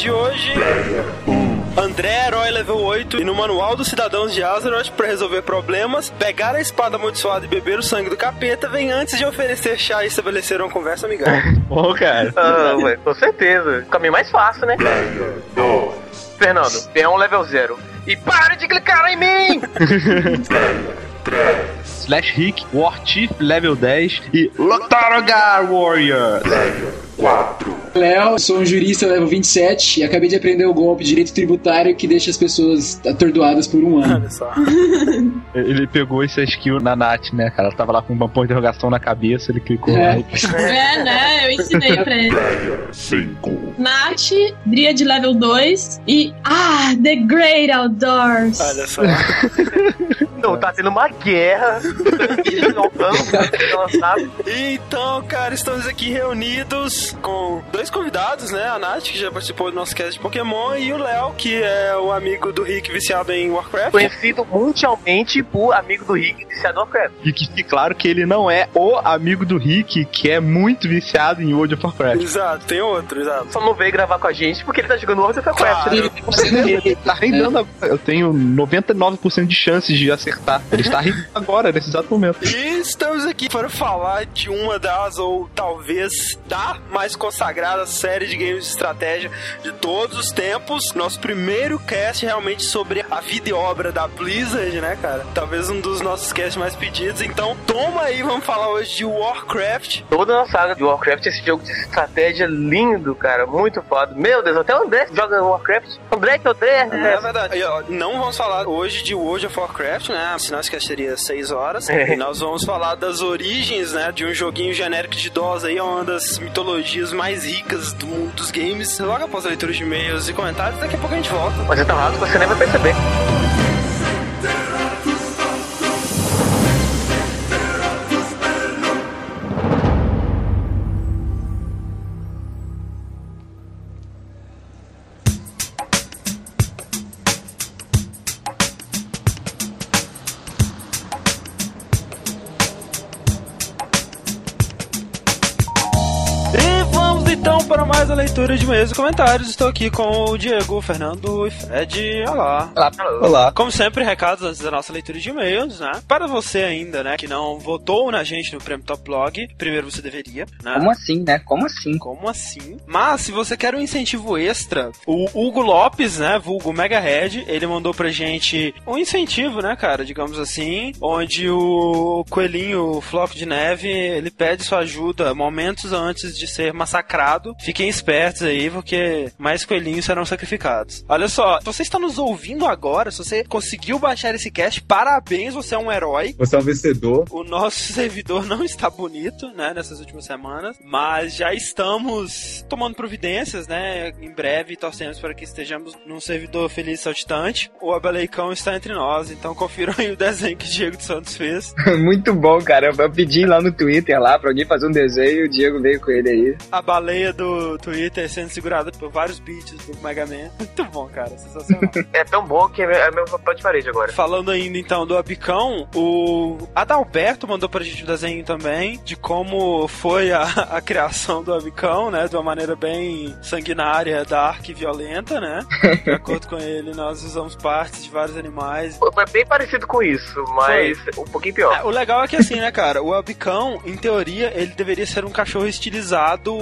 De hoje. André, herói level 8, e no manual dos cidadãos de Azeroth para resolver problemas, pegar a espada amaldiçoada e beber o sangue do capeta, vem antes de oferecer chá e estabelecer uma conversa amigável. Bom, cara. Ah, ué, com certeza. O caminho mais fácil, né? Fernando, P1 level 0. E para de clicar em mim! Slash Rick, War Chief, level 10 e Lotarogar Warriors. Léo, sou um jurista level 27 e acabei de aprender o golpe de direito tributário que deixa as pessoas atordoadas por um ano. Olha só. Ele pegou essa skill na Nath, né, cara? Ela tava lá com uma ponto de interrogação na cabeça, ele clicou É. lá e É, né? Eu ensinei pra ele. 5, Nath, Dríade level 2 e. Ah, The Great Outdoors. Olha só. Não, tá tendo uma guerra. Então, cara, estamos aqui reunidos com dois convidados, né? A Nath, que já participou do nosso cast de Pokémon, e o Léo, que é o amigo do Rick viciado em Warcraft. Conhecido mundialmente por amigo do Rick de Shadow Warcraft. E que fique claro que ele não é o amigo do Rick, que é muito viciado em World of Warcraft. Exato, tem outro, exato. Só não veio gravar com a gente porque ele tá jogando World of Warcraft. Claro. né? Você não- Ele tá rendendo agora. Eu tenho 99% de chances de acertar. Ele está rendendo agora, nesse exato momento. E estamos aqui para falar de uma das, ou talvez da mais consagrada série de games de estratégia de todos os tempos. Nosso primeiro cast realmente sobre a vida e obra da Blizzard, né, cara? Talvez um dos nossos casts mais pedidos. Então, toma aí, vamos falar hoje de Warcraft. Toda a saga de Warcraft, esse jogo de estratégia lindo, cara. Muito foda. Meu Deus, até o André joga Warcraft. André que André. É verdade. E, ó, não vamos falar hoje de World of Warcraft, né? Senão esse cast seria 6 horas. É. E nós vamos falar das origens, né? De um joguinho genérico de DOS aí, uma das mitologias mais ricas do mundo dos games. Logo após a leitura de e-mails e comentários, daqui a pouco a gente volta. Mas é tão rápido que você nem vai perceber. Leitura de e-mails e comentários. Estou aqui com o Diego, o Fernando e Fred. Olá. Olá. Como sempre, recados antes da nossa leitura de e-mails, né? Para você ainda, né, que não votou na gente no Prêmio Top Blog, primeiro você deveria, né? Como assim, né? Como assim? Como assim? Mas, se você quer um incentivo extra, o Hugo Lopes, né, vulgo Mega Red, ele mandou pra gente um incentivo, né, cara, digamos assim, onde o coelhinho Floco de Neve, ele pede sua ajuda momentos antes de ser massacrado. Fiquem espertos aí, porque mais coelhinhos serão sacrificados. Olha só, se você está nos ouvindo agora, se você conseguiu baixar esse cast, parabéns, você é um herói. Você é um vencedor. O nosso servidor não está bonito, né, nessas últimas semanas, mas já estamos tomando providências, né? Em breve torcemos para que estejamos num servidor feliz e saltitante. O Abeleicão está entre nós, então confiram aí o desenho que o Diego dos Santos fez. Muito bom, cara. Eu pedi lá no Twitter lá pra alguém fazer um desenho e o Diego veio com ele aí. A baleia do Twitter sendo segurada por vários beats do Mega Man. Muito bom, cara, sensacional. É tão bom que é meu papel de parede agora. Falando ainda então do Abicão, o Adalberto mandou pra gente um desenho também de como foi a, a criação do Abicão, né? De uma maneira bem sanguinária, dark e violenta, né? De acordo com ele, nós usamos partes de vários animais. Foi foi bem parecido com isso, mas um pouquinho pior. É, o legal é que assim, né, cara, o Abicão, em teoria, ele deveria ser um cachorro estilizado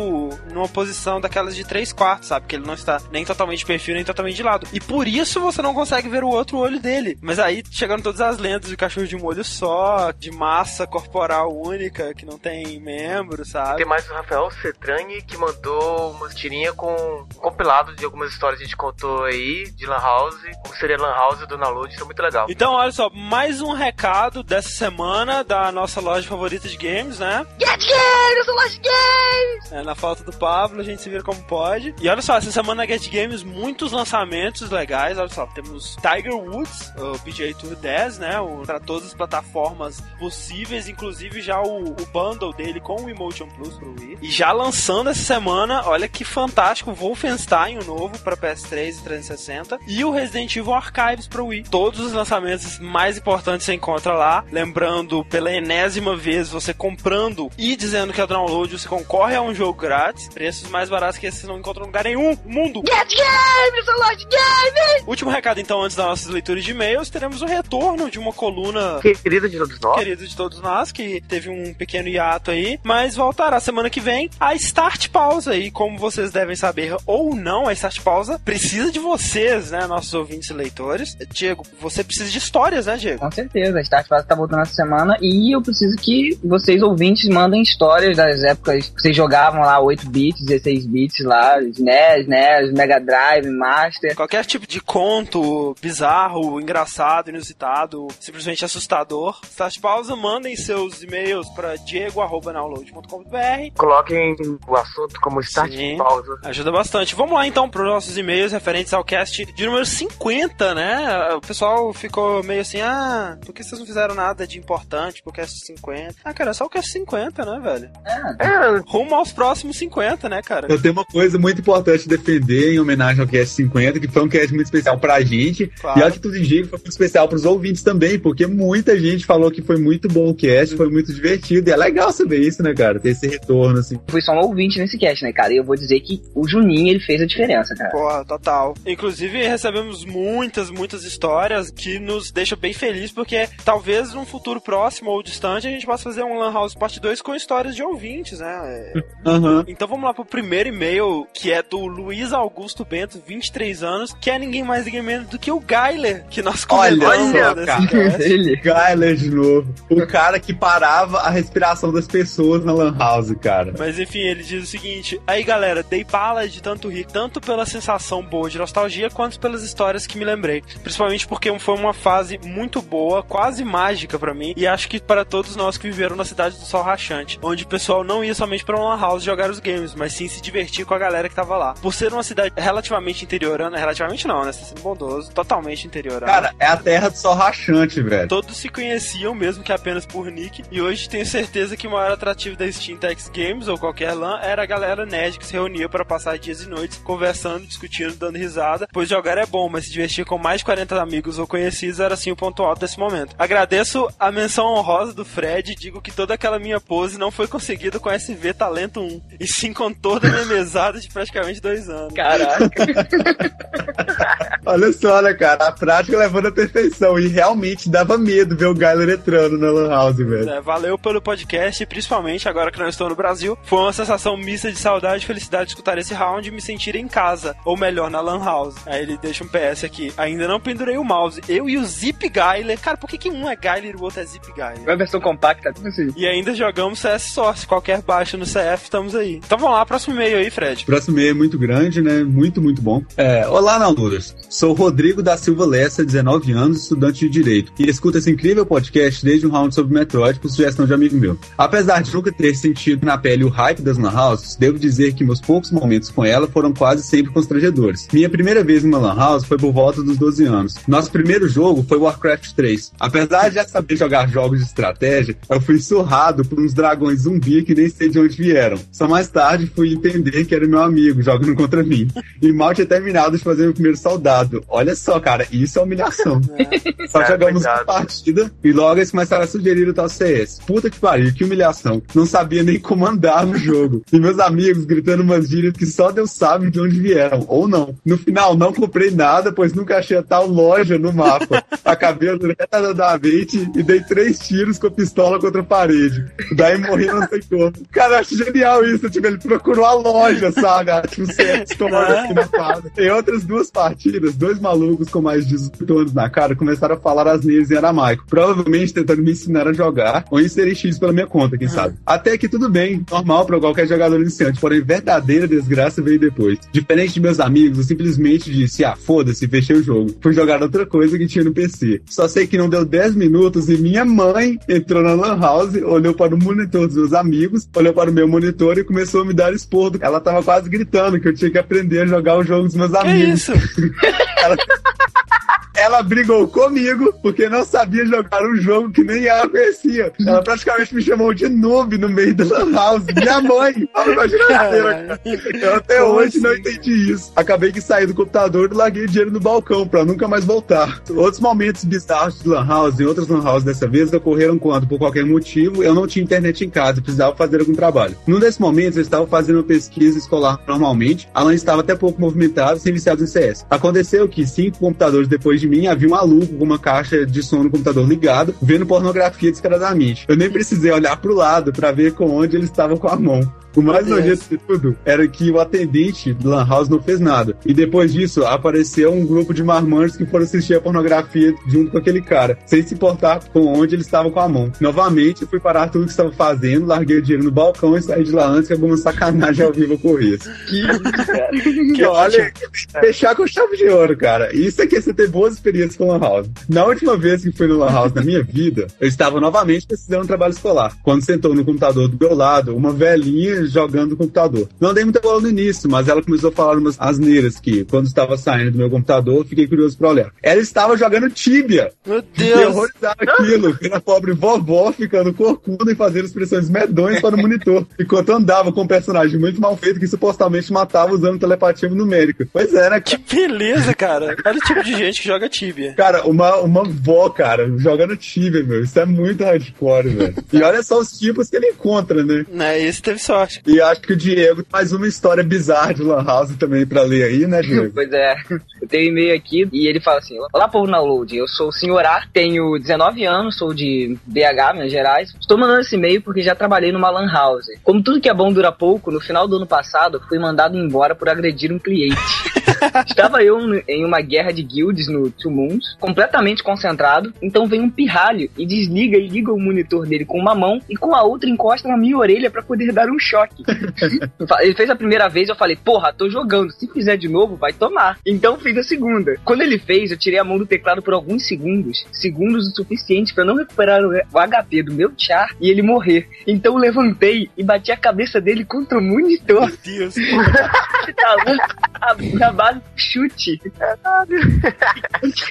numa posição daquelas de 3 quartos, sabe? Que ele não está nem totalmente de perfil, nem totalmente de lado. E por isso você não consegue ver o outro olho dele. Mas aí chegando todas as lendas de cachorro de um olho só, de massa corporal única, que não tem membro, sabe? Tem mais o Rafael Cetrani que mandou umas tirinhas com um compilado de algumas histórias que a gente contou aí de Lan House, como seria Lan House do Download, isso é muito legal. Então, olha só, mais um recado dessa semana da nossa loja favorita de games, né? Get Games, loja Games! É, na falta do Pablo, a gente se vira como pode. E olha só, essa semana na Get Games, muitos lançamentos legais. Olha só, temos Tiger Woods, o PGA Tour 10, né? Para todas as plataformas possíveis, inclusive já o, o bundle dele com o Emotion Plus pro Wii. E já lançando essa semana, olha que fantástico, Wolfenstein, o novo para PS3 e 360. E o Resident Evil Archives pro Wii. Todos os lançamentos mais importantes você encontra lá. Lembrando, pela enésima vez, você comprando e dizendo que é download, você concorre a um jogo grátis. Preços mais baratos que esses você não encontra em lugar nenhum no mundo. Get Games, loja Games! Último recado, então, antes das nossas leituras de e-mails, teremos o retorno de uma coluna Querida de todos nós. querida de todos nós, que teve um pequeno hiato aí, mas voltará semana que vem a Start Pausa. E como vocês devem saber ou não, a Start Pausa precisa de vocês, né, nossos ouvintes e leitores. Diego, você precisa de histórias, né, Diego? Com certeza, a Start Pass tá voltando essa semana e eu preciso que vocês ouvintes mandem histórias das épocas que vocês jogavam lá 8 bits, 16 bits lá, SNES, NES, Mega Drive, Master. Qualquer tipo de conto bizarro, engraçado, inusitado, simplesmente assustador. Start Pausa, mandem seus e-mails para diego.download.com.br Coloquem o assunto como Start Sim. Pausa. Ajuda bastante. Vamos lá então para os nossos e-mails referentes ao cast de número 50, né? O pessoal ficou meio assim: ah, por que vocês não fizeram nada de importante pro cast 50? Ah, cara, é só o cast 50, né, velho? É, Rumo aos próximos 50, né, cara? Eu tenho uma coisa muito importante defender em homenagem ao Cast 50, que foi um cast muito especial pra gente. Claro. E olha que tudo indica que foi muito especial pros ouvintes também, porque muita gente falou que foi muito bom o cast, foi muito divertido. E é legal saber isso, né, cara? Ter esse retorno, assim. Fui só um ouvinte nesse cast, né, cara? E eu vou dizer que o Juninho, ele fez a diferença, cara. Porra, total. Inclusive, recebemos muitas, muitas histórias que nos deixam bem felizes, porque talvez num futuro próximo ou distante a gente possa fazer um Lan House Parte 2 com histórias de ouvintes, né? Aham. Então vamos lá pro primeiro e-mail, que é do Luiz Augusto Bento, 23 anos, que é ninguém mais ninguém menos do que o Geiler, que nós Olha comentamos só, lá nesse cara. Ele. Skyler de novo. O cara que parava a respiração das pessoas na Lan House, cara. Mas enfim, ele diz o seguinte: aí galera, dei bala de tanto rir, tanto pela sensação boa de nostalgia, quanto pelas histórias que me lembrei. Principalmente porque foi uma fase muito boa, quase mágica pra mim, e acho que para todos nós que viveram na cidade do Sol Rachante, onde o pessoal não ia somente pra uma house jogar os games, mas sim se divertir com a galera que tava lá. Por ser uma cidade relativamente interiorana, relativamente não, né? Você tá sendo bondoso, totalmente interiorana. Cara, é a terra do sol rachante, velho. Todos se conheciam, mesmo que apenas por nick, e hoje tenho certeza que o maior atrativo da Steam Tex Games ou qualquer LAN era a galera nerd que se reunia para passar dias e noites conversando, discutindo, dando risada, pois jogar é bom, mas se divertir com mais de 40 amigos ou conhecidos era sim o ponto alto desse momento. Agradeço a menção honrosa do Fred e digo que toda aquela minha pose não foi conseguida com SV Talento 1, e sim com toda a minha mesada de praticamente dois anos. Caraca. Olha só, né, cara? A prática levando à perfeição. E realmente dava medo ver o Gyler entrando na Lan House, velho. É, valeu pelo podcast principalmente agora que não estou no Brasil, foi uma sensação mista de saudade e felicidade de escutar esse round e me sentir em casa, ou melhor, na Lan House. Aí ele deixa um PS aqui. Ainda não pendurei o mouse. Eu e o Zip Geiler. Cara, por que, que um é Geiler e o outro é Zip Geiler? Uma versão compacta, tudo assim. E ainda jogamos CS Source. Qualquer baixa no CF, estamos aí. Então vamos lá, próximo e-mail aí, Fred. Próximo e-mail é muito grande, né? Muito, muito bom. É, Olá, Naluras. Sou Rodrigo da Silva Lessa, 19 anos, estudante de Direito. E escuto esse incrível podcast desde um round sobre Metroid por sugestão de amigo meu. Apesar de nunca ter sentido na pele o hype das Lan Houses, devo dizer que meus poucos momentos com ela foram quase sempre constrangedores. Minha primeira vez numa Lan House foi por volta dos 12 anos. Nosso primeiro jogo foi Warcraft 3. Apesar de já saber jogar jogos de estratégia, eu fui surrado por uns dragões zumbi que nem sei de onde vieram. Só mais tarde fui entender que era meu amigo jogando contra mim. E mal tinha terminado de fazer meu primeiro soldado Olha só, cara, isso é humilhação. Só Cara, jogamos uma coitado. partida e logo eles começaram a sugerir o tal CS. Puta que pariu, que humilhação. Não sabia nem comandar no jogo. E meus amigos gritando umas gírias que só Deus sabe de onde vieram, ou não. No final, não comprei nada, pois nunca achei a tal loja no mapa. Acabei retardadamente e dei três tiros com a pistola contra a parede. Daí morri não sei como. Cara, eu acho genial isso. Tipo, ele procurou a loja, sabe? Ah, Tipo, CS tomando aqui na quadra. Em outras duas partidas, dois malucos com mais de 18 anos na cara começaram a falar asneiras em aramaico. Provavelmente tentando me ensinar a jogar ou inserir X pela minha conta, quem sabe. Até que tudo bem, normal pra qualquer jogador iniciante, porém verdadeira desgraça veio depois. Diferente de meus amigos, eu simplesmente disse, ah, foda-se, fechei o jogo. Fui jogar outra coisa que tinha no PC. Só sei que não deu 10 minutos e minha mãe entrou na lan house, olhou para o monitor dos meus amigos, olhou para o meu monitor e começou a me dar esporro. Ela tava quase gritando que eu tinha que aprender a jogar o jogo dos meus Que amigos. isso? Claro que sí. Ela brigou comigo porque não sabia jogar um jogo que nem ela conhecia. Ela praticamente me chamou de noob no meio da lan house. Minha mãe! Imagina cara. Eu até Como hoje não assim? entendi isso. Acabei que saí do computador e larguei o dinheiro no balcão pra nunca mais voltar. Outros momentos bizarros de Lan House e outras Lan House dessa vez ocorreram quando, por qualquer motivo, eu não tinha internet em casa e precisava fazer algum trabalho. Num desses momentos, eu estava fazendo uma pesquisa escolar normalmente. A LAN estava até pouco movimentada, sem viciados em CS. Aconteceu que cinco computadores depois de mim havia um maluco com uma caixa de som no computador ligado, vendo pornografia descaradamente. Eu nem precisei olhar pro lado pra ver com onde ele estava com a mão. O mais nojento de tudo era que o atendente do Lan House não fez nada. E depois disso, apareceu um grupo de marmanjos que foram assistir a pornografia junto com aquele cara, sem se importar com onde ele estava com a mão. Novamente, fui parar tudo que estava fazendo, larguei o dinheiro no balcão e saí de lá antes que alguma sacanagem ao vivo ocorresse. Que Olha, fechar com chave de ouro, cara. Isso é que é você ter boas experiências com Lan House. Na última vez que fui no Lan House na minha vida, eu estava novamente precisando de trabalho escolar. Quando sentou no computador do meu lado, uma velhinha jogando no computador. Não dei muita bola no início, mas ela começou a falar umas asneiras que, quando estava saindo do meu computador, fiquei curioso pra olhar. Ela estava jogando Tibia. Meu Deus. horrorizado aquilo. Vendo a pobre vovó ficando corcunda e fazendo expressões medonhas para o monitor. Enquanto andava com um personagem muito mal feito que supostamente matava usando telepatia numérica. Pois é, né, Que cara? beleza, cara. Olha o tipo de gente que joga Tibia. Cara, uma, uma vó, cara, jogando Tibia, meu. Isso é muito hardcore, velho. E olha só os tipos que ele encontra, né? Né, esse teve sorte. E acho que o Diego mais uma história bizarra de Lan House também pra ler aí, né, Diego? Pois é, eu tenho um e-mail aqui e ele fala assim: Olá, povo download. Eu sou o senhor A, tenho 19 anos, sou de BH, Minas Gerais. Estou mandando esse e-mail porque já trabalhei numa Lan House. Como tudo que é bom dura pouco, no final do ano passado fui mandado embora por agredir um cliente. Estava eu em uma guerra de guilds no Two Moons, completamente concentrado. Então vem um pirralho e desliga e liga o monitor dele com uma mão e com a outra encosta na minha orelha pra poder dar um choque. Ele fez a primeira vez, eu falei, porra, tô jogando. Se fizer de novo, vai tomar. Então fiz a segunda. Quando ele fez, eu tirei a mão do teclado por alguns segundos. Segundos o suficiente pra não recuperar o HP do meu char e ele morrer. Então eu levantei e bati a cabeça dele contra o monitor. Meu Deus. a, a base chute.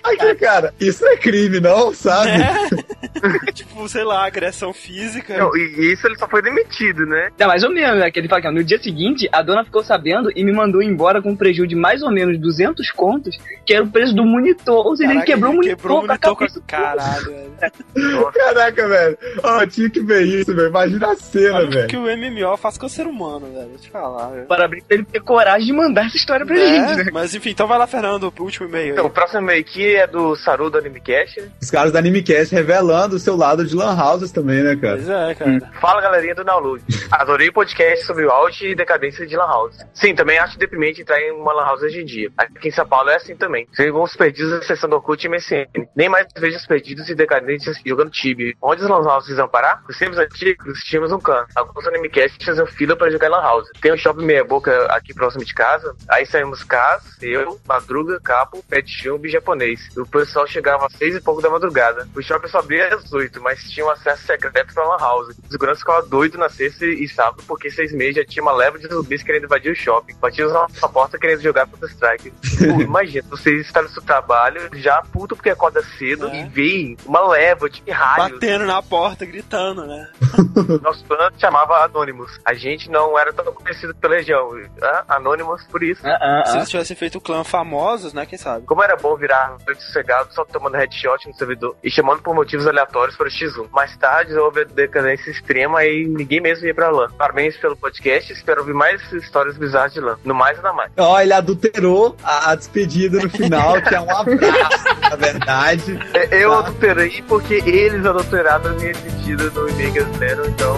Aqui, cara, isso é crime, não, sabe? É. tipo, sei lá, agressão física. Não, e isso ele só foi demitido, né? Não, mais ou menos, né? Que ele fala que no dia seguinte, a dona ficou sabendo e me mandou embora com um prejuízo de mais ou menos 200 contos, que era o preço do monitor. Ou seja, ele Caraca, quebrou o monitor, quebrou o monitor com a. Caralho, velho. Caraca, velho. Ó, tinha que ver isso, velho. Imagina a cena, Olha o velho. que o MMO faz com o ser humano, velho. Vou te falar, velho. Parabéns pra ele ter coragem de mandar essa história pra É, gente, né? Mas enfim, então vai lá, Fernando, pro último e-mail. Então, o próximo e-mail aqui é do Saru do Animecast. Os caras da Animecast revelando o seu lado de Lan Houses também, né, cara? Pois é, cara. Fala galerinha do Download. Adorei o podcast sobre o auge e decadência de Lan House. Sim, também acho deprimente entrar em uma Lan House hoje em dia. Aqui em São Paulo é assim também. Você vão os perdidos da sessão do Orkut e MSN. Nem mais vejo os perdidos e decadentes jogando Tibia. Onde os Lan Houses vão parar? Nos tempos antigos tínhamos um can. Alguns Animecast faziam fila para jogar em Lan House. Tem um shopping meia boca aqui próximo de casa. Aí saímos Cas, eu, Madruga, Capo, Pet Chumbi e japonês. E o pessoal chegava às seis e pouco da madrugada. O shopping só abria às oito, mas tinha um acesso secreto pra Lan House. O segurança ficava doido na sexta e sábado, porque seis meses já tinha uma leva de zumbis querendo invadir o shopping. Batiam na porta querendo jogar Counter Strike. Pô, imagina, vocês estarem no seu trabalho, já puto porque acorda cedo É. e veem uma leva de raios. Batendo na porta, gritando, né? Nosso clã chamava Anonymous. A gente não era tão conhecido pela região. Ah, Anonymous por isso. Ah, ah, ah. Tivessem feito clã famosos, né? Quem sabe? Como era bom virar noite sossegado só tomando headshot no servidor e chamando por motivos aleatórios para o X1. Mais tarde houve a decadência extrema e ninguém mesmo ia pra LAN. Parabéns pelo podcast, espero ouvir mais histórias bizarras de LAN. No mais, nada mais. Ó, ele adulterou a, a despedida no final, que é um abraço, na verdade. É, Eu adulterei porque eles adulteraram a minha despedida no e-mail que eles deram, então.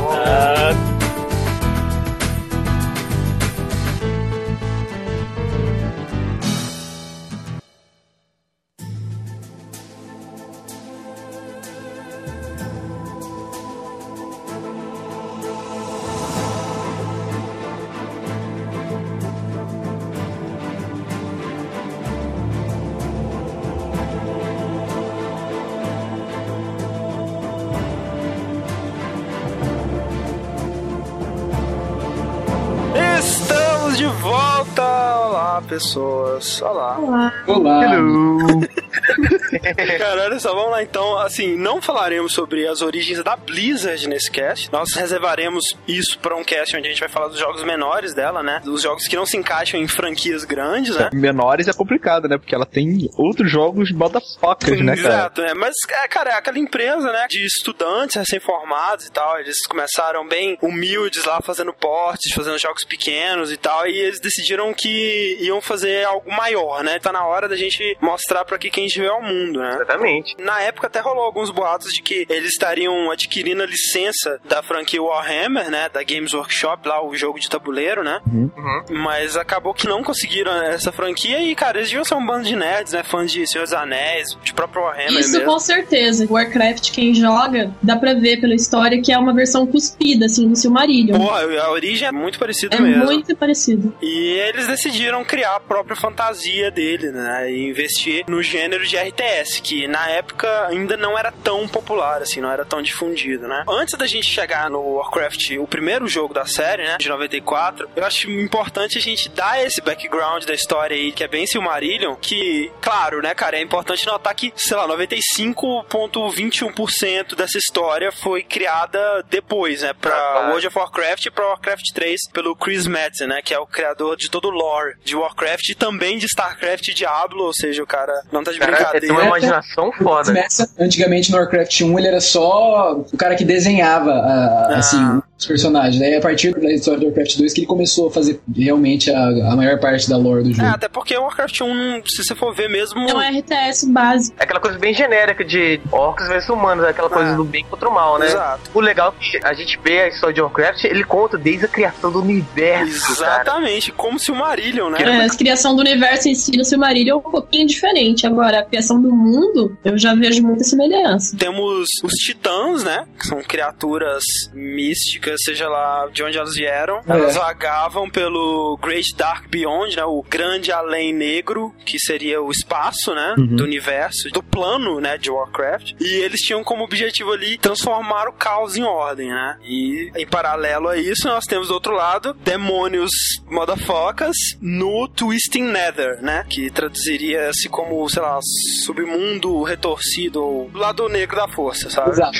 Estamos Olá, pessoas. Olá. Olá. Cara, olha só, vamos lá então. Assim, não falaremos sobre as origens da Blizzard nesse cast. Nós reservaremos isso pra um cast onde a gente vai falar dos jogos menores dela, né? Dos jogos que não se encaixam em franquias grandes, né? Menores é complicado, né? Porque ela tem outros jogos motherfuckers, né, cara? Exato, né? Mas, é, cara, é aquela empresa, né? De estudantes recém-formados e tal. Eles começaram bem humildes lá, fazendo portes, fazendo jogos pequenos e tal. E eles decidiram que iam fazer algo maior, né? Tá na hora da gente mostrar pra que quem estiver ao mundo, né? Exatamente. Na época até rolou alguns boatos de que eles estariam adquirindo a licença da franquia Warhammer, né? Da Games Workshop, lá o jogo de tabuleiro, né? Mas acabou que não conseguiram essa franquia e, cara, eles deviam ser um bando de nerds, né? Fãs de Senhor dos Anéis, de próprio Warhammer Isso mesmo. com certeza. Warcraft, quem joga, dá pra ver pela história que é uma versão cuspida, assim, do Silmarillion. Porra, a origem é muito parecida é mesmo. muito parecido. E eles decidiram criar a própria fantasia dele, né? E investir no gênero de RTS, que na época ainda não era tão popular, assim, não era tão difundido, né? Antes da gente chegar no Warcraft, o primeiro jogo da série, né? De 94, eu acho importante a gente dar esse background da história aí, que é bem Silmarillion, que, claro, né, cara, é importante notar que, sei lá, 95,21% dessa história foi criada depois, né? Pra World of Warcraft e pra Warcraft 3 pelo Chris Metzen, né? Que é o criador de todo o lore de Warcraft e também de Starcraft e Diablo, ou seja, o cara não tá de ele tem uma brincadeira. Imaginação foda. Começa, antigamente no Warcraft 1 ele era só o cara que desenhava a- Ah. assim, os personagens. Daí a partir da história do Warcraft 2 que ele começou a fazer realmente a, a maior parte da lore do É, jogo. até porque o Warcraft 1, se você for ver mesmo. É um RTS básico. É aquela coisa bem genérica de orcs versus humanos, é aquela coisa Ah. do bem contra o mal, né? Exato. O legal é que a gente vê a história de Warcraft, ele conta desde a criação do universo, cara. Exatamente, como se o Marillion, né? É, a criação do universo em si no Silmarillion é um pouquinho diferente. Agora, a criação do mundo, eu já vejo muita semelhança. Temos os titãs, né? Que são criaturas místicas, seja lá de onde elas vieram. É. Elas vagavam pelo Great Dark Beyond, né? O grande além negro, que seria o espaço, né? Do universo, do plano, né? De Warcraft. E eles tinham como objetivo ali transformar o caos em ordem, né? E em paralelo a isso, nós temos do outro lado demônios motherfuckers no Twisting Nether, né? Que traduziria-se como, sei lá, submundo retorcido ou lado negro da força, sabe? Exato.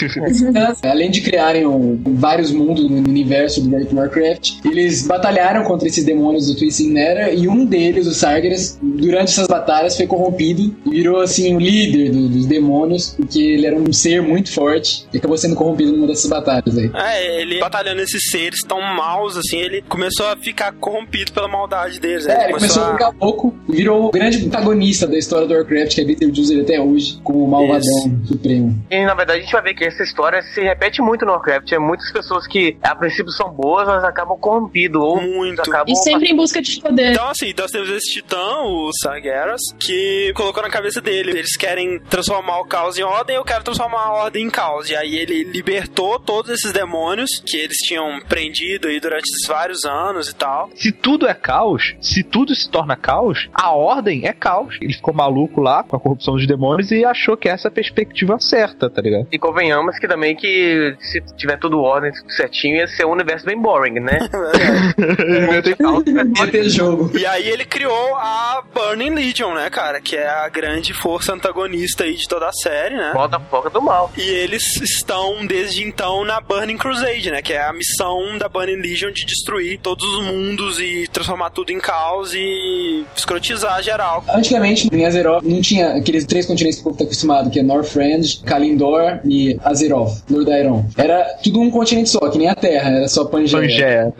Além de criarem um- vários mundos no universo do World of Warcraft, eles batalharam contra esses demônios do Twisting Nether e um deles, o Sargeras, durante essas batalhas foi corrompido e virou assim o líder do- dos demônios, porque ele era um ser muito forte e acabou sendo corrompido numa dessas batalhas aí. É, ele batalhando esses seres tão maus, assim, ele começou a ficar corrompido pela maldade deles. né? É, ele começou a ficar louco e virou o grande protagonista da história do Warcraft, que é User até hoje, como o malvadão supremo. E na verdade a gente vai ver que essa história se repete muito no Warcraft. É muitas pessoas que a princípio são boas, mas acabam corrompidas ou Muito. acabam E sempre em busca de poder. Então, assim, nós temos esse titã, o Sargeras, que colocou na cabeça dele. Eles querem transformar o caos em ordem, eu quero transformar a ordem em caos. E aí ele libertou todos esses demônios que eles tinham prendido aí durante esses vários anos e tal. Se tudo é caos, se tudo se torna caos, a ordem é caos. Ele ficou maluco lá com a corrupção dos demônios e achou que essa é a perspectiva certa, tá ligado? E convenhamos que também que se tiver tudo ordem quietinho ia ser um universo bem boring, né? Ia ter jogo. E aí ele criou a Burning Legion, né, cara? Que é a grande força antagonista aí de toda a série, né? Volta foca do mal. E eles estão desde então na Burning Crusade, né? Que é a missão da Burning Legion de destruir todos os mundos e transformar tudo em caos e escrotizar geral. Antigamente, em Azeroth, não tinha aqueles três continentes que o povo tá acostumado, que é Northrend, Kalindor e Azeroth, Lordaeron. Era tudo um continente só, que nem a Terra, era só Pangeia. Pangeia.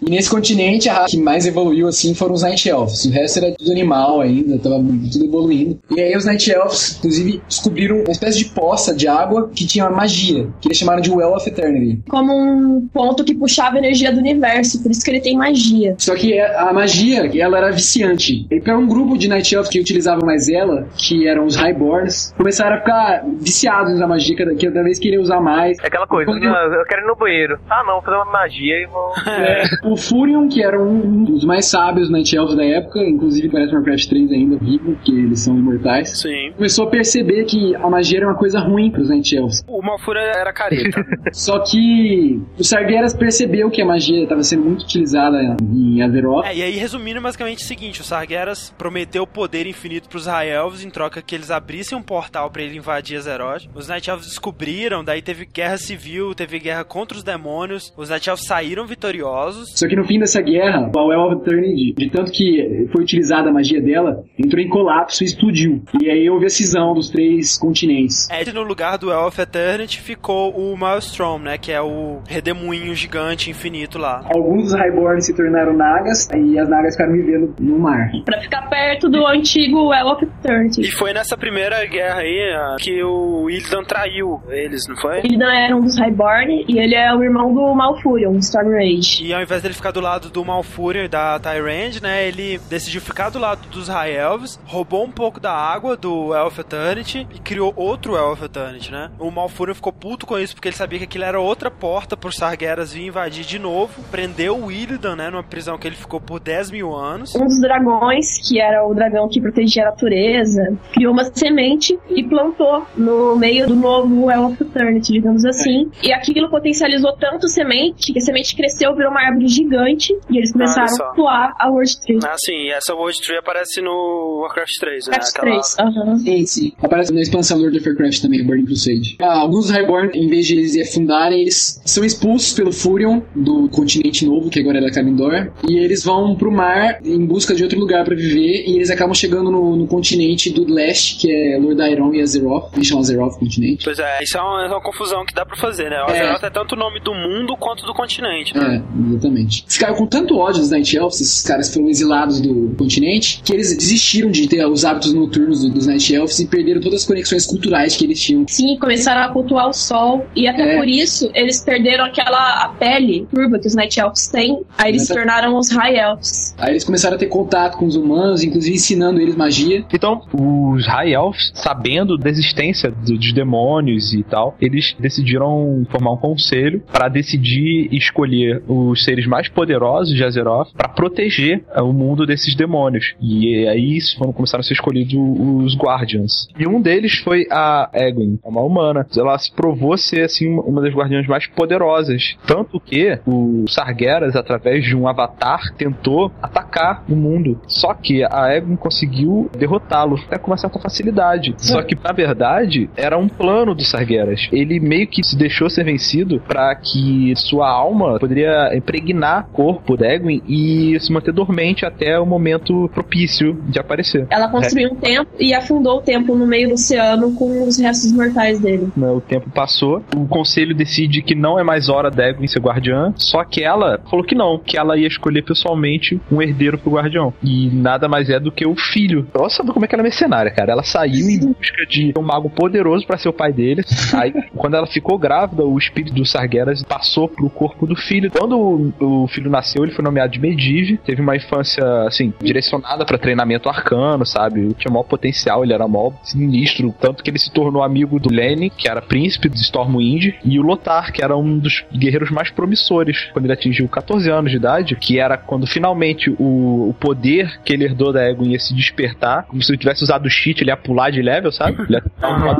E nesse continente, a raça que mais evoluiu, assim, foram os Night Elves. O resto era tudo animal ainda, tava tudo evoluindo. E aí os Night Elves, inclusive, descobriram uma espécie de poça de água que tinha uma magia, que eles chamaram de Well of Eternity. Como um ponto que puxava a energia do universo, por isso que ele tem magia. Só que a magia, ela era viciante. E para um grupo de Night Elves que utilizavam mais ela, que eram os Highborns, começaram a ficar viciados na magia, cada, cada vez queriam usar mais. É aquela coisa, Quando- "Ah, eu quero ir no banheiro. Ah, não, vou fazer uma magia e vou. É, o Furion, que era um dos mais sábios Night Elves da época, inclusive parece Warcraft 3 ainda vivo, porque eles são imortais, Sim. começou a perceber que a magia era uma coisa ruim pros Night Elves. O Malfura era careta. Só que o Sargeras percebeu que a magia estava sendo muito utilizada em Azeroth. É, e aí, resumindo, basicamente é o seguinte: o Sargeras prometeu poder infinito pros High Elves em troca que eles abrissem um portal pra ele invadir Azeroth. Os Night Elves descobriram, daí teve guerra civil, teve guerra contra os demônios. Os Night Elves saíram vitoriosos. Só que no fim dessa guerra, a Well of Eternity, de tanto que foi utilizada a magia dela, entrou em colapso e explodiu. E aí houve a cisão dos três continentes. É, e no lugar do Elf Eternity ficou o Maelstrom, né? Que é o redemoinho gigante infinito lá. Alguns dos Highborn se tornaram Nagas, e as Nagas ficaram vivendo no mar. Pra ficar perto do antigo Well of Eternity. E foi nessa primeira guerra aí ah, que o Illidan traiu eles, não foi? Ele não era um dos Highborn e ele é o irmão do Malfurion, Storm Rage. E ao invés dele ficar do lado do Malfurion e da Tyrande, né, ele decidiu ficar do lado dos High Elves, roubou um pouco da água do Elf Eternity e criou outro Elf Eternity, né? O Malfurion ficou puto com isso porque ele sabia que aquilo era outra porta por Sargeras vir invadir de novo, prendeu o Illidan, né, numa prisão que ele ficou por 10 mil anos. Um dos dragões, que era o dragão que protegia a natureza, criou uma semente e plantou no meio do novo Well of Eternity, digamos assim. E aquilo potencializou tanto semente que a semente cresceu, virou uma árvore gigante e eles começaram só. a cultuar a World Tree. Ah, sim, e essa World Tree aparece no Warcraft 3, né? Warcraft 3, aham. Sim, sim. Aparece na expansão Lord of Warcraft também, Burning Crusade. Ah, alguns dos Highborn, em vez de eles afundarem, eles são expulsos pelo Furion, do continente novo, que agora é da Kalindor, e eles vão pro mar em busca de outro lugar pra viver, e eles acabam chegando no, no continente do leste, que é Lordaeron e Azeroth. Eles chamam Azeroth continente. Pois é, isso é uma, é uma confusão que dá pra fazer, né? O É. Azeroth é tanto o nome do mundo quanto do continente, né? É, exatamente. Ficaram com tanto ódio dos Night Elves, esses caras foram exilados do continente, que eles desistiram de ter os hábitos noturnos do- dos Night Elves e perderam todas as conexões culturais que eles tinham. Sim, começaram a cultuar o sol. E até É. por isso, eles perderam aquela a pele turva que os Night Elves têm. Aí eles se tornaram os High Elves. Aí eles começaram a ter contato com os humanos, inclusive ensinando eles magia. Então, os High Elves, sabendo da existência do- dos demônios e tal, eles decidiram formar um conselho para decidir escolher os seres mais poderosos de Azeroth para proteger eh, o mundo desses demônios. E aí foram começaram a ser escolhidos os Guardians. E um deles foi a Egwene, uma humana. Ela se provou ser assim uma das guardiãs mais poderosas, tanto que o Sargeras, através de um avatar, tentou atacar o mundo. Só que a Egwene conseguiu derrotá-lo até com uma certa facilidade. Só que na verdade era um plano do Sargeras. Ele meio que se deixou ser vencido para que sua alma poderia impregnar o corpo da e se manter dormente até o momento propício de aparecer. Ela construiu um templo e afundou o templo no meio do oceano com os restos mortais dele. né, O tempo passou, o conselho decide que não é mais hora da ser guardiã, só que ela falou que não, que ela ia escolher pessoalmente um herdeiro pro guardião. E nada mais é do que o filho. Olha só como é que ela é mercenária, cara. Ela saiu em busca de um mago poderoso pra ser o pai dele. Aí, quando ela ficou grávida, o espírito do Sargeras passou pro corpo do filho. Quando o, o filho nasceu, ele foi nomeado de Medivh. Teve uma infância, assim, direcionada pra treinamento arcano, sabe? Tinha maior potencial, ele era mó sinistro. Tanto que ele se tornou amigo do Lenny, que era príncipe de Stormwind, e o Lothar, que era um dos guerreiros mais promissores. Quando ele atingiu 14 anos de idade, que era quando finalmente o, o poder que ele herdou da Egon ia se despertar, como se ele tivesse usado o cheat, ele ia pular de level, sabe? Ele ia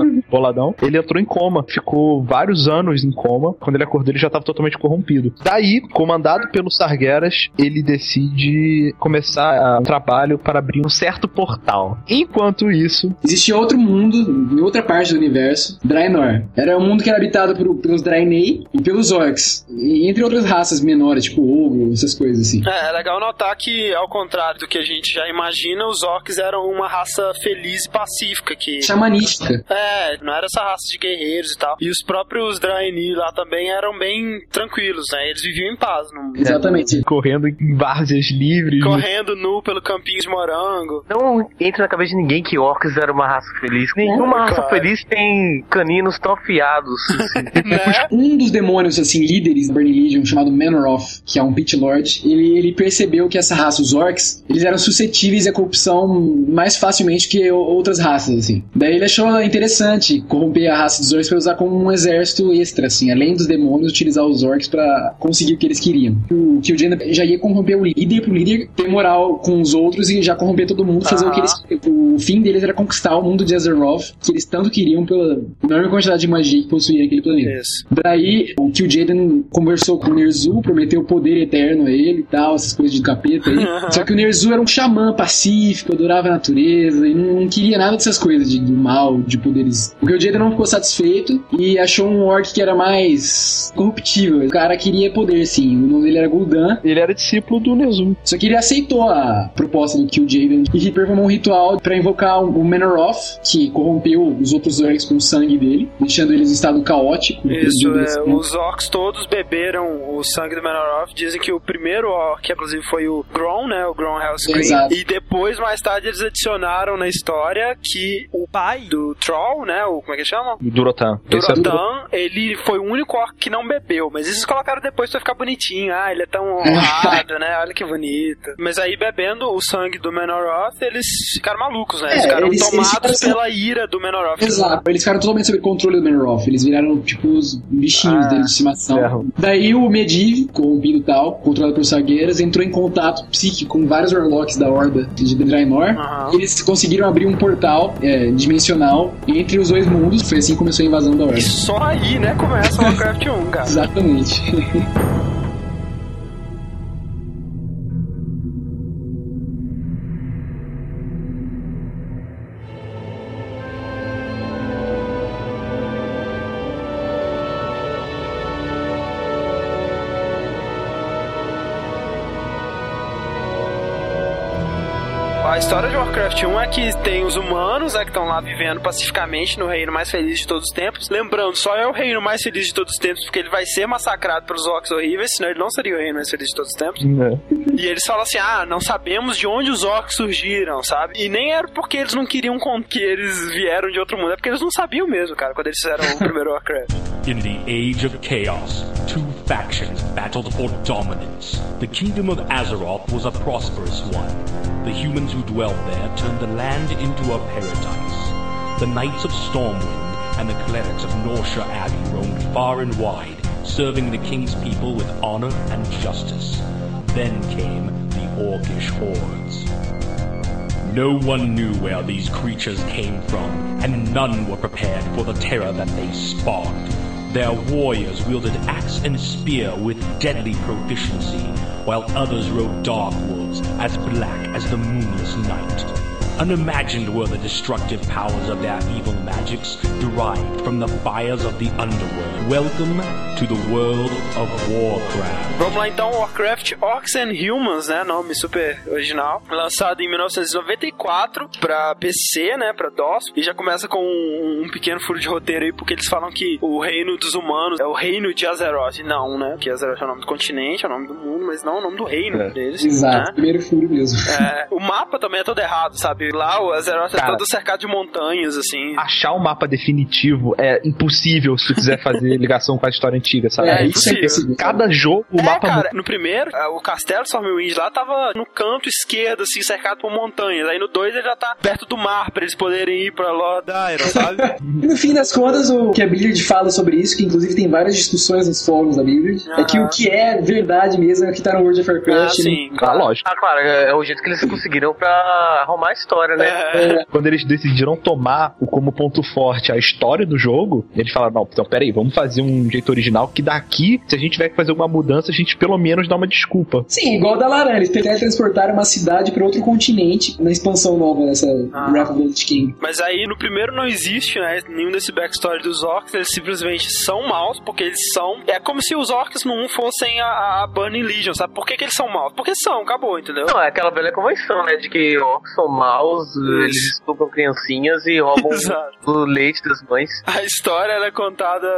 um boladão. Ele entrou em coma, ficou vários anos em coma. Quando ele acordou, Dele já estava totalmente corrompido. Daí, comandado pelo Sargeras, ele decide começar um trabalho para abrir um certo portal. Enquanto isso, Existia outro mundo, em outra parte do universo, Draenor. Era um mundo que era habitado por- pelos Draenei e pelos Orcs. E entre outras raças menores, tipo Ogro, essas coisas assim. É, é legal notar que, ao contrário do que a gente já imagina, os orcs eram uma raça feliz e pacífica que... Xamanística. É, não era essa raça de guerreiros e tal. E os próprios Draenei lá também eram bem tranquilos, né? Eles viviam em paz, não... Exatamente. correndo em várzeas livres. correndo nu pelo campinho de morango. Não entra na cabeça de ninguém que orcs era uma raça feliz. Nenhuma raça cara. feliz tem caninos tão afiados. né? Um dos demônios, assim, líderes da Burning Legion, chamado Manoroth, que é um Pit Lord, ele, ele percebeu que essa raça, os Orcs, eles eram suscetíveis à corrupção mais facilmente que outras raças, assim. Daí ele achou interessante corromper a raça dos Orcs pra usar como um exército extra, assim, além dos demônios, utilizar os Orcs pra conseguir o que eles queriam. O que o já ia corromper o líder pro líder ter moral com os outros e já corromper todo mundo, fazer o que eles o fim deles era conquistar o mundo de Azeroth, que eles tanto queriam pela enorme quantidade de magia que possuía aquele planeta. Isso. Daí, o que o Jaden conversou com o Nerzu, prometeu poder eterno a ele e tal, essas coisas de capeta aí. Só que o Nerzu era um xamã pacífico, adorava a natureza e não, não queria nada dessas coisas de, do mal, de poderes. Porque o Jaden não ficou satisfeito e achou um orc que era mais corruptível. O cara queria poder, sim. O nome dele era Gul'dan. Ele era discípulo do Nezum. Só que ele aceitou a proposta do Kill Jaden e performou um ritual pra invocar o Manoroth, que corrompeu os outros orcs com o sangue dele, deixando eles em estado caótico. Isso, é, os orcs todos beberam o sangue do Manoroth. Dizem que o primeiro orc, inclusive, foi o Gron, né? O Gron Hellscream. Exato. E depois, mais tarde, eles adicionaram na história que o pai do Troll, né? O, como é que chama? Durotan. É Durotan, ele foi o único orc que não bebeu, mas eles colocaram depois pra ficar bonitinho. Ah, ele é tão honrado, né? Olha que bonito. Mas aí, bebendo o sangue do Manoroth, eles ficaram malucos, né? Eles É, ficaram eles- eles tomados ficaram- pela ira do Manoroth. Exato, eles ficaram totalmente sob controle do Manoroth. Eles viraram, tipo, os bichinhos Ah, dele de estimação. ferro. Daí o Medivh, corrompido e tal, controlado por Sargueiras, entrou em contato psíquico com vários Warlocks da Horda de Draenor. E eles conseguiram abrir um portal é, dimensional entre os dois mundos. Foi assim que começou a invasão da Horda. E só aí, né, começa o Warcraft 1, Exatamente. Warcraft 1 é que tem os humanos, né, que estão lá vivendo pacificamente no reino mais feliz de todos os tempos. Lembrando, só é o reino mais feliz de todos os tempos porque ele vai ser massacrado pelos orcs horríveis, senão ele não seria o reino mais feliz de todos os tempos. E eles falam assim: ah, não sabemos de onde os orcs surgiram, sabe? E nem era porque eles não queriam que eles vieram de outro mundo, é porque eles não sabiam mesmo, cara, quando eles fizeram o primeiro Warcraft. In the Age of Chaos, two factions battled for dominance. The kingdom of Azeroth was a prosperous one. The humans who dwelt there turned the land into a paradise. The Knights of Stormwind and the clerics of Norsha Abbey roamed far and wide, serving the king's people with honor and justice. Then came the Orcish hordes. No one knew where these creatures came from, and none were prepared for the terror that they spawned. Their warriors wielded axe and spear with deadly proficiency, while others rode dark wolves as black as the moonless night. Unimagined were the destructive powers of their evil magics derived from the fires of the underworld. Welcome to the world of Warcraft. Vamos lá então, Warcraft Orcs and Humans, né? Nome super original. Lançado em 1994 pra PC, né? Pra DOS. E já começa com um, um pequeno furo de roteiro aí, porque eles falam que o reino dos humanos é o reino de Azeroth. Não, né? Porque Azeroth é o nome do continente, é o nome do mundo, mas não é o nome do reino É. deles. Exato, né? primeiro furo mesmo. É, o mapa também é todo errado, sabe? Lá o Azeroth é todo cercado de montanhas, assim. Achar o mapa definitivo é impossível se tu quiser fazer ligação com a história antiga, sabe? É, isso é impossível. Cada jogo, o é, mapa cara, no primeiro, é, o castelo Stormwind lá tava no canto esquerdo, assim, cercado por montanhas. Aí no 2 ele já tá perto do mar, pra eles poderem ir pra Lord Iron, sabe? E no fim das contas, o que a Blizzard fala sobre isso, que inclusive tem várias discussões nos fóruns da Blizzard, é que o que é verdade mesmo é o que tá no World of ah, Warcraft. sim. Ah, lógico. Ah, claro, é, é o jeito que eles conseguiram pra arrumar a história. História, né? É. Quando eles decidiram tomar como ponto forte a história do jogo, eles falaram: não, então peraí, vamos fazer um jeito original que daqui, se a gente tiver que fazer alguma mudança, a gente pelo menos dá uma desculpa. Sim, igual da Laran, eles teletransportaram uma cidade para outro continente na expansão nova dessa Ah. Wrath of the King. Mas aí no primeiro não existe, né? Nenhum desse backstory dos orcs, eles simplesmente são maus, porque eles são. É como se os orcs no 1 fossem a, a Burning Legion, sabe? Por que, que eles são maus? Porque são, acabou, entendeu? Não, é aquela velha convenção, né? De que orcs são maus, eles estupram criancinhas e roubam o leite das mães. A história ela é contada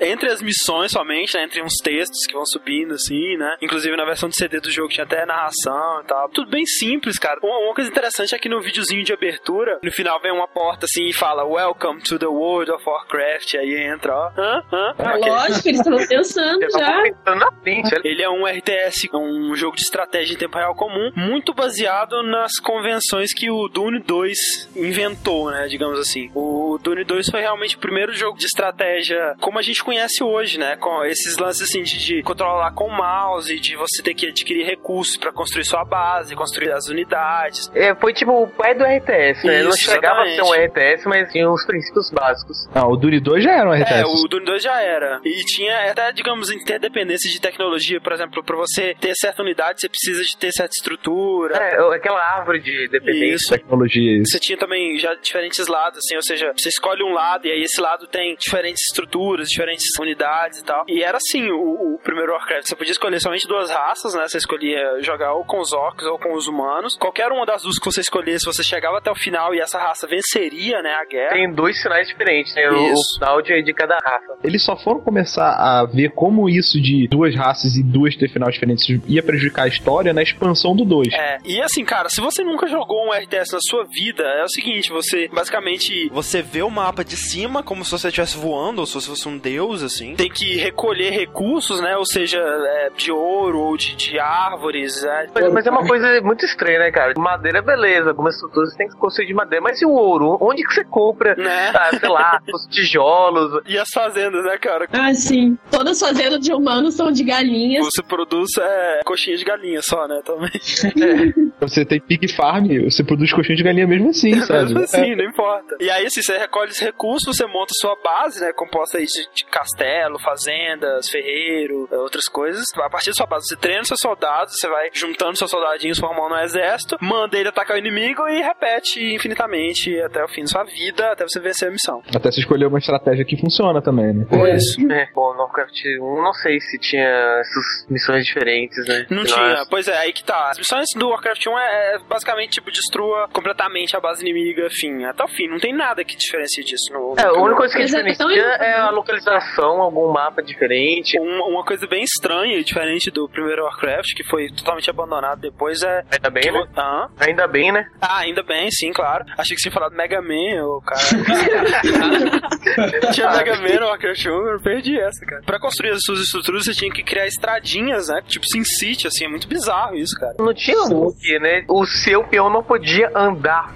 entre as missões somente, né? Entre uns textos que vão subindo, assim, né? Inclusive na versão de CD do jogo tinha até narração e tal. Tudo bem simples, cara. Uma, uma coisa interessante é que no videozinho de abertura, no final vem uma porta assim e fala Welcome to the World of Warcraft. Aí entra, ó. Hã? Hã? Ah, Ok. lógico, eles estão pensando Já pensando na frente. Ele é um RTS, um jogo de estratégia em tempo real comum, muito baseado nas convenções que o Dune 2 inventou, né, digamos assim. O Dune 2 foi realmente o primeiro jogo de estratégia como a gente conhece hoje, né, com esses lances assim de, de controlar com o mouse, de você ter que adquirir recursos pra construir sua base, construir as unidades. É, foi tipo o pai do RTS, né? Não Isso, chegava a ser um exatamente. RTS, mas tinha os princípios básicos. Ah, o Dune 2 já era um RTS. É, o Dune 2 já era. E tinha até, digamos, interdependência de tecnologia. Por exemplo, pra você ter certa unidade, você precisa de ter certa estrutura. É, aquela árvore de dependência. Isso. Tecnologia, isso. Você tinha também já diferentes lados, assim, ou seja, você escolhe um lado e aí esse lado tem diferentes estruturas, diferentes unidades e tal. E era assim o, o primeiro Warcraft. Você podia escolher somente duas raças, né? Você escolhia jogar ou com os orcs ou com os humanos. Qualquer uma das duas que você escolhesse, você chegava até o final e essa raça venceria, né? A guerra. Tem dois finais diferentes, né? O, o final de, de cada raça. Eles só foram começar a ver como isso de duas raças e duas ter finais diferentes ia prejudicar a história na expansão do 2. É, e assim, cara, se você nunca jogou um RTS na sua vida, é o seguinte, você basicamente você vê o mapa de cima como se você estivesse voando, ou se você fosse um deus, assim. Tem que recolher recursos, né? Ou seja, é, de ouro ou de, de árvores, né? Mas, mas é uma coisa muito estranha, né, cara? Madeira, beleza. Algumas estruturas você tem que construir de madeira. Mas e o ouro? Onde que você compra? Né? Ah, sei lá, os tijolos. E as fazendas, né, cara? Ah, sim. Todas as fazendas de humanos são de galinhas. Você produz é, coxinha de galinha só, né? Também. Você tem pig farm, você produz coxinha de galinha mesmo assim, sabe? Mesmo assim, não importa. E aí, assim, você recolhe os recursos, você monta sua base, né? Composta aí de, de castelo, fazendas, ferreiro, eh, outras coisas. A partir da sua base, você treina os seus soldados, você vai juntando seus soldadinhos, formando um exército, manda ele atacar o inimigo e repete infinitamente até o fim da sua vida, até você vencer a missão. Até você escolher uma estratégia que funciona também, né? É. É, bom, no Warcraft 1 não sei se tinha essas missões diferentes, né? Não tinha, pois é, aí que tá. As missões do Warcraft 1 é, é basicamente tipo, destrua completamente a base inimiga, fim, até o fim. Não tem nada que diferencie disso no. É, a no única coisa que Mas é diferencia tão é a localização, algum mapa diferente. Uma, uma coisa bem estranha e diferente do primeiro Warcraft, que foi totalmente abandonado depois, é. Ainda bem, né? Hã? Ainda bem, né? Ah, ainda bem, sim, claro. Achei que você tinha falado Mega Man, o cara. tinha Mega Man no Warcraft 1, eu perdi essa, cara. Pra construir as suas estruturas, você tinha que criar estradinhas, né? Tipo Sin City, assim, é muito bizarro isso, cara. Não tinha um né? O seu peão não podia andar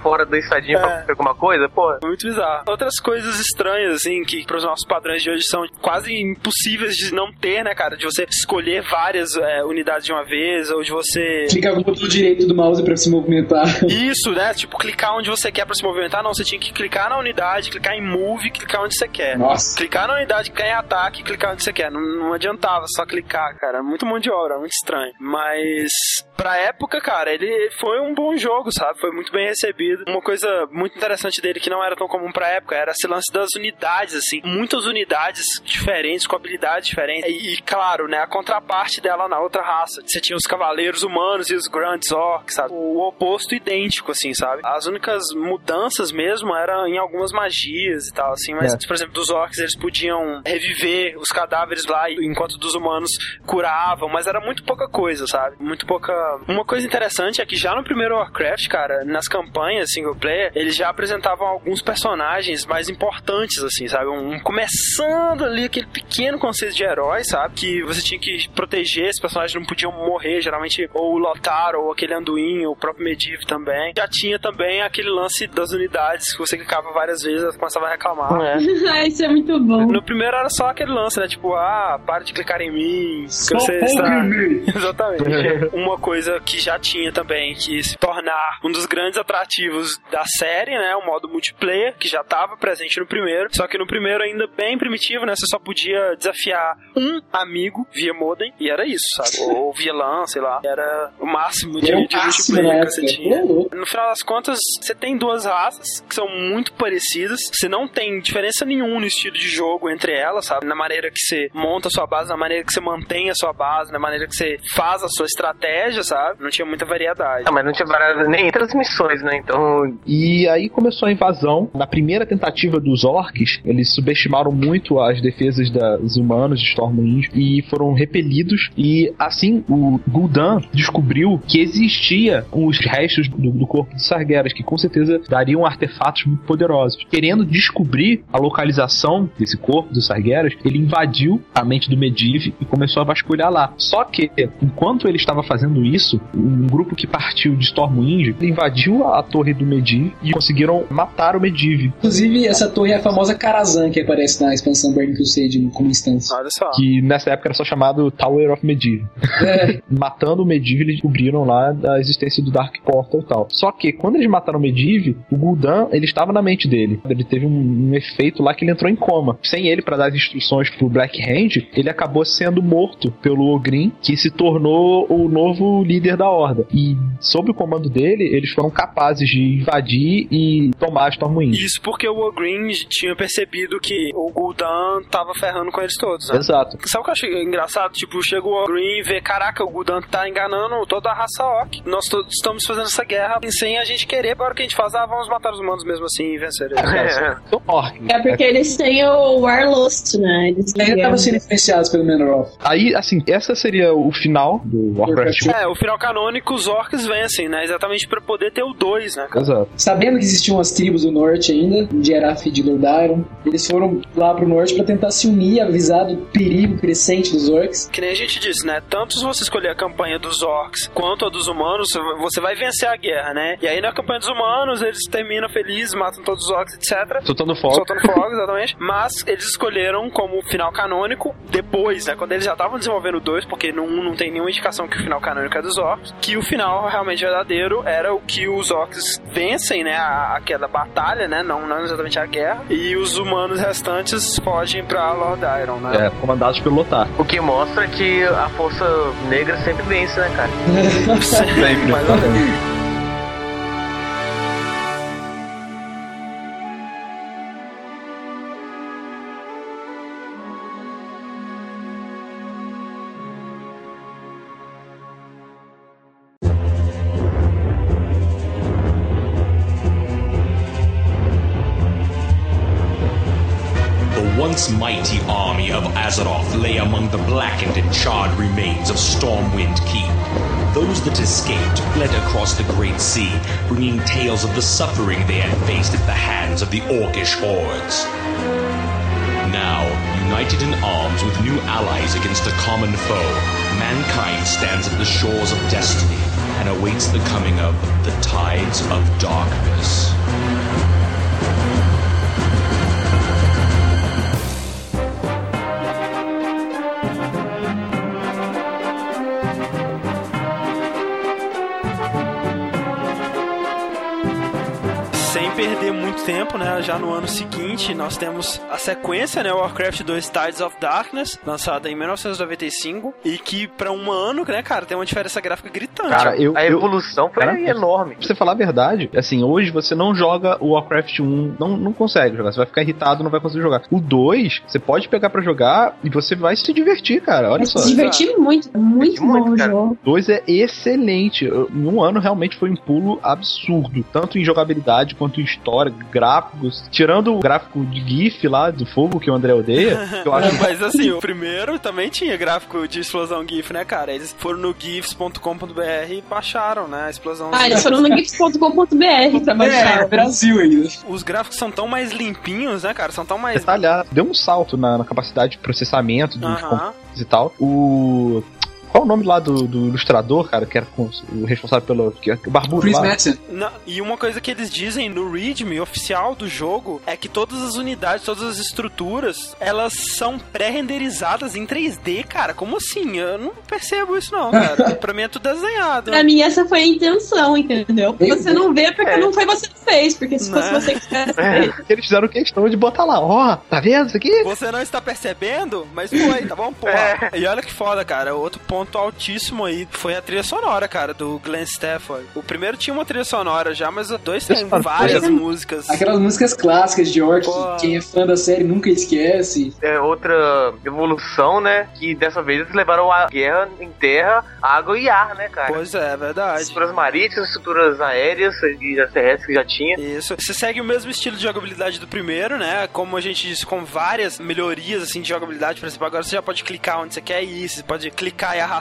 fora da estradinha É. pra fazer alguma coisa, pô. Muito bizarro. Outras coisas estranhas, assim, que pros nossos padrões de hoje são quase impossíveis de não ter, né, cara? De você escolher várias é, unidades de uma vez, ou de você. Clica no botão direito do mouse pra se movimentar. Isso, né? Tipo, clicar onde você quer pra se movimentar. Não, você tinha que clicar na unidade, clicar em move, clicar onde você quer. Nossa. Clicar na unidade, clicar em ataque, clicar onde você quer. Não, não adiantava só clicar, cara. Muito mão de obra, muito estranho. Mas, pra época, cara, ele foi um bom jogo, sabe? Foi muito bem recebido. Uma coisa muito interessante dele que não era tão comum pra época era esse lance das unidades, assim. Muitas unidades diferentes, com habilidades diferentes. E, e, claro, né, a contraparte dela na outra raça. Você tinha os cavaleiros humanos e os grandes orcs, sabe? O oposto idêntico, assim, sabe? As únicas mudanças mesmo eram em algumas magias e tal, assim. Mas, É. por exemplo, dos orcs eles podiam reviver os cadáveres lá, enquanto dos humanos curavam, mas era muito pouca coisa, sabe? Muito pouca. Uma coisa interessante é que já no primeiro Warcraft, cara, nas campanhas single player, eles já apresentavam alguns personagens mais importantes, assim, sabe? Um, começando ali aquele pequeno conceito de herói, sabe? Que você tinha que proteger, esses personagens não podiam morrer, geralmente, ou o Lotar, ou aquele Anduin, ou o próprio Medivh também. Já tinha também aquele lance das unidades, que você clicava várias vezes, ela começava a reclamar. É. Ah, isso é muito bom. No primeiro era só aquele lance, né? Tipo, ah, para de clicar em mim. Que você está... Exatamente. Uma coisa que já tinha também também que se tornar um dos grandes atrativos da série, né? O modo multiplayer, que já estava presente no primeiro, só que no primeiro ainda bem primitivo, né? Você só podia desafiar um amigo via modem, e era isso, sabe? Ou via LAN, sei lá. Era o máximo de, de multiplayer né, que você tinha. No final das contas, você tem duas raças que são muito parecidas. Você não tem diferença nenhuma no estilo de jogo entre elas, sabe? Na maneira que você monta a sua base, na maneira que você mantém a sua base, na maneira que você faz a sua estratégia, sabe? Não tinha muita variedade. Ah, mas não tinha variado nem entre missões, né? Então, E aí começou a invasão. Na primeira tentativa dos orcs, eles subestimaram muito as defesas dos humanos de Stormwind e foram repelidos. E assim, o Gul'dan descobriu que existia os restos do, do corpo de Sargeras, que com certeza dariam artefatos muito poderosos. Querendo descobrir a localização desse corpo dos Sargeras, ele invadiu a mente do Medivh e começou a vasculhar lá. Só que, enquanto ele estava fazendo isso, um grupo que partiu de Stormwind invadiu a torre do Medivh e conseguiram matar o Medivh. Inclusive, essa torre é a famosa Karazhan que aparece na expansão Burning Crusade como instância. Olha só. Que nessa época era só chamado Tower of Medivh. É, Matando o Medivh, eles descobriram lá a existência do Dark Portal e tal. Só que, quando eles mataram o Medivh, o Gul'dan, ele estava na mente dele. Ele teve um, um efeito lá que ele entrou em coma. Sem ele para dar as instruções pro Black Hand, ele acabou sendo morto pelo Ogrin, que se tornou o novo líder da Horda. E, sob o comando dele, eles foram capazes de invadir e tomar Stormwind. Isso porque o Green tinha percebido que o Gul'dan tava ferrando com eles todos, né? Exato. Sabe o que eu achei engraçado? Tipo, chega o Green e vê, caraca, o Gul'dan tá enganando toda a raça Orc. Nós todos estamos fazendo essa guerra sem a gente querer, agora o que a gente faz? Ah, vamos matar os humanos mesmo assim e vencer eles. é, São orc. É porque eles têm o Warlust, né? Eles ainda estavam sendo influenciados pelo Manoroth. Aí, assim, essa seria o final do Warcraft 1. É, o final canônico, os orcs vencem, né? Exatamente pra poder ter o 2, né? cara? Exato. Sabendo que existiam as tribos do norte ainda, de Eraf e de Lordaeron, eles foram lá pro norte pra tentar se unir, avisar do perigo crescente dos orcs. Que nem a gente disse, né? Tanto se você escolher a campanha dos orcs quanto a dos humanos, você vai vencer a guerra, né? E aí na campanha dos humanos, eles terminam felizes, matam todos os orcs, etc. Soltando fogo. Soltando fogo, exatamente. Mas eles escolheram como final canônico depois, né? Quando eles já estavam desenvolvendo o 2, porque no 1 não tem nenhuma indicação que o final canônico é dos orcs, que o final realmente verdadeiro era o que os orcs vencem, né? A, aquela batalha, né? Não, não exatamente a guerra. E os humanos restantes fogem pra Lord Iron, né? É, comandados pelo Lotar. o que mostra que a força negra sempre vence, né, cara? Sempre. Mais ou menos. Mighty army of Azeroth lay among the blackened and charred remains of Stormwind Keep. Those that escaped fled across the Great Sea, bringing tales of the suffering they had faced at the hands of the Orcish hordes. Now, united in arms with new allies against a common foe, mankind stands at the shores of destiny and awaits the coming of the Tides of Darkness. Muito tempo, né? Já no ano seguinte, nós temos a sequência, né? Warcraft 2 Tides of Darkness, lançada em 1995, e que pra um ano, né, cara, tem uma diferença gráfica gritante. Cara, eu, A eu, evolução foi Cara, enorme. Pra você falar a verdade, assim, hoje você não joga o Warcraft 1, não, não consegue jogar, você vai ficar irritado, não vai conseguir jogar. O 2, você pode pegar pra jogar e você vai se divertir, cara, olha só. se divertir muito, muito Muito, bom o jogo. O 2 é excelente. Eu- Em um ano realmente foi um pulo absurdo, tanto em jogabilidade quanto em história, gráficos. Tirando o gráfico de GIF lá do fogo que o André odeia, eu acho Mas assim, o primeiro também tinha gráfico de explosão GIF, né, cara? Eles foram no gifs.com.br e baixaram, né, a explosão. Ah, eles foram no gifs.com.br pra É, baixar. Brasil ainda. Os gráficos são tão mais limpinhos, né, cara? São tão mais. detalhado. Deu um salto na, na capacidade de processamento dos Aham. e tal. O. Qual o nome lá do, do ilustrador, cara, que era com- o responsável pelo. Que, é o barbudo Chris lá? Madsen. Não, e uma coisa que eles dizem no readme oficial do jogo é que todas as unidades, todas as estruturas, elas são pré-renderizadas em 3D, cara. Como assim? Eu não percebo isso não, cara. pra mim é tudo desenhado. Pra mim, essa foi a intenção, entendeu? Eu- Você não vê porque É. não foi você que fez, porque se fosse Né? você que fizesse, É. Eles fizeram questão de botar lá, ó, tá vendo isso aqui? Você não está percebendo, mas foi, tá bom? Porra. E olha que foda, cara. Outro ponto altíssimo aí foi a trilha sonora, cara, do Glenn Stafford. O primeiro tinha uma trilha sonora já, mas o dois tem várias músicas. Aquelas músicas clássicas de Orc, que quem é fã da série nunca esquece. É outra evolução, né? Que dessa vez eles levaram a guerra em terra, água e ar, né, cara? Pois é, é verdade. Estruturas marítimas, estruturas aéreas e as terrestres que já tinha. Isso. Você segue o mesmo estilo de jogabilidade do primeiro, né? Como a gente disse, com várias melhorias assim de jogabilidade. Por exemplo, agora você já pode clicar onde você quer ir, você pode clicar e arrastar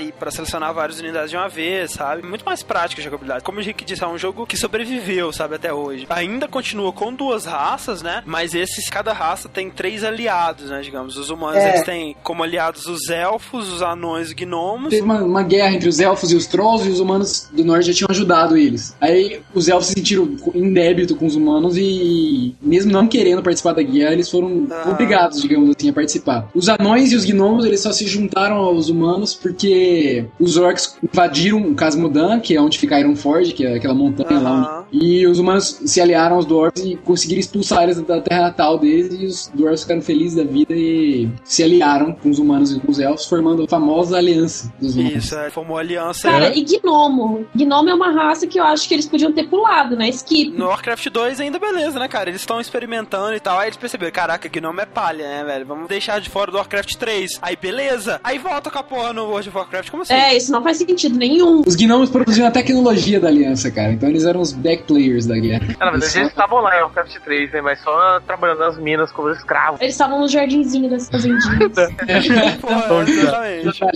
e para selecionar várias unidades de uma vez, sabe? Muito mais prática a jogabilidade. Como o Henrique disse, é um jogo que sobreviveu, sabe, até hoje. Ainda continua com duas raças, né? Mas esses, cada raça tem três aliados, né? Digamos, os humanos É. eles têm como aliados os elfos, os anões e gnomos. Teve uma, uma guerra entre os elfos e os trolls e os humanos do norte já tinham ajudado eles. Aí os elfos se sentiram em débito com os humanos e, mesmo não querendo participar da guerra, eles foram Ah. obrigados, digamos assim, a participar. Os anões e os gnomos, eles só se juntaram aos humanos porque os orcs invadiram o Casmodan, que é onde fica Ironforge, que é aquela montanha lá. Aham. onde- E os humanos se aliaram aos dwarves e conseguiram expulsar eles da terra natal deles e os dwarves ficaram felizes da vida e se aliaram com os humanos e com os elfos, formando a famosa aliança dos humanos. Isso, é, formou aliança. Cara, e Gnomo? Gnomo é uma raça que eu acho que eles podiam ter pulado, né? Skip. No Warcraft 2 ainda beleza, né, cara? Eles estão experimentando e tal. Aí eles perceberam, caraca, Gnome é palha, né, velho? Vamos deixar de fora do Warcraft 3. Aí beleza. Aí volta com a porra no World of Warcraft. Como assim? É, isso não faz sentido nenhum. Os gnomos produziam a tecnologia da aliança, cara. Então eles eram os back players da guerra. Ah, na verdade, eles estavam lá em Warcraft 3, né? Mas só trabalhando nas minas como escravos. Eles estavam no jardinzinho das fazendinhas. Exatamente.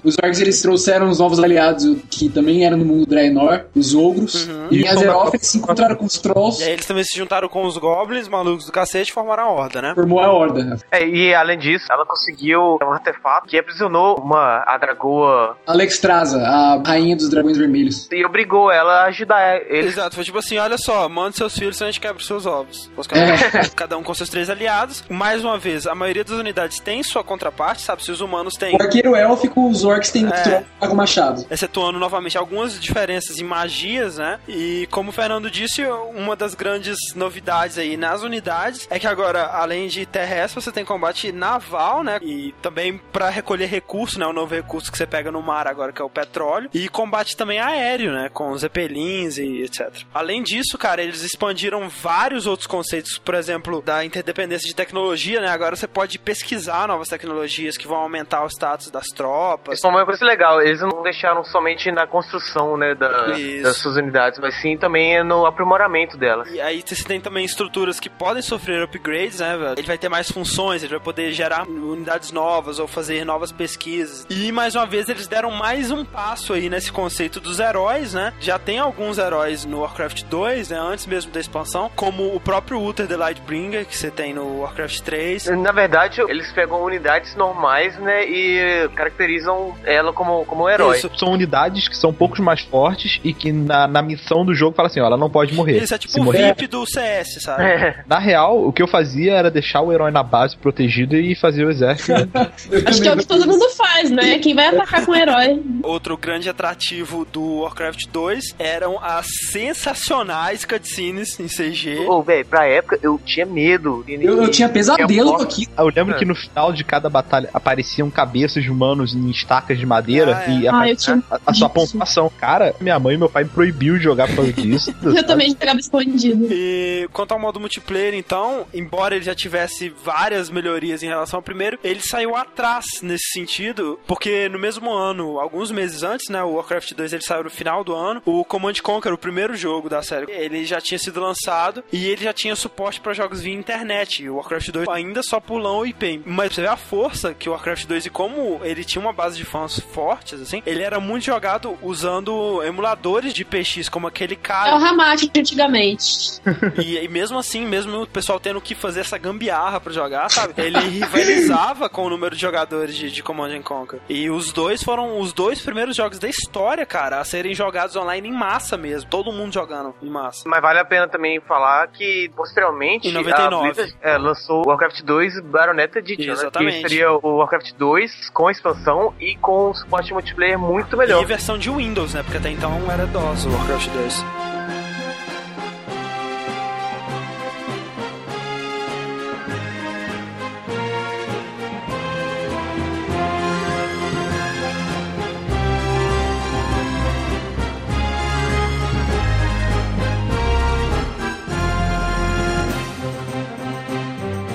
Os orcs eles trouxeram os novos aliados que também eram no mundo Draenor, os ogros. Uhum. E em E Azeroth eles se encontraram com os trolls, E aí eles também se juntaram com os goblins malucos do cacete e formaram a horda, né? formou a horda. É, e além disso, ela conseguiu um artefato que aprisionou uma a dragoa Alexstrasza, a rainha dos dragões vermelhos. e obrigou ela a ajudar eles. Exato, foi tipo assim, olha só, manda seus filhos, senão a gente quebra os seus ovos. Basicamente, Cada um com seus três aliados. Mais uma vez, a maioria das unidades tem sua contraparte, sabe? Se os humanos têm O arqueiro élfico, os orcs têm É. com machado. excetuando novamente algumas diferenças em magias, né? E como o Fernando disse, uma das grandes novidades aí nas unidades é que agora, além de terrestre, você tem combate naval, né? E também pra recolher recurso, né? O novo recurso que você pega no mar agora, que é o petróleo. E combate também aéreo, né? Com zeppelins e etc. Além disso, cara, eles expandiram vários outros conceitos, por exemplo, da interdependência de tecnologia, né? Agora você pode pesquisar novas tecnologias que vão aumentar o status das tropas. Isso é uma coisa legal, eles não deixaram somente na construção, né, da- das suas unidades, mas sim também no aprimoramento delas. E aí você tem também estruturas que podem sofrer upgrades, né, velho? Ele vai ter mais funções, ele vai poder gerar unidades novas ou fazer novas pesquisas. E mais uma vez eles deram mais um passo aí nesse conceito dos heróis, né? Já tem alguns heróis no Warcraft 2, né, antes mesmo da expansão, como o próprio Uther the Lightbringer, que você tem no Warcraft 3. Na verdade, eles pegam unidades normais, né, e caracterizam ela como, como um herói. Isso. São unidades que são um pouco mais fortes e que na, na missão do jogo fala assim, ó, ela não pode morrer. Isso é tipo Se o morrer, VIP do CS, sabe? É. Na real, o que eu fazia era deixar o herói na base protegido e fazer o exército. Acho que é o que todo mundo faz, né? Quem vai atacar com o herói. Outro grande atrativo do Warcraft 2 eram as sensacionais cutscenes em CG. Ô, velho, pra época eu tinha medo. Eu, eu tinha pesadelo É com aquilo. Eu lembro que no final de cada batalha apareciam cabeças de humanos em estacas de madeira Ah, é. e Ah, tinha a, a sua pontuação. Cara, minha mãe e meu pai me proibiu de jogar por causa disso. Eu também pegava escondido. E quanto ao modo multiplayer, então, embora ele já tivesse várias melhorias em relação ao primeiro, ele saiu atrás nesse sentido, porque no mesmo ano, alguns meses antes, né, o Warcraft 2 ele saiu no final do ano, o Command Conquer, o primeiro jogo da série, ele já tinha sido lançado e ele já tinha suporte para jogos via internet. E o Warcraft 2 ainda só pulão ou IP. Mas você vê a força que o Warcraft 2 e como ele tinha uma base de fãs fortes, assim, ele era muito jogado usando emuladores de PX, como aquele É o cara. Ramate antigamente. E, e mesmo assim, mesmo o pessoal tendo que fazer essa gambiarra pra jogar, sabe? Ele rivalizava com o número de jogadores de, de Command and Conquer. E os dois 2 foram os dois primeiros jogos da história, cara, a serem jogados online em massa mesmo. Todo mundo jogando em massa. Mas vale a pena também falar que, posteriormente, Em 99. a Blizzard é, lançou o Warcraft 2 Baronetta Edition, né? Exatamente. Que seria o Warcraft 2 com expansão e com suporte multiplayer muito melhor. E versão de Windows, né? Porque até então era DOS o Warcraft 2.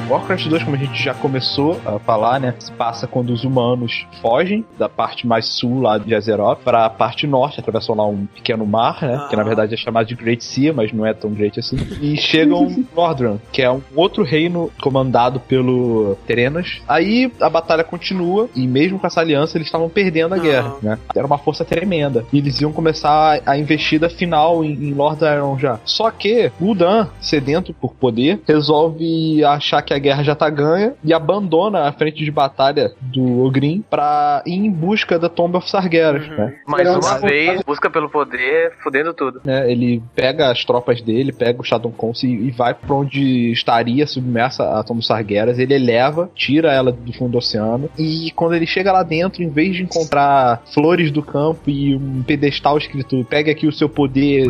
Warcraft 2, como a gente já começou a falar, né? Se passa quando os humanos fogem da parte mais sul lá de Azeroth para a parte norte, atravessam lá um pequeno mar, né? Que na verdade é chamado de Great Sea, mas não é tão great assim. E chegam Nordran, que é um outro reino comandado pelo Terenas. Aí a batalha continua e mesmo com essa aliança eles estavam perdendo a guerra, né? Era uma força tremenda. E eles iam começar a investida final em, em Lord Iron já. Só que Gul'dan, sedento por poder, resolve achar que a guerra já tá ganha e abandona a frente de batalha do Ogrin pra ir em busca da Tomb of Sargeras, né? Mais Não, uma não. vez, busca pelo poder, fudendo tudo. né, Ele pega as tropas dele, pega o Shadow Council e, e vai pra onde estaria submersa a Tomb of Sargeras. Ele eleva, tira ela do fundo do oceano e quando ele chega lá dentro, em vez de encontrar flores do campo e um pedestal escrito pegue aqui o seu poder,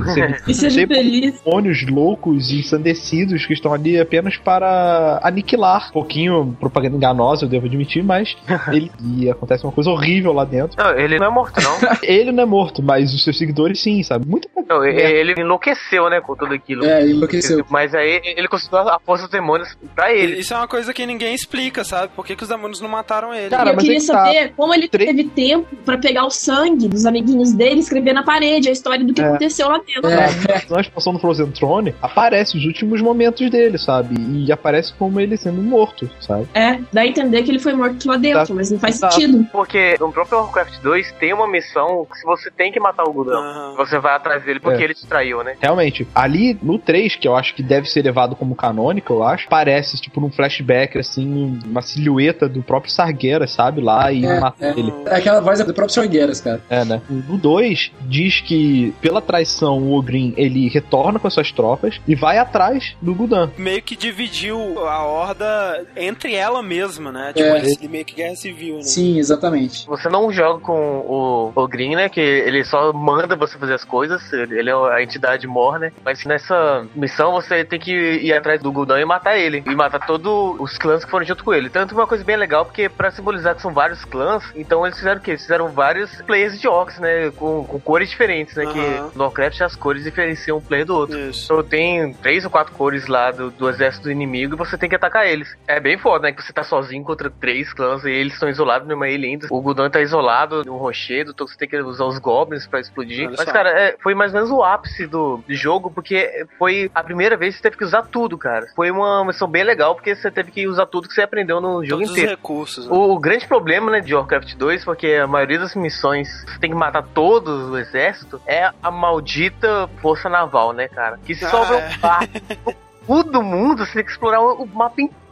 E seja feliz. demônios loucos e ensandecidos que estão ali apenas para aniquilar. Um pouquinho propaganda enganosa, eu devo admitir, mas ele e acontece uma coisa horrível lá dentro. Não, ele não é morto, não. Ele não é morto, mas os seus seguidores sim, sabe? Muito Não, ele enlouqueceu, né, com tudo aquilo. É, enlouqueceu. Mas aí ele conseguiu a força dos demônios pra ele. Isso é uma coisa que ninguém explica, sabe? Por que, que os demônios não mataram ele? Cara, eu mas queria é que tá. saber como ele Tre- teve tempo pra pegar o sangue dos amiguinhos dele e escrever na parede a história do que É. aconteceu lá dentro. É, na expansão do Frozen Throne, aparece os últimos momentos dele, sabe? E aparece como ele sendo morto, sabe? É, dá a entender que ele foi morto lá dentro, Exato. mas não faz Exato. sentido. Porque no próprio Warcraft 2 tem uma missão que se você tem que matar o Gudrão, Aham. você vai atrás dele porque É. ele te traiu, né? Realmente, ali no 3, que eu acho que deve ser levado como canônico, eu acho, parece, tipo, num flashback, assim, uma silhueta do próprio Sargueira, sabe? Lá e É, mata é. ele. É aquela voz do próprio Sorgueiras, cara. É, né? No 2, diz que pela traição o Ogrin ele retorna com as suas tropas e vai atrás do Gul'dan. Meio que dividiu a horda entre ela mesma, né? Tipo, É. ele meio que guerra civil, né? Sim, exatamente. Você não joga com o, o Green, né? Que ele só manda você fazer as coisas. Ele é a entidade mor, né? Mas nessa missão você tem que ir atrás do Gul'dan e matar ele. E matar todos os clãs que foram junto com ele. Tanto uma coisa bem legal, porque pra simbolizar que são vários clãs, então eles fizeram o quê? Eles fizeram vários players de orcs, né? Com, com cores diferentes, né? Que no Warcraft as cores diferenciam um player do outro. Isso. Então tem três ou quatro cores lá do, do exército do inimigo e você tem que atacar eles. É bem foda, né? Que você tá sozinho contra três clãs e eles estão isolados numa ilha ainda. O Gul'dan tá isolado num rochedo, então você tem que usar os goblins pra explodir. Olha Mas, só. cara, é, foi mais ou menos o ápice do jogo, porque foi a primeira vez que você teve que usar tudo, cara. Foi uma missão bem legal, porque você teve que usar tudo que você aprendeu no jogo Todos os inteiro. recursos. né? O, o grande problema, né, de Warcraft 2, porque a maioria das missões você tem que matar todos o exército, é a maldita força naval, né, cara? Que Ah, sobra é. um barco no cu do mundo, você tem que explorar o mapa inteiro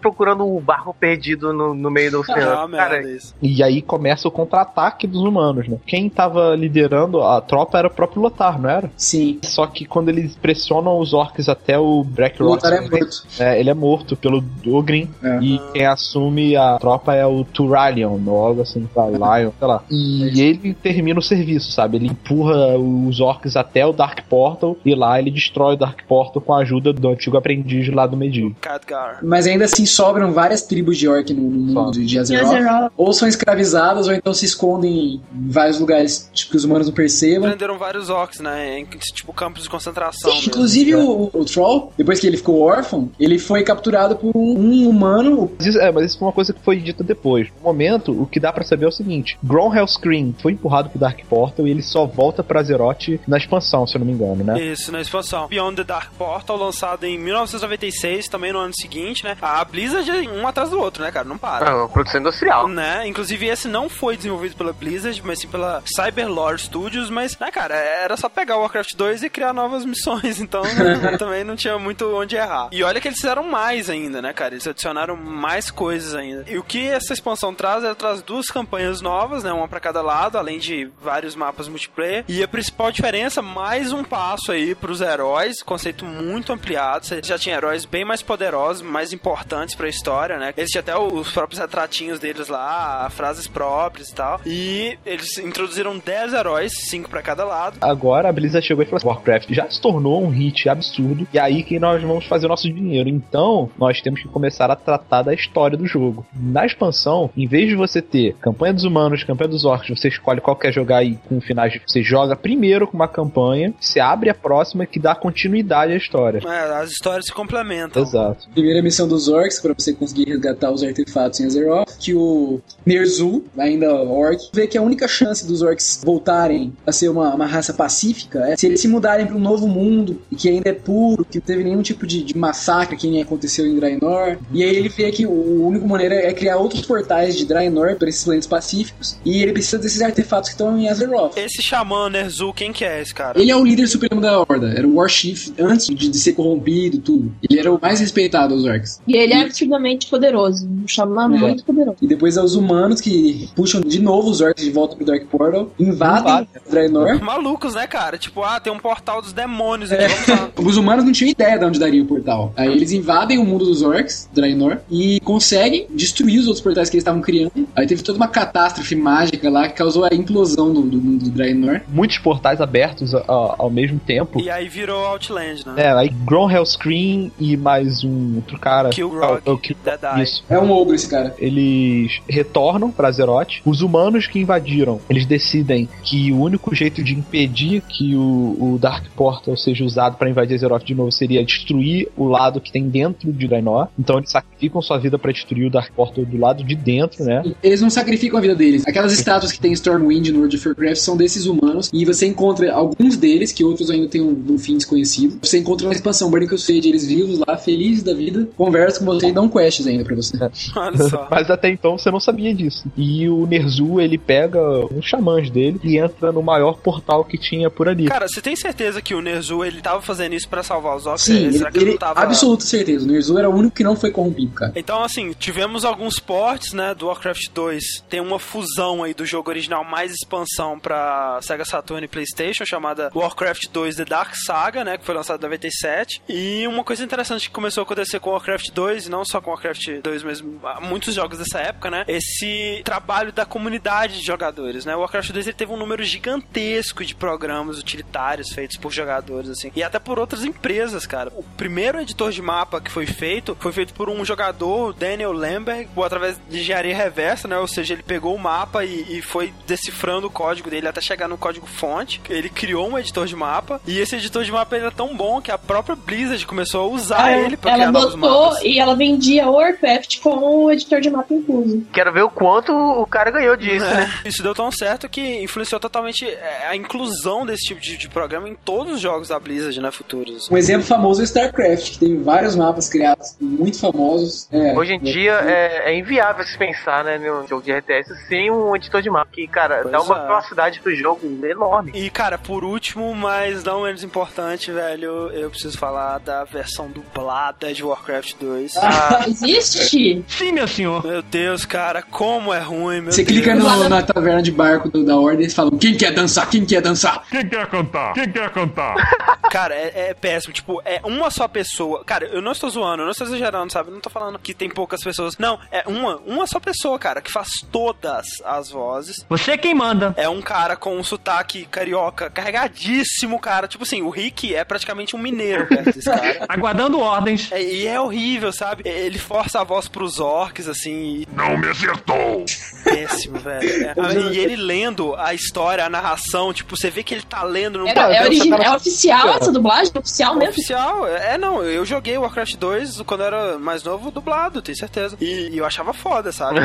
procurando o barco perdido no, no meio do É oceano. isso. E aí começa o contra-ataque dos humanos, né? Quem tava liderando a tropa era o próprio Lothar, não era? Sim. Só que quando eles pressionam os orcs até o Black O Rock, Lothar é morto. é, ele é morto pelo Ogrin. É. E quem assume a tropa é o Turalion, ou algo assim, tá, Lion, sei lá. E ele termina o serviço, sabe? Ele empurra os orcs até o Dark Portal e lá ele destrói o Dark Portal com a ajuda do antigo aprendiz lá do Medivh. Khadgar. Mas ainda assim sobram várias tribos de orc no, no mundo de Azeroth. Ou são escravizadas, ou então se escondem em vários lugares tipo, que os humanos não percebam. Prenderam vários orcs, né? Em tipo campos de concentração. Sim, mesmo. inclusive o, o Troll, depois que ele ficou órfão, ele foi capturado por um, um humano. Mas isso, é, mas isso foi uma coisa que foi dita depois. No momento, o que dá pra saber é o seguinte: Grom Hellscream foi empurrado pro Dark Portal e ele só volta pra Azeroth na expansão, se eu não me engano, né? Isso, na expansão. Beyond the Dark Portal, lançado em 1996, também no ano seguinte, né? Né? A Blizzard é um atrás do outro, né, cara? Não para. É uma produção industrial. Né? Inclusive, esse não foi desenvolvido pela Blizzard, mas sim pela Cyberlore Studios, mas, né, cara, era só pegar o Warcraft 2 e criar novas missões, então né, também não tinha muito onde errar. E olha que eles fizeram mais ainda, né, cara? Eles adicionaram mais coisas ainda. E o que essa expansão traz, ela traz duas campanhas novas, né, uma para cada lado, além de vários mapas multiplayer. E a principal diferença, mais um passo aí pros heróis, conceito muito ampliado. Você já tinha heróis bem mais poderosos, mais importantes pra história, né? Eles tinham até os próprios retratinhos deles lá, frases próprias e tal. E eles introduziram 10 heróis, 5 para cada lado. Agora a Blizzard chegou e falou assim: Warcraft já se tornou um hit absurdo, e aí que nós vamos fazer o nosso dinheiro. Então, nós temos que começar a tratar da história do jogo. Na expansão, em vez de você ter campanha dos humanos, campanha dos orcs, você escolhe qual quer jogar aí com finais. Você joga primeiro com uma campanha, você abre a próxima que dá continuidade à história. É, as histórias se complementam. Exato. Primeira missão dos orcs, para você conseguir resgatar os artefatos em Azeroth, que o Ner'zhul, ainda orc, vê que a única chance dos orcs voltarem a ser uma, uma raça pacífica é se eles se mudarem para um novo mundo, que ainda é puro, que não teve nenhum tipo de, de massacre que nem aconteceu em Draenor. E aí ele vê que o único maneira é criar outros portais de Draenor para esses planetas pacíficos, e ele precisa desses artefatos que estão em Azeroth. Esse xamã Ner'zhul, quem que é esse cara? Ele é o líder supremo da Horda, era o Warchief antes de, de ser corrompido tudo. Ele era o mais respeitado dos orcs. E ele é absurdamente poderoso. Um xamã É. muito poderoso. E depois é os humanos que puxam de novo os orcs de volta pro Dark Portal, invadem. Draenor. Malucos, né, cara? Tipo, ah, tem um portal dos demônios aqui, vamos lá. Os humanos não tinham ideia de onde daria o portal. Aí eles invadem o mundo dos orcs, Draenor, e conseguem destruir os outros portais que eles estavam criando. Aí teve toda uma catástrofe mágica lá que causou a implosão do, do mundo do Draenor. Muitos portais abertos a- a- ao mesmo tempo. E aí virou Outland, né? É, aí Grom Hellscream e mais um outro cara. Kilgrog, É é o Kill- Dead Eye. Isso. É um ogro esse cara. Eles retornam pra Azeroth. Os humanos que invadiram, eles decidem que o único jeito de impedir que o, o Dark Portal seja usado pra invadir Azeroth de novo seria destruir o lado que tem dentro de Draenor. Então eles sacrificam sua vida pra destruir o Dark Portal do lado de dentro, né? Eles não sacrificam a vida deles. Aquelas estátuas que tem Stormwind no World of Warcraft são desses humanos. E você encontra alguns deles, que outros ainda têm um, um fim desconhecido. Você encontra na expansão Burning Crusade, eles vivos lá, felizes da vida, conversam com você e dão quests ainda pra você. Olha só. Mas até então você não sabia disso. E o Nerzu, ele pega uns xamãs dele e entra no maior portal que tinha por ali. Cara, você tem certeza que o Ner'zhul, ele tava fazendo isso pra salvar os orcs? Sim, ele, Será que ele ele não tava... absoluta certeza. O Ner'zhul era o único que não foi corrompido, cara. Então, assim, tivemos alguns ports, né, do Warcraft 2. Tem uma fusão aí do jogo original mais expansão pra Sega Saturn e PlayStation, chamada Warcraft 2 The Dark Saga, né, que foi lançado em 97. E uma coisa interessante que começou a acontecer com o Warcraft 2, e não só com Warcraft 2, mas ah, muitos jogos dessa época, né, esse trabalho da comunidade de jogadores, né. O Warcraft 2 ele teve um número gigantesco de programas utilitários feitos por jogadores, assim, e até por outras empresas, cara. O primeiro editor de mapa que foi feito foi feito por um jogador, o Daniel Lemberg, ou através de engenharia reversa, né? Ou seja, ele pegou o mapa e, e foi decifrando o código dele até chegar no código fonte. Ele criou um editor de mapa e esse editor de mapa era tão bom que a própria Blizzard começou a usar É, ele pra ela criar novos botou mapas. E ela vendia o Warcraft com o editor de mapa incluso. Quero ver o quanto o cara ganhou disso, né? Isso deu tão certo que influenciou totalmente é, a inclusão desse tipo de, de programa em todos os jogos da Blizzard, né, futuros. Um exemplo famoso é o StarCraft, que tem vários mapas criados muito famosos. É, Hoje em dia é, é inviável se pensar, né, num jogo de RTS sem um editor de mapa, que, cara, Pois dá uma é. velocidade pro jogo enorme. E, cara, por último, mas não menos importante, velho, eu preciso falar da versão dublada de Warcraft 2. Ah, Existe? Sim, meu senhor. Meu Deus, cara, como é ruim, meu Você Deus. clica no- na taverna de barco do- da Ordem e eles falam: quem quer dançar? Quem quer dançar? Quem quer cantar? Quem quer cantar? Cara, é, é péssimo. Tipo, é uma só pessoa. Cara, eu não estou zoando, eu não estou exagerando, sabe? Eu não tô falando que tem poucas pessoas. Não, é uma, uma só pessoa, cara, que faz todas as vozes. Você é quem manda. É um cara com um sotaque carioca carregadíssimo, cara. Tipo assim, o Rick é praticamente um mineiro perto desse cara. Aguardando ordens. É, e é horrível, sabe? Ele força a voz pros orcs, assim, e Não me acertou! péssimo, velho. É, e ele lendo a história, a narração, tipo, você vê que ele tá lendo no Era, é, origi- é oficial essa dublagem? Oficial mesmo? Oficial, é não, eu joguei Warcraft 2 quando eu era mais novo, dublado, tenho certeza. E, e eu achava foda, sabe?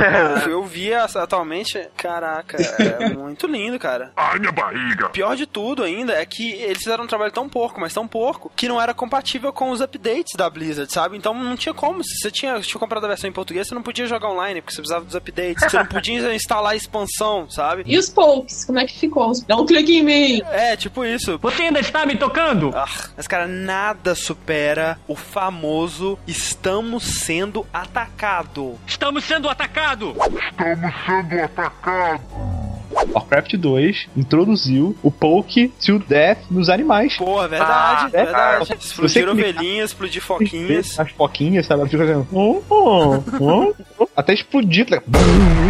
eu, eu via atualmente, caraca, é muito lindo, cara. Ai, minha barriga! Pior de tudo ainda é que eles fizeram um trabalho tão porco, mas tão porco, que não era compatível com os updates da Blizzard, sabe? Então não, tinha como. Se você tinha, tinha comprado a versão em português, você não podia jogar online, porque você precisava dos updates. Você não podia instalar a expansão, sabe? E os pokes, como é que ficou? Dá um clique em mim! É, tipo isso. Você ainda está me tocando? Ah, mas, cara, nada supera o famoso estamos sendo atacado. Estamos sendo atacados! Estamos sendo atacados. Warcraft 2 introduziu o Poke to Death nos animais. Porra, verdade, Ah, verdade. é. Explodir ovelhinhas, explodir foquinhas. As foquinhas, sabe? Ela fica fazendo. "Oh, oh, oh, oh", Até explodir, tá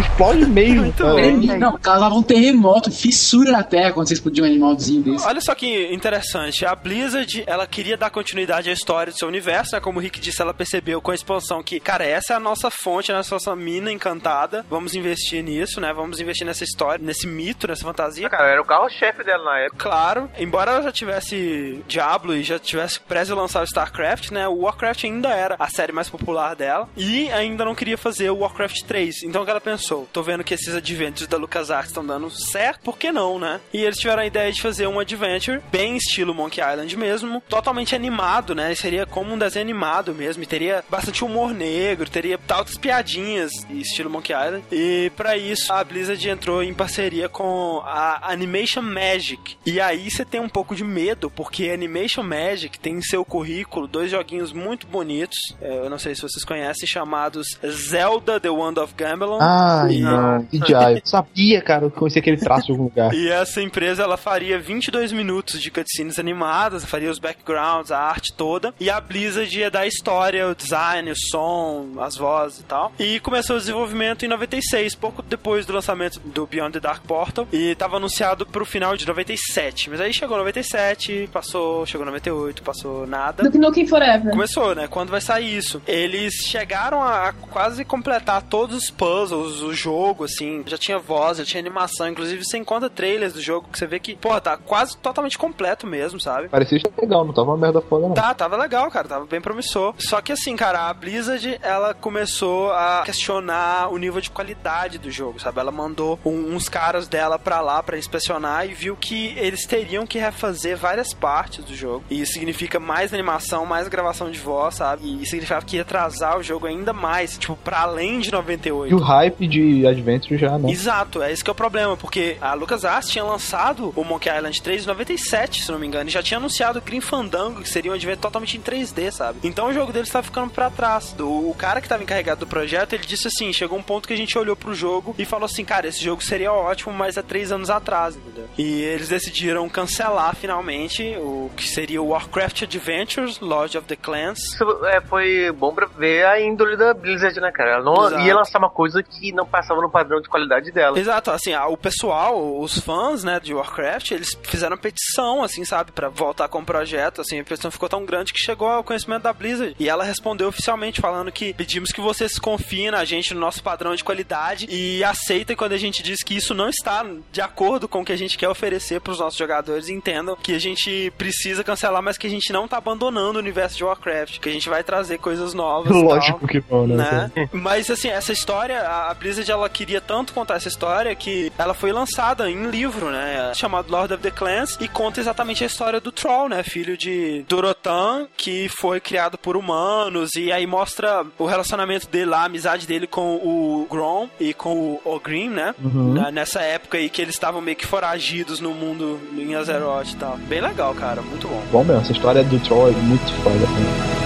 explode mesmo. Muito tá ligado? Não, causava um terremoto, fissura na terra quando você explodia um animalzinho desse. Olha só que interessante, a Blizzard, ela queria dar continuidade à história do seu universo, né? Como o Rick disse, ela percebeu com a expansão que, cara, essa é a nossa fonte, a nossa mina encantada, vamos investir nisso, né? Vamos investir nessa história, nesse mito, nessa fantasia. Cara, era o carro-chefe dela na época. Claro, embora ela já tivesse Diablo e já tivesse prestes a lançar o StarCraft, né? O Warcraft ainda era a série mais popular dela e ainda não queria fazer o Warcraft 3. Então o que ela pensou? Tô vendo que esses adventures da LucasArts estão dando certo, por que não, né? E eles tiveram a ideia de fazer um adventure bem estilo Monkey Island mesmo, totalmente animado, né? Seria como um desenho animado mesmo, e teria bastante humor negro, teria altas piadinhas estilo Monkey Island. E para isso a Blizzard entrou em parceria com a Animation Magic. E aí você tem um pouco de medo, porque Animation Magic tem em seu currículo dois joguinhos muito bonitos. é, Eu não sei se vocês conhecem, chamados Zelda The Wand of Gamelon. Ai, E- não. Que diabo. Eu sabia, cara, que eu conhecia aquele traço de algum lugar. E essa empresa ela faria 22 minutos de cutscenes animadas, faria os backgrounds, a arte toda, e a Blizzard ia dar a história, o design, o som, as vozes e tal. E começou o desenvolvimento em 96, pouco depois do lançamento do Beyond the Dark Portal, e estava anunciado pro final de 97. Mas aí chegou 97, passou, chegou 98, passou nada. Duke Nukem Forever. Começou, né? Quando vai sair isso? Eles chegaram a quase completar todos os puzzles, o jogo, assim. Já tinha voz, já tinha animação. Inclusive, você encontra trailers do jogo que você vê que, pô, tá quase totalmente completo mesmo, sabe? Parecia legal, não tava uma merda foda, não. Tá, tava legal, cara, tava bem promissor. Só que assim, cara, a Blizzard, ela começou a questionar o nível de qualidade do jogo, sabe? Ela mandou um- uns caras dela pra lá pra inspecionar e viu que eles teriam que refazer várias partes do jogo. E isso significa mais animação, mais gravação de voz, sabe? E significava que ia atrasar o jogo ainda mais, tipo, pra além de 98. E o hype de Adventure já, né? Exato, é esse que é o problema, porque a LucasArts tinha lançado o Monkey Island 3 em 97, se não me engano, e já tinha anunciado o Green Fandango, que seria um advento totalmente em 3D, sabe? Então o jogo deles estava ficando pra trás. O, o cara que estava encarregado do projeto, ele disse assim, chegou um ponto que a gente olhou pro jogo e falou assim, cara, esse jogo seria ótimo, mas há três anos atrás, entendeu? E eles decidiram cancelar finalmente o que seria o Warcraft Adventures, Lord of the Clans, Isso é, foi bom pra ver a índole da Blizzard, né, cara? Ela não Exato. ia lançar uma coisa que não passava no padrão de qualidade dela. Exato, assim, o pessoal, os fãs, né, de Warcraft, eles fizeram petição, assim, sabe, pra voltar com o projeto, assim, a petição ficou tão grande que chegou ao conhecimento da Blizzard. E ela respondeu oficialmente falando que pedimos que vocês confiem na gente, no nosso padrão de qualidade e aceitem quando a gente diz que isso não está de acordo com o que a gente quer oferecer pros nossos jogadores entendam que a gente precisa cancelar, mas que a gente não tá abandonando o universo de Warcraft, que a gente vai trazer coisas novas. e tal Lógico que não, né? né? Mas assim, essa história, a Blizzard ela queria tanto contar essa história que ela foi lançada em livro, né? Chamado Lord of the Clans e conta exatamente a história do Troll, né? Filho de Dorotan, que foi criado por humanos e aí mostra o relacionamento dele lá, a amizade dele com o Grom e com o Ogrim, né? Na- Nessa época aí que eles estavam meio que foragidos no mundo em Azeroth e tal. Bem legal, cara, muito bom. Bom mesmo, essa história do Troll é muito foda.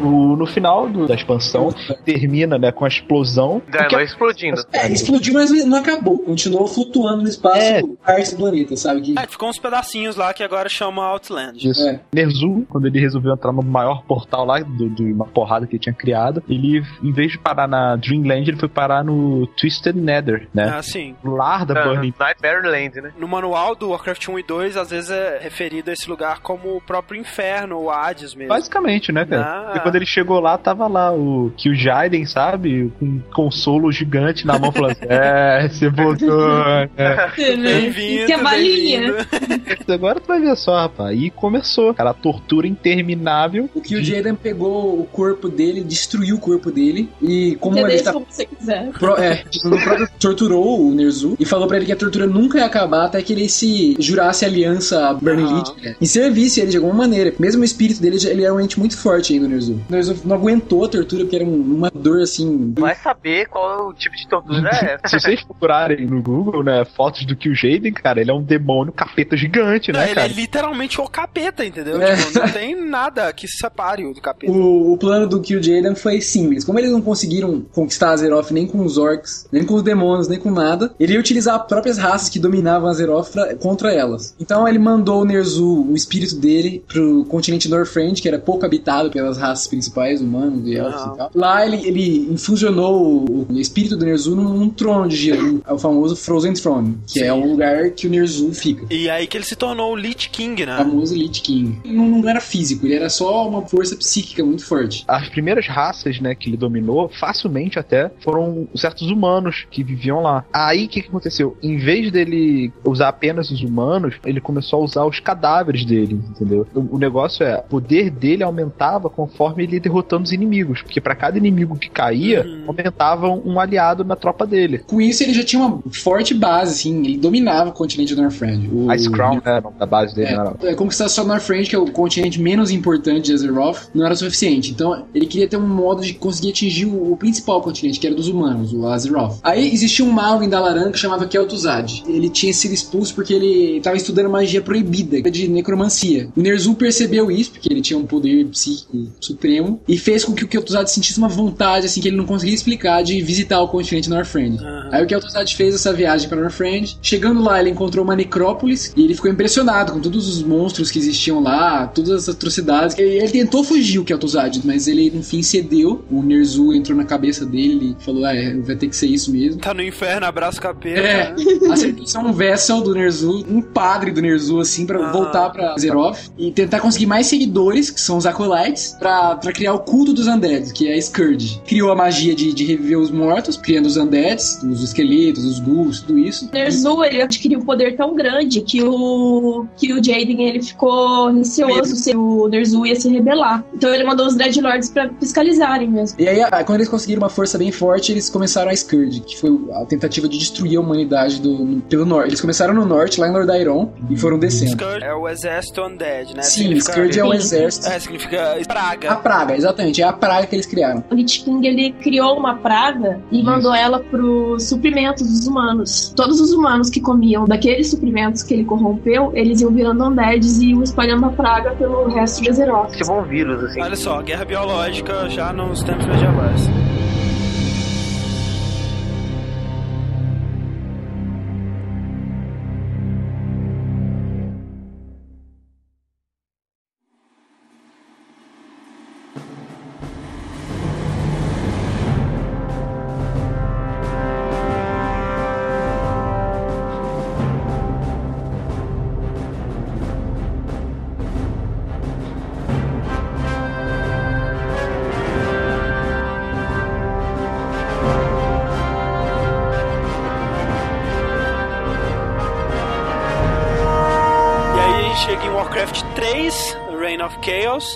O- no final do- da expansão, termina né, com a explosão. Da Porque- Eloy explodindo. É, explodiu, mas não acabou. Continuou flutuando no espaço É. parte do planeta, sabe? Que, É, ficou uns pedacinhos lá que agora chama Outland. Isso. É. Nerzu, quando ele resolveu entrar no maior portal lá, de uma porrada que ele tinha criado, ele, em vez de parar na Dreamland, ele foi parar no Twisted Nether, né? Assim, O lar da Ah, Burning. Nightmare Land, né? no manual do Warcraft 1 e 2, às vezes é referido a esse lugar como o próprio inferno, o Hades mesmo. Basicamente, né, cara? Ah. Quando ele chegou lá, tava lá o que o Jaden, sabe? Com um consolo gigante na mão, falando assim, é, você voltou. É. Bem-vindo, Que é balinha. bem-vindo. Agora tu vai ver só, rapaz. E começou. Aquela tortura interminável. O que o Jaden pegou o corpo dele, destruiu o corpo dele e como Você ele tá como você quiser. Pro- é, no torturou o Nerzu e falou pra ele que a tortura nunca ia acabar até que ele se jurasse aliança a Burning Aham. Legion né? e servisse ele de alguma maneira. Mesmo o espírito dele, ele era um ente muito forte ainda, o Nerzu. O Nerzu não aguentou a tortura porque era um- uma dor assim. Vai saber qual o tipo de tortura é essa. Se vocês procurarem no Google, né, fotos do Kill Jaden, cara, ele é um demônio capeta gigante, Não, né, ele cara? é literalmente o capeta, entendeu? É. Tipo, não tem nada que se separe o do capeta. O, o plano do Kill Jaden foi simples. Como eles não conseguiram conquistar Azeroth nem com os orcs, nem com os demônios, nem com nada, ele ia utilizar as próprias raças que dominavam Azeroth pra- contra elas. Então ele mandou o Nerzu, o espírito dele, pro continente Northrend, que era pouco habitado pelas raças principais, humanos e elfos Ah. e tal. Lá ele, ele infusionou o, o espírito do Nerzu num, num trono de gelo, é o famoso Frozen Throne, que é o lugar que o Nerzu fica. E aí que ele se tornou o Lich King, O né? famoso Lich King. Não, não era físico, ele era só uma força psíquica muito forte. As primeiras raças, né, que ele dominou, facilmente até, foram certos humanos que viviam lá. Aí o que, que aconteceu? Em vez dele usar apenas os humanos, ele começou a usar os cadáveres dele, entendeu? O, o negócio é, o poder dele aumentava conforme ele ia derrotando os inimigos, porque para cada inimigo que caía, Uhum. aumentava um aliado na tropa dele. Com isso, ele já tinha uma forte base, assim, ele dominava o continente do Northrend. O Ice Crown, né, da base dele, não era? É, conquistar só Northrend, que é o continente menos importante de Azeroth, não era suficiente. Então, ele queria ter um modo de conseguir atingir o, o principal continente, que era dos humanos, o Azeroth. Aí, existia um mago em Dalaran que chamava Kel'Thuzad. Ele tinha sido expulso porque ele estava estudando magia proibida, de necromancia. O Ner'zhul percebeu isso, porque ele tinha um poder psíquico e fez com que o Kel'Thuzad sentisse uma vontade, assim, que ele não conseguia explicar, de visitar o continente Northrend. Aí o Kel'Thuzad fez essa viagem para Northrend. Chegando lá, ele encontrou uma necrópolis e ele ficou impressionado com todos os monstros que existiam lá, todas as atrocidades. E ele tentou fugir, o Kel'Thuzad, mas ele no fim cedeu. O Ner'zhul entrou na cabeça dele e falou: "Ah, é, vai ter que ser isso mesmo". Tá no inferno, abraço capeta. É, né? ser um vessel do Ner'zhul, um padre do Ner'zhul, assim, pra Ah. voltar pra Azeroth e tentar conseguir mais seguidores, que são os Acolytes, pra, pra criar o culto dos Undead, que é a Scourge. Criou a magia de, de reviver os mortos, criando os Undeads, os esqueletos, os ghouls, tudo isso. O Ner'zhul, ele adquiriu um poder tão grande que o, que o Jaden, ele ficou receoso se o Ner'zhul ia se rebelar. Então ele mandou os Dreadlords pra fiscalizarem mesmo. E aí, quando eles conseguiram uma força bem forte, eles começaram a Scourge, que foi a tentativa de destruir a humanidade do, no- pelo norte. Eles começaram no norte, lá em Lordairon, e foram descendo. Scourge é o exército undead, né? Sim, Significa- Scourge é o exército. É, significa praga. A praga, exatamente, é a praga que eles criaram. O Lich King, ele criou uma praga e mandou ela pros suprimentos dos humanos. Todos os humanos que comiam daqueles suprimentos que ele corrompeu, eles iam virando undeads e iam espalhando a praga pelo resto de Azeroth. Tipo um vírus, assim. Olha só, guerra biológica já nos tempos medievais.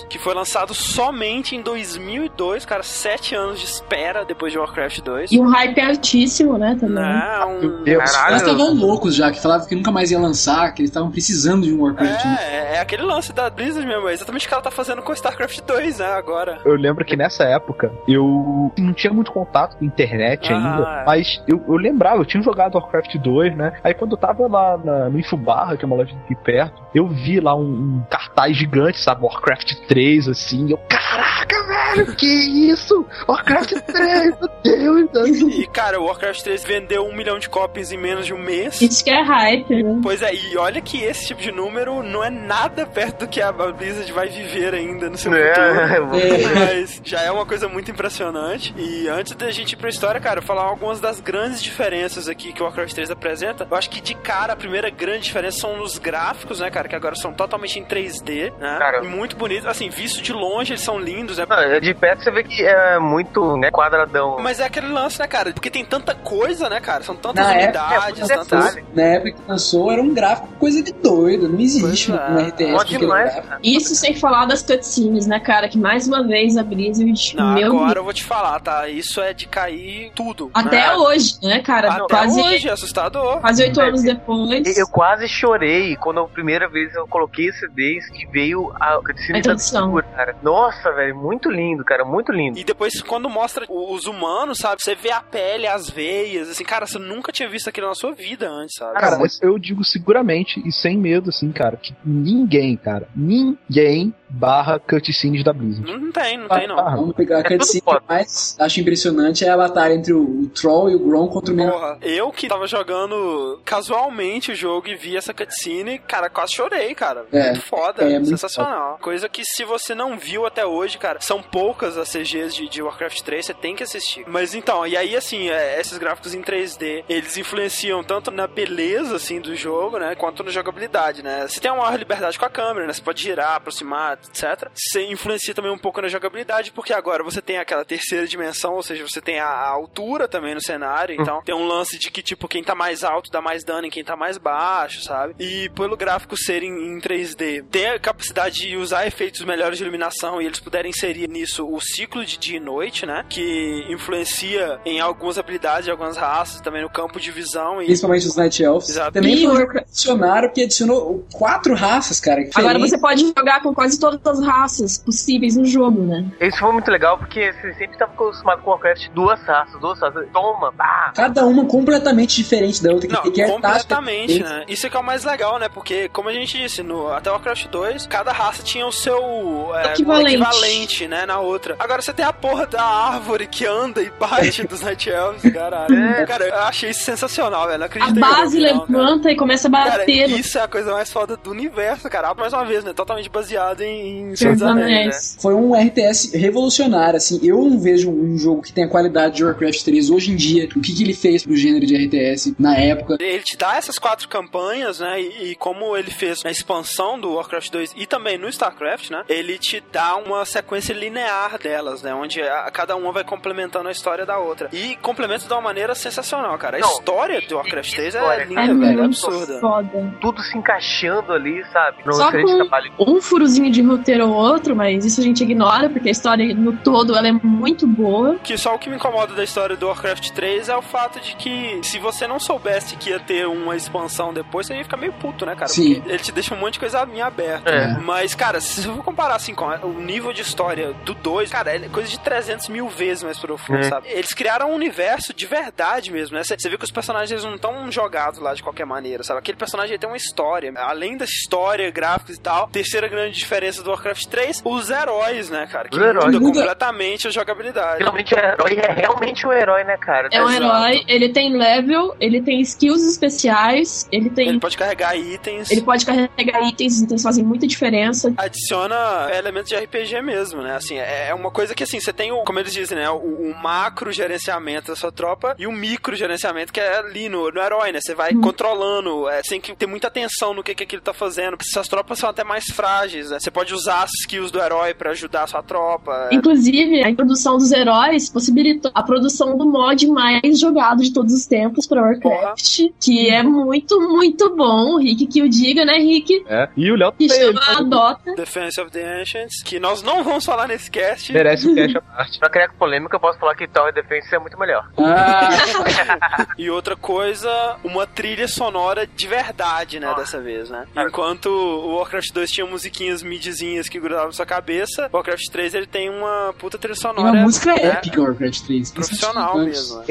Que foi lançado somente em 2002, cara, sete anos de espera depois de Warcraft 2. E um hype altíssimo, né, também. Não, Deus. Os Caralho. caras estavam loucos já, que falavam que nunca mais ia lançar, que eles estavam precisando de um Warcraft. né? é, é aquele lance da Blizzard mesmo, é exatamente o que ela tá fazendo com StarCraft 2, né, agora. Eu lembro que nessa época eu não tinha muito contato com internet Ah, ainda, é. mas eu, eu lembrava, eu tinha jogado Warcraft 2, né? Aí quando eu tava lá na- no Infubarra, que é uma loja aqui perto, eu vi lá um, um cartaz gigante, sabe? Warcraft 3, assim. Eu, caraca, velho, que isso? Warcraft 3, meu Deus. E, cara, o Warcraft 3 vendeu um milhão de cópias em menos de um mês. Isso que é hype, né? Pois é, e olha que esse tipo de número não é nada perto do que a Blizzard vai viver ainda no seu futuro. É, Mas já é uma coisa muito impressionante. E antes da gente ir pra história, cara, falar algumas das grandes diferenças aqui que o Warcraft 3 apresenta. Eu acho que de cara a primeira grande diferença são nos gráficos, né, cara? Que agora são totalmente em 3D, né? Cara. E muito Assim, visto de longe, eles são lindos, né? Não, é de perto você vê que é muito, né, quadradão. Mas é aquele lance, né, cara? Porque tem tanta coisa, né, cara? São tantas Na unidades, época, é muito tantas. detalhe. Na época que lançou, era um gráfico coisa de doido. Não existe Pois é. RTS demais. Isso sem falar das cutscenes, né, cara? Que mais uma vez a Blizzard, Não, meu agora Deus. eu vou te falar, tá? Isso é de cair tudo. Até né? hoje, né, cara? Até quase, hoje, é assustador. quase oito anos depois. Eu quase chorei quando a primeira vez eu coloquei CDs e veio a cutscene da abertura, cara. Nossa, velho, muito lindo, cara, muito lindo. E depois, quando mostra os humanos, sabe? Você vê a pele, as veias, assim, cara, você nunca tinha visto aquilo na sua vida antes, sabe? Cara, mas eu digo seguramente e sem medo, assim, cara, que ninguém, cara, ninguém barra cutscenes da Blizzard. Não tem, não tem, não. Ah, Vamos pegar a É cutscene que eu foda. mais acho impressionante é a batalha entre o, o Troll e o Grom contra o. Porra, eu que tava jogando casualmente o jogo e vi essa cutscene, cara, quase chorei, cara. É, muito foda, é muito sensacional. Coisa que se você não viu até hoje, cara, são poucas as CGs de, de Warcraft 3, você tem que assistir. Mas então, e aí assim, é, esses gráficos em 3D, eles influenciam tanto na beleza, assim, do jogo, né, quanto na jogabilidade, né. Você tem uma maior liberdade com a câmera, né, você pode girar, aproximar, etc. Você influencia também um pouco na jogabilidade, porque agora você tem aquela terceira dimensão, ou seja, você tem a, altura também no cenário, então tem um lance de que, tipo, quem tá mais alto dá mais dano em quem tá mais baixo, sabe? E pelo gráfico serem em 3D, ter a capacidade de usar efeitos melhores de iluminação e eles puderem inserir nisso o ciclo de dia e noite, né? Que influencia em algumas habilidades de algumas raças, também no campo de visão e Principalmente os Night Elves. Exato. Também E foi um que adicionaram, porque adicionou quatro raças, cara. Agora diferentes. você pode jogar com quase todas as raças possíveis no jogo, né? Isso foi muito legal porque você sempre tava acostumado com Warcraft duas raças, duas raças. Toma, pá! Cada uma completamente diferente da outra. Não, que, que é completamente, tática. né? Isso é que é o mais legal, né? Porque, como a gente disse, no, até Warcraft 2, cada raça tinha o seu é, Equivalente. equivalente, né? Na outra. Agora você tem a porra da árvore que anda e bate dos Night Elves, caralho. Cara, eu achei isso sensacional, velho. Não A acredito base levanta e começa a Cara, bater. no- isso é a coisa mais foda do universo, cara. Mais uma vez, né? Totalmente baseado em, em Senhor dos Anéis, né? Foi um RTS revolucionário, assim. Eu não vejo um jogo que tenha qualidade de Warcraft 3 hoje em dia. O que, que ele fez pro gênero de RTS na época. Ele te dá essas quatro campanhas, né? E, e como ele fez na expansão do Warcraft 2 e também no StarCraft, né? Ele te dá uma sequência linear delas, né? Onde a, cada uma vai complementando a história da outra. E complementa de uma maneira sensacional, cara. A Não, história do Warcraft 3 é história, linda, É velho. É muito absurda. foda. Tudo se encaixando ali, sabe? No Só com-. Um furozinho de roteiro ou outro, mas isso a gente ignora, porque a história no todo ela é muito boa. Que só o que me incomoda da história do Warcraft 3 é o fato de que se você não soubesse que ia ter uma expansão depois, você ia ficar meio puto, né, cara? Sim. Porque ele te deixa um monte de coisa minha aberta. É. Mas, cara, se eu for comparar assim com o nível de história do 2, cara, é coisa de 300 mil vezes mais profundo, É. sabe? Eles criaram um universo de verdade mesmo, né? Você vê que os personagens eles não estão jogados lá de qualquer maneira, sabe? Aquele personagem tem uma história. Além da história, gráficos e tal, terceira grande diferença do Warcraft 3, os heróis, né, cara? Que muda completamente a jogabilidade. Finalmente o herói é realmente um herói, né, cara? É um Exato. herói, ele tem level, ele tem skills especiais, ele tem. Ele pode carregar itens. Ele pode carregar itens, itens fazem muita diferença. adiciona elementos de RPG mesmo, né? Assim, é uma coisa que assim, você tem o, como eles dizem, né? O, o macro gerenciamento da sua tropa e o micro gerenciamento que é ali no, no herói, né? Você vai controlando, é, sem que ter muita atenção no que, que ele tá fazendo. Porque suas tropas são até mais frágeis, né? Você pode usar as skills do herói pra ajudar a sua tropa. Inclusive, a introdução dos heróis possibilitou a produção do mod mais jogado de todos os tempos para Warcraft, que é muito, muito bom. O Rick que o diga, né, Rick? É. E o Léo Que também, chama a Dota. Defense of the Ancients, que nós não vamos falar nesse cast. merece o cash à parte. Pra criar polêmica, eu posso falar que Tower Defense é muito melhor. Ah, E outra coisa, uma trilha sonora de verdade, né, dessa vez, né? Ah. Enquanto o Warcraft 2 tinha musiquinhas midzinhas que grudavam na sua cabeça, Warcraft 3 ele tem uma puta trilha sonora. uma música né, épica Warcraft 3. Profissional principalmente mesmo. né?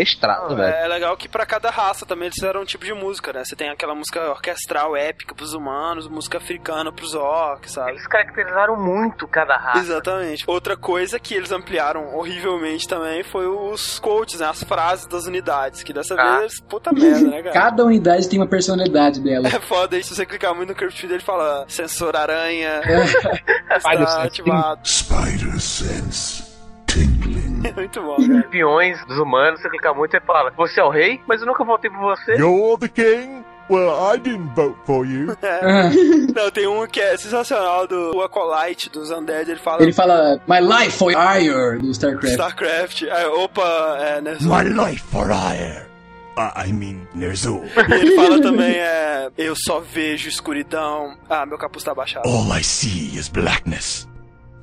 Velho. É legal que pra cada raça também eles fizeram um tipo de música, né? Você tem aquela música orquestral épica pros humanos, música africana pros orcs, sabe? Eles caracterizaram muito cada raça. Exatamente. Outra coisa que eles ampliaram horrivelmente também foi os quotes, né? As frases das unidades, que dessa Ah. vez, puta merda, né, cara? Cada unidade tem uma personalidade dela. É foda, aí se você clicar muito no Crypt Feed, ele fala sensor aranha, Spider está sense. ativado. Spider sense tingling. muito bom, cara. Peões dos humanos, você clicar muito e fala: Você é o rei, mas eu nunca voltei por você. You're the king, Well, I didn't vote for you. É. Não, tem um que é sensacional do Acolyte, dos Undead, ele fala... Ele fala My life for hire do StarCraft. StarCraft. É, opa, é, Nerzu. My life for hire. Uh, I mean, Ner'zhul. E ele fala também, é... Eu só vejo escuridão. Ah, meu capuz tá baixado. All I see is blackness.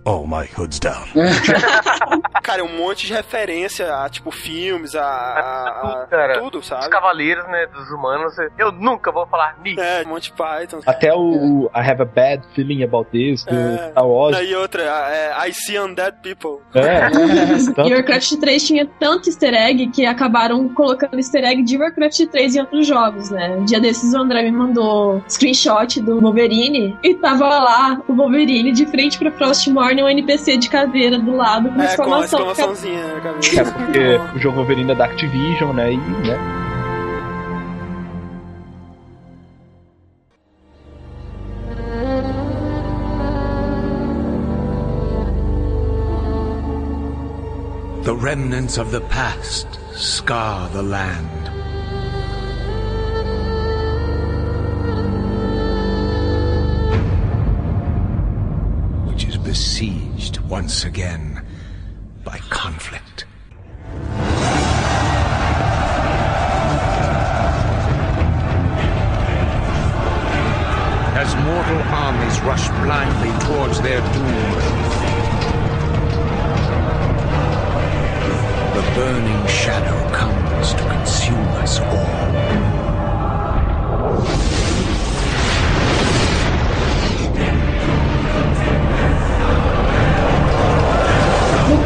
Oh, my hood's down. Cara, é um monte de referência a, tipo, filmes, a... a- a Cara, tudo, Os sabe? cavaleiros, né, dos humanos, eu nunca vou falar nisso. É, Monty Python. Até o I Have a Bad Feeling About This, do É. Star Wars. E outra, é, I See Undead People. É. E Warcraft 3 tinha tanto easter egg que acabaram colocando easter egg de Warcraft 3 em outros jogos, né? Um dia desses o André me mandou screenshot do Wolverine e tava lá o Wolverine de frente pra Frostmourne, um NPC de caveira do lado com uma É, com uma exclamação. exclamaçãozinha na cabeça. É porque o jogo Wolverine é da Activision, né? E, né? The remnants of the past scar the land. Once again by conflict. As mortal armies rush blindly towards their doom, The burning shadow comes to consume us all.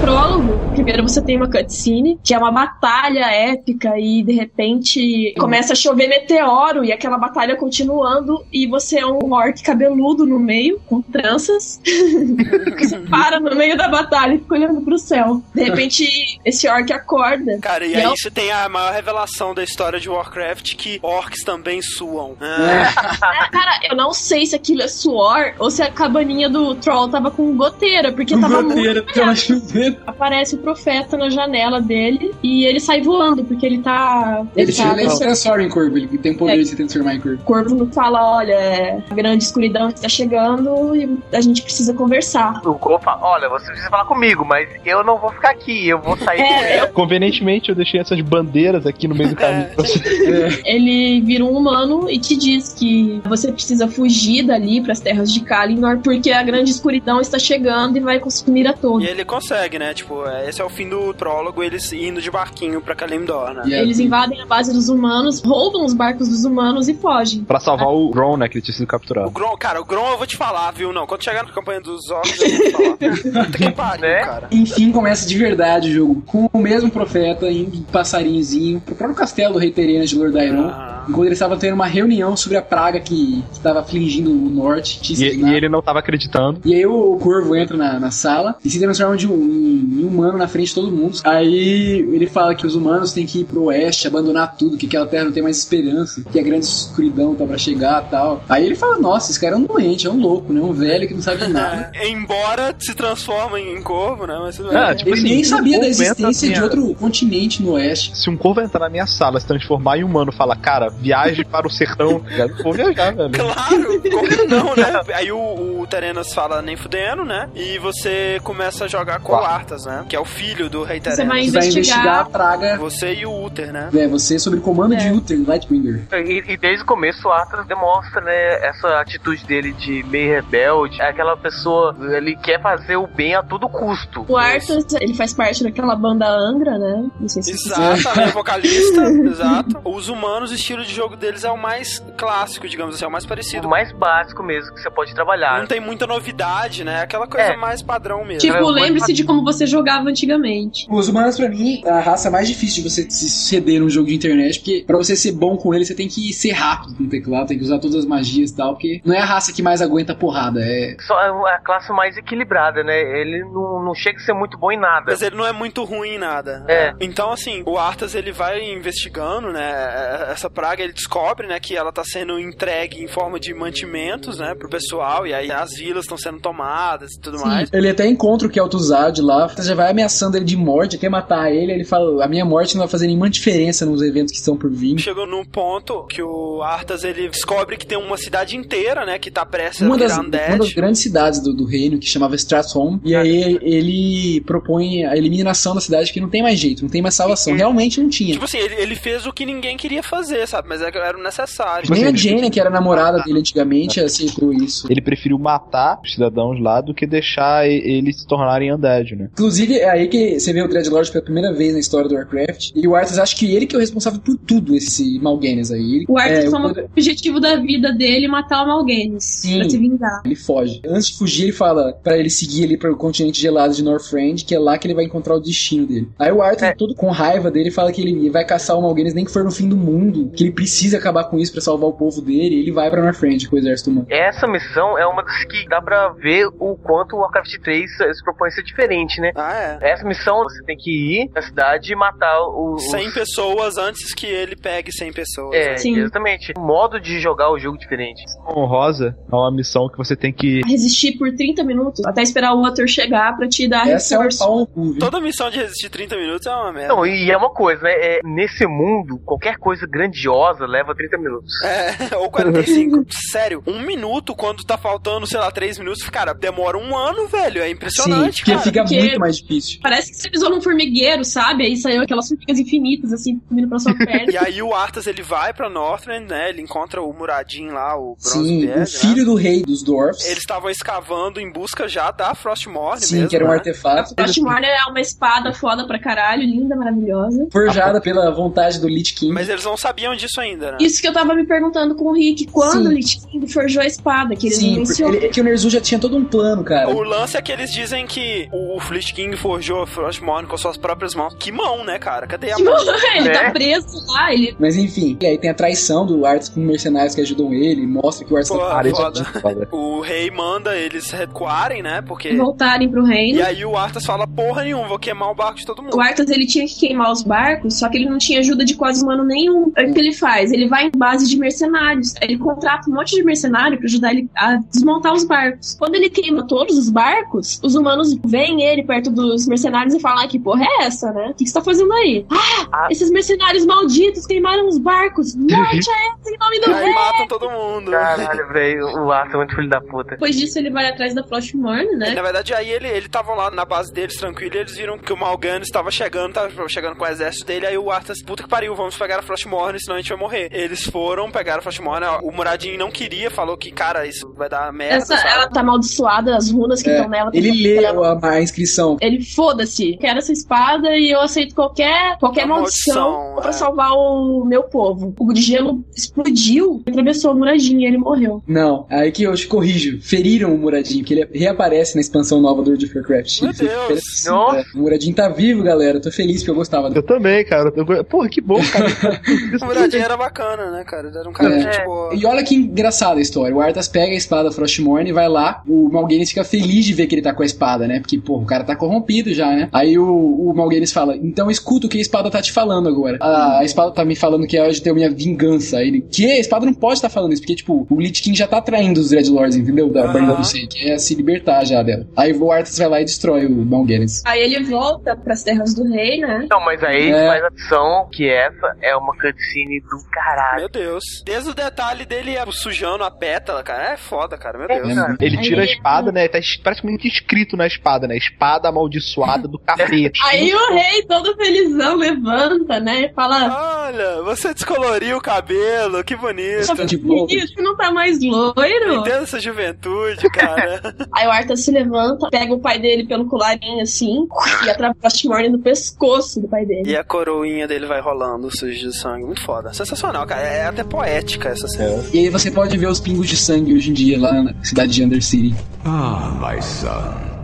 Prólogo, primeiro você tem uma cutscene, que é uma batalha épica, e de repente começa a chover meteoro, e aquela batalha continuando, e você é um orc cabeludo no meio, com tranças. você para no meio da batalha e fica olhando pro céu. De repente, esse orc acorda. Cara, e E aí é o- você tem a maior revelação da história de Warcraft, que orcs também suam. Ah, É, cara, eu não sei se aquilo é suor ou se a cabaninha do troll tava com goteira, porque tava Goteira, muito tava chovendo. Aparece o profeta na janela dele e ele sai voando, porque ele tá. Ele, tá ele se transforma em corvo, ele tem poder É. de se transformar em corvo. O corvo não fala: olha, é, a grande escuridão está chegando e a gente precisa conversar. O Corvo fala, olha, você precisa falar comigo, mas eu não vou ficar aqui, eu vou sair É, daqui. Convenientemente, eu deixei essas bandeiras aqui no meio do caminho. pra você. Ele vira um humano e te diz que você precisa fugir dali para as terras de Kalinor, porque a grande escuridão está chegando e vai consumir a todos. E ele consegue, né? Tipo, é, esse é o fim do prólogo, eles indo de barquinho pra Kalimdor, né? E é- Eles invadem a base dos humanos, roubam os barcos dos humanos e fogem. Pra salvar o Ron, né? Que ele tinha sido O capturado. Grom, cara, o Grom eu vou te falar, viu? Não, quando chegar na campanha dos orcs eu vou te falar. Puta que pariu, Né? cara. Enfim, começa de verdade o jogo, com o mesmo profeta indo de passarinhozinho pro próprio castelo do rei Terenas de Lordairon, Ah. enquanto eles estavam tendo uma reunião sobre a praga que estava afligindo o norte. E, e ele não tava acreditando. E aí o Corvo entra na, na sala e se transforma de um, em um humano na frente de todo mundo. Aí ele fala que os humanos têm que ir pro oeste, abandonar tudo, que aquela terra não tem mais esperança, que a grande escuridão tá pra chegar e tal. Aí ele fala, nossa, esse cara é um doente, é um louco, né? Um velho que não sabe de nada. É, embora se transforme em corvo, né? Mas bem. É, tipo ele assim, nem sabia da um existência assim, de outro continente no oeste. Se um corvo entrar na minha sala, se transformar em humano, fala, cara, viaje para o sertão, ligado? vou viajar, velho. Claro, como não, né? Aí o, o Terenas fala nem fudendo, né? E você começa a jogar com o Arthas, né? Que é o filho do rei Você vai Você vai investigar a praga. Você e o Uther, né? É, você sob comando É. de Uther, Lightbringer. E, e desde o começo o Atlas demonstra, né, essa atitude dele de meio rebelde. É aquela pessoa, ele quer fazer o bem a todo custo. O Arthas, ele faz parte daquela banda Angra, né? Não sei se Exato, é vocalista, exato. Os humanos, o estilo de jogo deles é o mais clássico, digamos assim, é o mais parecido. O mais básico mesmo que você pode trabalhar. Não tem muita novidade, né? Aquela coisa É. mais padrão mesmo. Tipo, Eu- lembre-se de como você jogava antigamente. Os humanos, pra mim, é a raça mais difícil de você se ceder num jogo de internet, porque pra você ser bom com ele, você tem que ser rápido no teclado, tem que usar todas as magias e tal, porque não é a raça que mais aguenta porrada, é... Só é a classe mais equilibrada, né? Ele não, não chega a ser muito bom em nada. Mas ele não é muito ruim em nada. É. Então, assim, o Arthas ele vai investigando, né, essa praga ele descobre, né, que ela tá sendo entregue em forma de mantimentos, né, pro pessoal, e aí as vilas estão sendo tomadas e tudo Sim, mais. ele até encontra o Kel'Thuzad lá, já vai ameaçando ele de morte, quer matar ele, ele fala, a minha morte não vai fazer nenhuma diferença nos eventos que estão por vir. Chegou num ponto que o Arthas ele descobre que tem uma cidade inteira, né, que tá prestes Uma a das, virar uma undead. das grandes cidades do, do reino, que chamava Strathholm, e aí ele propõe a eliminação da cidade, que não tem mais jeito, não tem mais salvação. Realmente não tinha. Tipo assim, ele, ele fez o que ninguém queria fazer, sabe? Mas era o necessário. Nem a Jaina, que era a namorada dele antigamente, aceitou isso. Ele preferiu matar os cidadãos lá do que deixar eles se tornarem undead, né? Inclusive, é aí que você vê o Dreadlord pela primeira vez na história do Warcraft. E o Arthas acha que ele que é o responsável por tudo, esse Malganis aí. Ele, O Arthur é, toma o objetivo da vida dele matar o Malganis. Sim. Pra se vingar. Ele foge. Antes de fugir, ele fala pra ele seguir ali pro continente gelado de Northrend, que é lá que ele vai encontrar o destino dele. Aí o Arthur, todo com raiva dele, fala que ele vai caçar o Malganis nem que for no fim do mundo, que ele precisa acabar com isso pra salvar o povo dele, e ele vai pra Northrend com o exército humano. Essa missão é uma das que dá pra ver o quanto o Warcraft 3 se propõe a ser diferente, né? Ah, é. Essa missão você tem que ir na cidade e matar os. 100 pessoas antes que ele pegue 100 pessoas. É? Sim. exatamente. O modo de jogar o jogo diferente. Honrosa é uma missão que você tem que. Resistir por 30 minutos até esperar o outro chegar pra te dar Essa é um pau? Toda missão de resistir 30 minutos é uma merda. Não, e é uma coisa, né? É, nesse mundo, qualquer coisa grandiosa leva 30 minutos. É, ou 45. Sério, um minuto quando tá faltando, sei lá, 3 minutos, cara, demora um ano, velho. É Sim, impressionante, porque cara. fica porque- muito mais difícil. Parece que você pisou num formigueiro, sabe? Aí saiu aquelas formigas infinitas, assim, vindo pra sua perna. E aí o Arthas, ele vai pra Northrend, né? Ele encontra o Muradin lá, o Sim, Bronzebeard, o né? filho do rei dos Dwarfs. Eles estavam escavando em busca já da Frostmourne Sim, mesmo, que era um né? artefato. Frostmourne é uma espada foda pra caralho, linda, maravilhosa. Forjada pela vontade do Lich King. Mas eles não sabiam disso ainda, né? Isso que eu tava me perguntando com o Rick, quando Sim. o Lich King forjou a espada, que eles Sim, mencionam. ele, é que o Ner'zhul já tinha todo um plano, cara. O lance é que eles dizem que o Fleet King forjou a Frostmourne com suas próprias mãos. Que mão, né, cara? Cadê a mão? ele É. tá preso lá, ele Mas enfim, e aí tem a traição do Arthas com mercenários que ajudam ele, mostra que o Arthas Pô, tá Cara, isso é foda. O rei manda eles recuarem, né? Porque. voltarem pro reino. E aí o Arthas fala, porra nenhuma, vou queimar o barco de todo mundo. O Arthas ele tinha que queimar os barcos, só que ele não tinha ajuda de quase humano nenhum. Aí o que ele faz? Ele vai em base de mercenários. Aí Ele contrata um monte de mercenário pra ajudar ele a desmontar os barcos. Quando ele queima todos os barcos, os humanos veem ele perto dos mercenários e falam: ah, que porra é essa, né? O que que você tá fazendo aí? Ah, Ah. esses mercenários malditos queimaram os barcos. Morte a essa em nome do E rei! matam todo mundo. Caralho, velho, o Arthur é muito filho da puta. Depois disso, ele vai atrás da Frostmourne, E, né? na verdade, aí ele ele estavam lá na base deles, tranquilo, e eles viram que o Malgano estava chegando, tava chegando com o exército dele, aí o Arthas, puta que pariu, vamos pegar a Frostmourne, senão a gente vai morrer. Eles foram, pegaram a Frostmourne, ó, o Muradin não queria, falou que, cara, isso vai dar merda, Essa, sabe? ela tá amaldiçoada, as runas que É, estão nela. ele ela- a, a inscrição. Ele foda-se, quero essa espada e eu aceito qualquer, qualquer Uma maldição, maldição, pra é. salvar o meu povo. O de gelo explodiu, atravessou o Muradinho e ele morreu. Não, aí que eu te corrijo. Feriram o Muradin, que ele reaparece na expansão nova do World of Warcraft. Meu Deus. é. O Muradin tá vivo, galera. Eu tô feliz porque eu gostava dele. Eu também, cara. Eu- Porra, que bom, cara. O Muradin era bacana, né, cara? Ele era um cara É. boa. E olha que engraçada a história. O Arthas pega a espada Frostmourne e vai lá. O Malganis fica feliz de ver que ele tá com a espada, né? Porque, pô, o cara tá corrompido já, né? Aí o, o fala: Então escuta o que a espada tá te falando agora. A, a espada tá me falando que é hora de ter minha vingança. Aí ele: Que? A espada não pode estar falando isso. Porque, tipo, o Lich King já tá traindo os Dreadlords, entendeu? Da. Barriga do Sei, que é se libertar já dela. Aí o Arthas vai lá e destrói o Malganis. Aí ele volta pras terras do rei, né? Não, mas aí É. faz ação que essa é uma cutscene do caralho. Meu Deus. Desde o detalhe dele é sujando a pétala, cara. É foda, cara. Meu É, Deus. cara. Ele tira a espada, né? Tá praticamente escrito na espada, né? Espada amaldiçoada do capeta. Aí o rei, todo felizão, levanta, né? E fala: Olha, você descoloriu o cabelo, que bonito. De volta. Ih, você não tá mais loiro? Entendo essa juventude, cara. Aí o Arthur se levanta, pega o pai dele pelo colarinho assim e atravessa a no pescoço do pai dele. e a coroinha dele vai rolando, sujo de sangue. Muito foda. Sensacional, cara. É até poética essa cena. E aí você pode ver os pingos de sangue hoje em dia lá na cidade de Undercity. Ah, my son.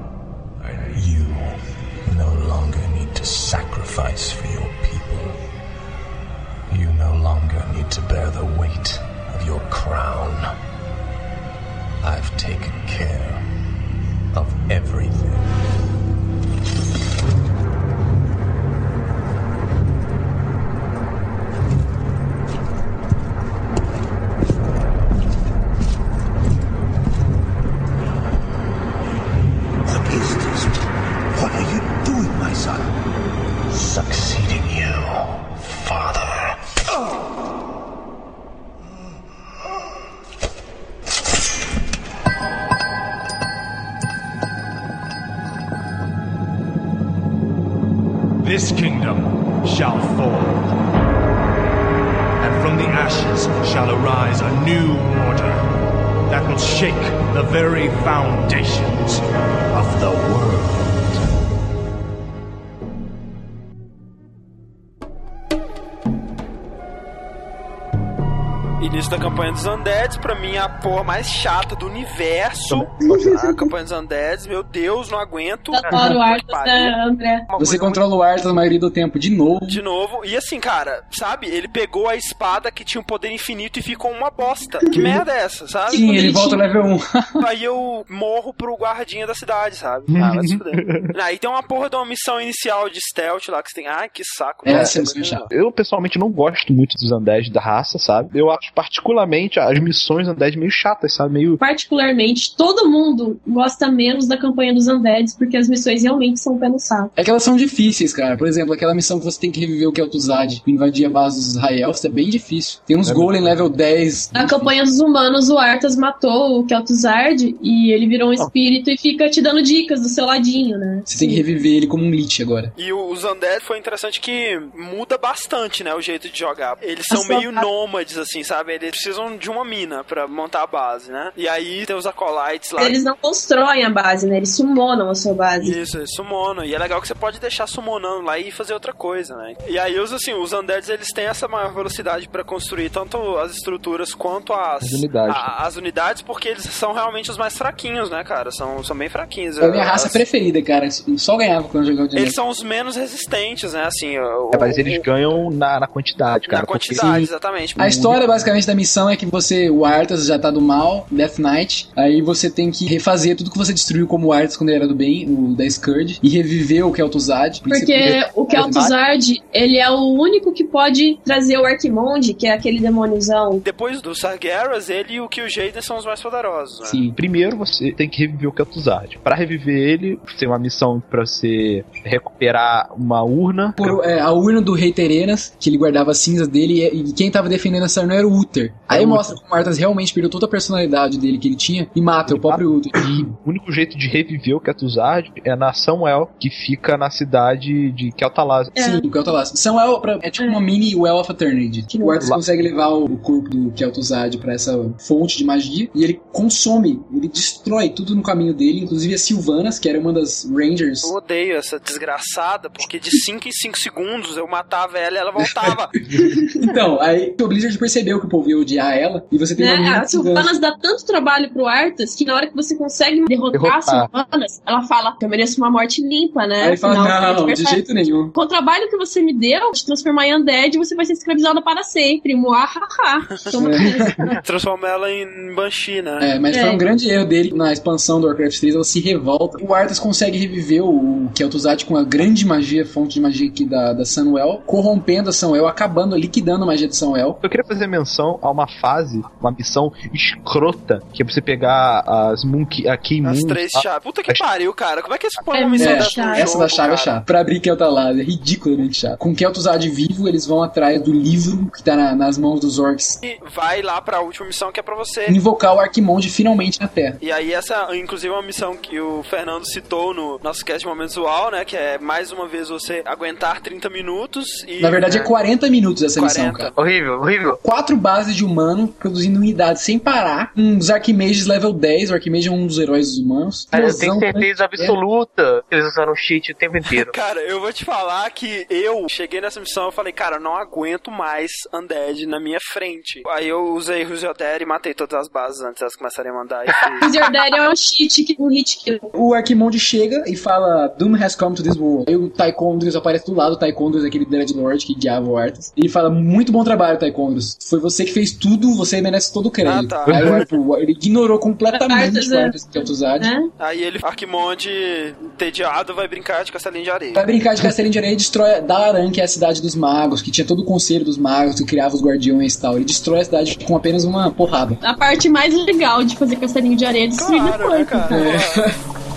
To sacrifice for your people. You no longer need to bear the weight of your crown. I've taken care of everything. Pra mim a porra mais chata do universo. A campanha dos Undeads, meu Deus, não aguento. Adoro o Arthas, Pariu. né, André? Você controla o Arthas a maioria do tempo de novo. De novo, e assim, cara, sabe? Ele pegou a espada que tinha um poder infinito e ficou uma bosta. Que merda é essa, sabe? Sim, ele volta ao level 1. Aí eu morro pro guardinha da cidade, sabe? Ah, vai se fuder. Aí tem uma porra de uma missão inicial de stealth lá que você tem. Ai, que saco. É, essa missão é chata. Eu pessoalmente não gosto muito dos undead da raça, sabe? Eu acho particularmente as missões undead meio chatas, sabe? Meio. Particularmente, todo mundo gosta menos da campanha dos Undeads, porque as missões realmente são pé no saco. É que elas são difíceis, cara. Por exemplo, aquela missão que você tem que reviver o Kel'Thuzad, invadir a base dos Raelfs, é bem difícil. Tem uns golem level 10. Na campanha dos humanos, o Arthas matou o Kel'Thuzad e ele virou um espírito e fica te dando dicas do seu ladinho, né? Você tem que reviver ele como um Lich agora. E o- os Undead foi interessante que muda bastante, né, o jeito de jogar. Eles são meio nômades, assim, sabe? Eles precisam de uma mina pra montar a base, né? E aí tem os Acolytes lá. Eles não constroem a base, né? Eles summonam a sua base. Isso, eles summonam. E é legal que você pode deixar summonando lá e fazer outra coisa, né? E aí, os, assim, os Undeads, eles têm essa maior velocidade pra construir tanto as estruturas quanto as... As unidades. a- as unidades, porque eles são realmente os mais fraquinhos, né, cara? São, são bem fraquinhos. É a minha raça As- preferida, cara. Só ganhava quando eu jogava de Eles são os menos resistentes, né? Assim, o- É, mas o- eles ganham na, na quantidade, cara. na porque- quantidade, exatamente. A história, basicamente, da missão é que você, o Arthas já tá do mal, Death Knight, aí você tem que refazer tudo que você destruiu como Arthas quando ele era do bem, o da Scourge, e reviver o Kel'Thuzad. Porque o Kel'Thuzad, ele é o único que pode trazer o Arquimonde, que é aquele demôniozão. Depois do Sargeras, ele e o Kil'jaeden são os mais poderosos, né? Sim. Primeiro você tem que reviver o Kel'Thuzad. Pra reviver ele, tem uma missão pra você recuperar uma urna. Por, é, a urna do Rei Terenas, que ele guardava as cinzas dele, e, e quem tava defendendo essa urna era o Uther. Aí o mostra como o Arthas realmente perdeu toda a personalidade dele que ele tinha e mata o próprio Uther. E o único jeito de reviver o Kel'Thuzad é na Samuel, que fica na cidade de Kel'Talaz. É. Sim, o Kel'Thuzad. São El, pra- é tipo uma mini Well of Eternity. Que O Arthas lá- consegue levar o corpo do Kel'Thuzad pra essa fonte de magia e ele consome, ele destrói tudo no caminho dele, inclusive as Sylvanas, que era uma das Rangers. Eu odeio essa desgraçada, porque de 5 em 5 segundos eu matava ela e ela voltava. Então, aí o Blizzard percebeu que o povo ia odiar ela e você tem uma Né? mina A de Sylvanas. Sylvanas dá tanto trabalho pro Arthas que na hora que você consegue derrotar, Derrotar. as Sylvanas, ela fala, eu mereço uma morte limpa, né? Aí ele fala, não, a gente de jeito nenhum. Com o trabalho que você me deu de transformar em undead, você vai ser escravizada para sempre. Muahaha. Essa. Transforma ela em Banshee, né? É, mas É. foi um grande erro dele na expansão do Warcraft 3, ela se revolta. O Arthas consegue reviver o Kel'Thuzad com a grande magia, fonte de magia aqui da, da Sunwell, corrompendo a Sunwell, acabando, liquidando a magia de Sunwell. Eu queria fazer menção a uma fase, uma missão escrota, que é pra você pegar as Monkey, a Key As Moon. três a- chaves. Puta que as- pariu, cara. Como é que eles põem É uma missão muito dessa no Essa jogo, da chave é cara? chata. Pra abrir Kel'Talaz é ridiculamente chato. Com Kel'Thuzad vivo, eles vão atrás do livro que tá na- nas mãos dos orcs. E vai lá pra última missão que é pra você. Invocar o Arquimonde finalmente na Terra. E aí essa, inclusive, é uma missão que o Fernando citou no nosso cast Visual, né? Que é, mais uma vez, você aguentar 30 minutos e... Na verdade, é 40 minutos essa missão, 40. cara. Horrível, horrível. Quatro bases de humano produzindo unidades sem parar. Uns Arquimages level 10. O Arquimage é um dos heróis humanos. Cara, eu tenho certeza né? absoluta que eles usaram cheat o tempo inteiro. Cara, eu vou te falar que eu cheguei nessa missão e falei, cara, eu não aguento mais Undead na minha frente. Aí eu usei Rusioder e matei todas as bases antes delas começarem a mandar. Wizard Daddy é um cheat, que- um hit kill. O Arquimonde chega e fala Doom has come to this world. Aí o Taekwondo aparece do lado, o Taekwondo é aquele Dreadlord que guiava o Arthas. E ele fala, muito bom trabalho, Taekwondo. Foi você que fez tudo, você merece todo o crédito. Ah, tá. Aí o Arthur, ele ignorou completamente Arthas, o é. Arthas que é Tuzad. Né? Aí ele, Arquimonde, entediado, vai brincar de castelinho de areia. Vai brincar de Castelinho de Areia e destrói Dalaran, que é a cidade dos magos, que tinha todo o conselho dos magos, que criava os guardiões e tal. Ele destrói a cidade com apenas uma porrada. A parte mais legal de fazer castelinho de areia é destruir Claro, né, depois. cara? É.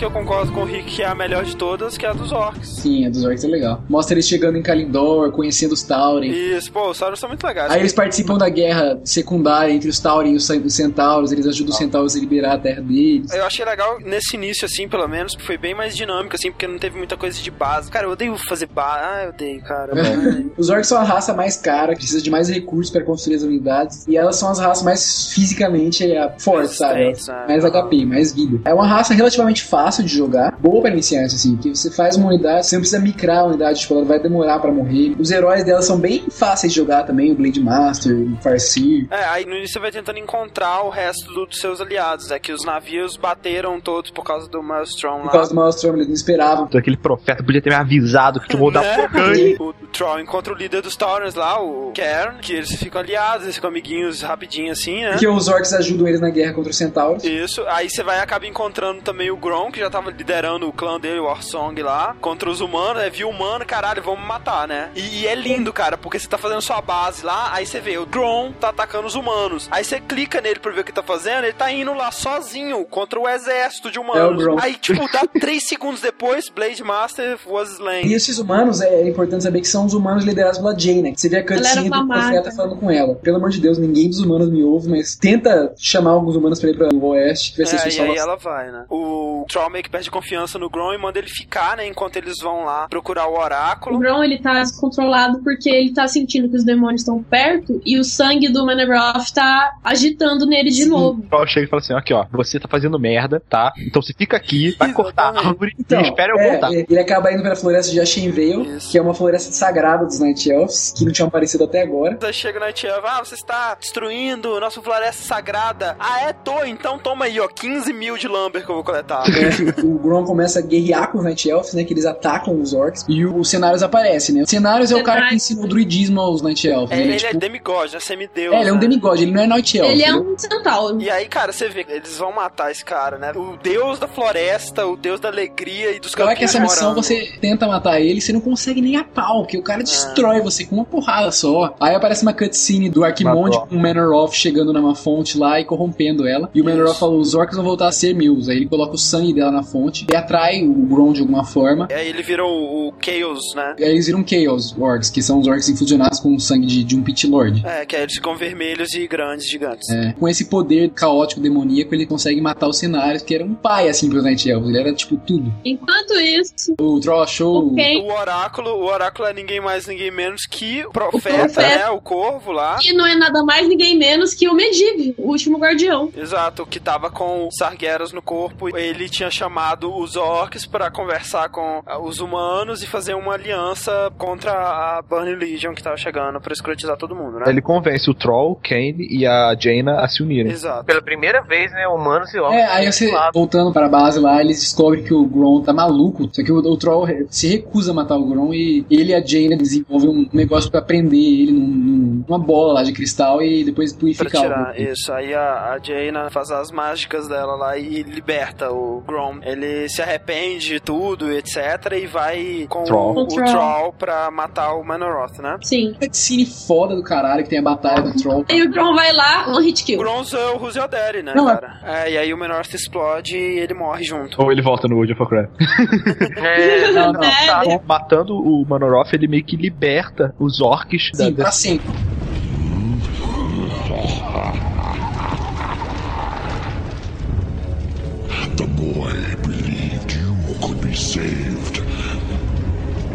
que eu concordo com o Rick que é a melhor de todas, que é a dos orcs. Sim, a dos orcs é legal. Mostra eles chegando em Kalindor, conhecendo os Tauren. Isso, pô, os Sauros são muito legais. Aí eles participam da guerra secundária entre os Tauren e os Cen- os Centauros, eles ajudam os Centauros a liberar a terra deles. Eu achei legal nesse início, assim, pelo menos, que foi bem mais dinâmico, assim, porque não teve muita coisa de base. Cara, eu odeio fazer base. Ah, eu odeio, cara. Os orcs são a raça mais cara, que precisa de mais recursos para construir as unidades, e elas são as raças mais fisicamente é, fortes, sabe? Mais HP, mais vida. É uma raça relativamente fácil de jogar, boa para iniciantes, assim, que você faz uma unidade, você não precisa micrar a unidade, tipo, ela vai demorar para morrer. Os heróis dela são bem fáceis de jogar também, o Blade Master, o Farseer. É, aí no início você vai tentando encontrar o resto do- dos seus aliados, né? Que os navios bateram todos por causa do Maelstrom Por lá. causa do Maelstrom, eles não esperavam. Então, Aquele profeta podia ter me avisado que tinha dar Né? porcaria. O, o Troll encontra o líder dos Taurens lá, o Cairn, que eles ficam aliados, eles ficam amiguinhos rapidinho assim, né? Porque os orcs ajudam eles na guerra contra os centauros. Isso, aí você vai acabar encontrando também o Grom, que já tava liderando o clã dele, o Warsong lá, contra os humanos, é, viu humano, caralho, vamos matar, né? E, e é lindo, cara, porque você tá fazendo sua base lá, aí você vê, o Grom tá atacando os humanos. Aí você clica nele pra ver o que tá fazendo, ele tá indo lá sozinho contra o exército de É o humanos. Grom. aí, tipo, dá três segundos depois, Blade Master was slain. E esses humanos, é importante saber que são os humanos liderados pela Jane, né? Você vê a cutscene do profeta falando com ela. Pelo amor de Deus, ninguém dos humanos me ouve, mas tenta chamar alguns humanos pra ir pra o oeste, que vai ser É, sua e aí ela vai, né? O Troll meio que perde confiança no Grom e manda ele ficar, né? Enquanto eles vão lá procurar o O oráculo. Bron, ele tá descontrolado porque ele tá sentindo que os demônios estão perto e o sangue do Manebroth tá agitando nele de novo. O Troll chega e fala assim: aqui, ó, você tá fazendo merda, tá? Então você fica aqui, vai cortar a árvore Então, e espera eu é, voltar. ele acaba indo pela floresta de Ashenvale, que é uma floresta sagrada dos Night Elves, que não tinham aparecido até agora. Aí chega o Night Elf, ah, você está destruindo nossa floresta sagrada. Ah, é? Tô, então toma aí, ó, 15 mil de lumber que eu vou coletar. É, o Grom começa a guerrear com os Night Elves, né? Que eles atacam os orcs. E o- os cenários aparecem, né? O cenários é o cara que ensina o druidismo aos Night Elves. É, Ele, ele tipo, é demigod, né? Semideus. é, ele é um né? demigod, ele não é Night Elf. Ele é entendeu? um centauro. E aí, cara, você vê que eles vão matar esse cara, né? O deus da floresta, o deus da alegria e dos Claro que essa missão morando. você tenta matar ele, você não consegue nem a pau, que o cara destrói você com uma porrada só. Aí aparece uma cutscene do Arquimonde com o Manoroth chegando numa fonte lá e corrompendo ela. E o Manoroth falou: os orcs vão voltar a ser meus. Aí ele coloca o sangue dela na fonte e atrai o Grom de alguma forma. Aí ele virou o, o Chaos, né? E aí eles viram Chaos Orcs, que são os orcs infusionados com o sangue de, de um Pit Lord. É, que aí eles ficam vermelhos e grandes, gigantes. É, com esse poder caótico demoníaco, ele consegue matar os cenários, que era um pai assim pros Night Elves. Ele era tipo tudo. Enquanto isso, O Troll achou. o O oráculo, o oráculo é ninguém mais, ninguém menos que o profeta, profeta. né? O corvo lá. que não é nada mais ninguém menos que o Medivh, o último guardião. Exato, que tava com Sargeras no corpo. Ele tinha chamado os orcs pra conversar com ah, os humanos e fazer uma aliança contra a Burning Legion que tava chegando pra escrotizar todo mundo, né? Ele convence o Troll, Kane e a Jaina a se unirem. Exato. Pela primeira vez, né, humanos e orcs. É, aí você, voltando para a base lá, eles descobrem que o Grom tá maluco. Só que o, o Troll se recusa a matar o Grom e ele e a Jaina desenvolvem um negócio pra prender ele num- num- numa bola lá de cristal e depois Pra purificar tirar, o corpo. isso. Aí a, a Jaina faz as mágicas dela lá e liberta o Ele se arrepende de tudo, etc. E vai com Troll. o, o o Troll. Troll pra matar o Manoroth, né? Sim. Cutscene foda do caralho que tem a batalha do Troll. Aí o Grom vai lá, um hit O kill. Gronzo é o Ruselderi, né, Não, é- cara? É, e aí o Manoroth explode e ele morre junto. Ou ele volta no World of Warcraft. É, Não, não. É, tá. Matando o Manoroth, ele meio que liberta os orcs da, Sim, pra dessa- sempre. Boy believed you could be saved.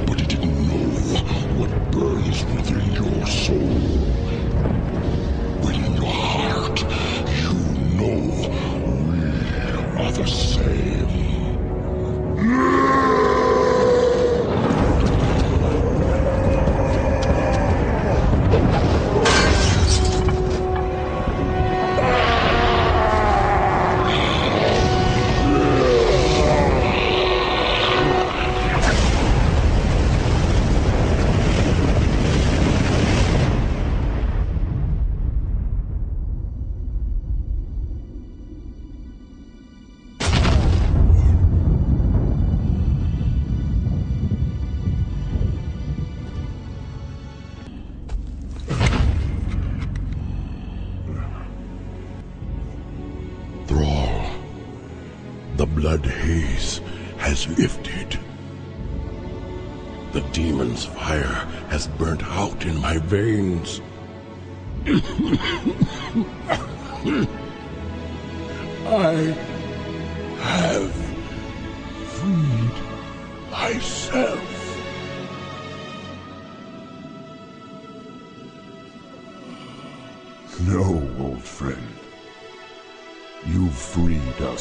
But he didn't know what burns within your soul. Within your heart, you know we are the same.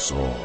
soul.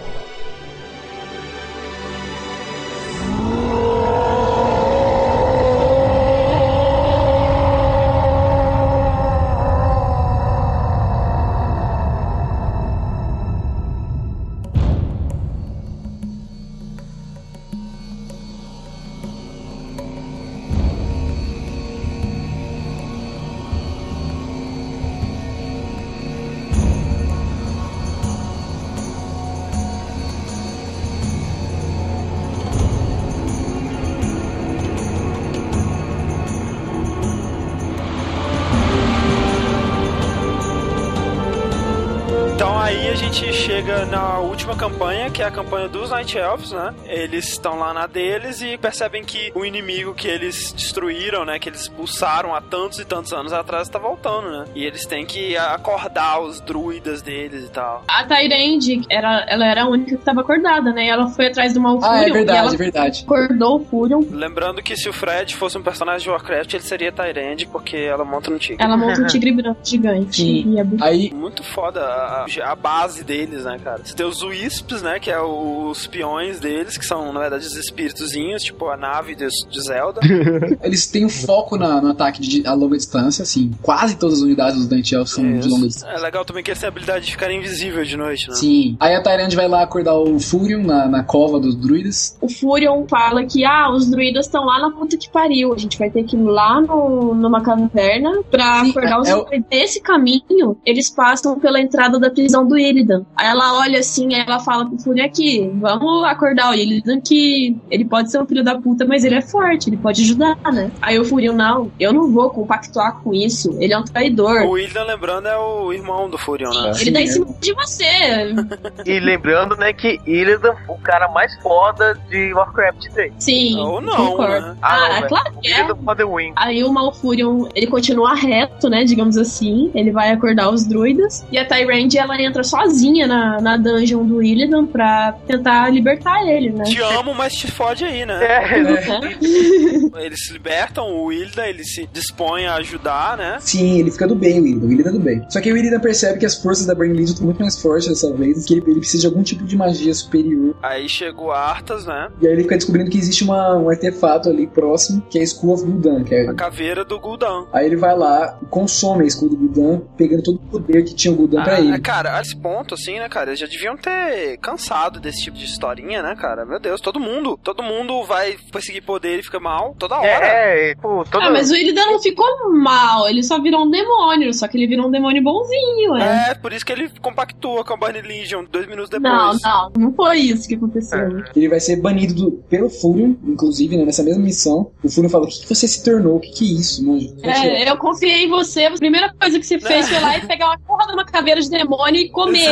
Chega na última campanha, que é a campanha dos Night Elves, né? Eles estão lá na deles e percebem que o inimigo que eles destruíram, né? Que eles expulsaram há tantos e tantos anos atrás, tá voltando, né? E eles têm que acordar os druidas deles e tal. A Tyrande, era, ela era a única que estava acordada, né? E ela foi atrás do Malfurion. Ah, é e verdade, ela é verdade. acordou o Furion. Lembrando que se o Fred fosse um personagem de Warcraft, ele seria Tyrande, porque ela monta no tigre. Ela monta um tigre branco gigante. Sim. E é bonito. Aí, Muito foda a, a base deles, né, cara? Você tem os Wisps, né, que é os peões deles, que são, na verdade, os espíritozinhos, tipo a nave de, de Zelda. eles têm um foco na- no ataque de, a longa distância, assim. Quase todas as unidades dos Elves são de longa distância. É legal também que eles têm a habilidade de ficar invisível de noite, né? Sim. Aí a Tyrande vai lá acordar o Furion na, na cova dos druidas. O Furion fala que, ah, os druidas estão lá na puta que pariu. A gente vai ter que ir lá no, numa caverna pra Sim, acordar os é o- druidas. Nesse caminho, eles passam pela entrada da prisão do Illidan. Aí ela olha assim, ela fala pro Furion aqui, vamos acordar o Illidan que ele pode ser um filho da puta, mas ele é forte, ele pode ajudar, né? Aí o Furion, não, eu não vou compactuar com isso. Ele é um traidor. O Illidan, lembrando, é o irmão do Furion, né? Ele tá em cima de você. E lembrando, né, que Illidan foi o cara mais foda de Warcraft 3. Sim, Ou não, concordo. né? Ah, não, é velho. claro que é. Aí o Malfurion, ele continua reto, né, digamos assim. Ele vai acordar os druidas. E a Tyrande, ela entra sozinha na, na dungeon do Illidan pra tentar libertar ele, né? Te amo, mas te fode aí, né? É, Uhum. Eles se libertam, o Illidan, ele se dispõe a ajudar, né? Sim, ele fica do bem, o Illidan. O Illidan é do bem. Só que o Illidan percebe que as forças da Burning Legion estão muito mais fortes dessa vez, que ele, ele precisa de algum tipo de magia superior. Aí chega o Arthas, né? E aí ele fica descobrindo que existe uma, um artefato ali próximo, que é a School of Gul'dan, que é A caveira do Gul'dan. Aí ele vai lá e consome a escudo do Gul'dan, pegando todo o poder que tinha o Gul'dan pra Ah, ele. cara, a esse ponto, assim, né, cara, eles já deviam ter cansado desse tipo de historinha, né, cara? Meu Deus, todo mundo, todo mundo vai perseguir poder e fica mal toda hora. É, pô, todo Ah, mas o Illidan não ficou mal, ele só virou um demônio, só que ele virou um demônio bonzinho, é. É, por isso que ele compactua com a Burning Legion dois minutos depois. Não, não, não foi isso que aconteceu. Ele vai ser banido do- pelo Furion, inclusive, né, nessa mesma missão. O Furion fala: O que, que você se tornou? O que, que é isso, mano? É, eu confiei em você. A primeira coisa que você fez foi lá e pegar uma porra de uma caveira de demônio e comer.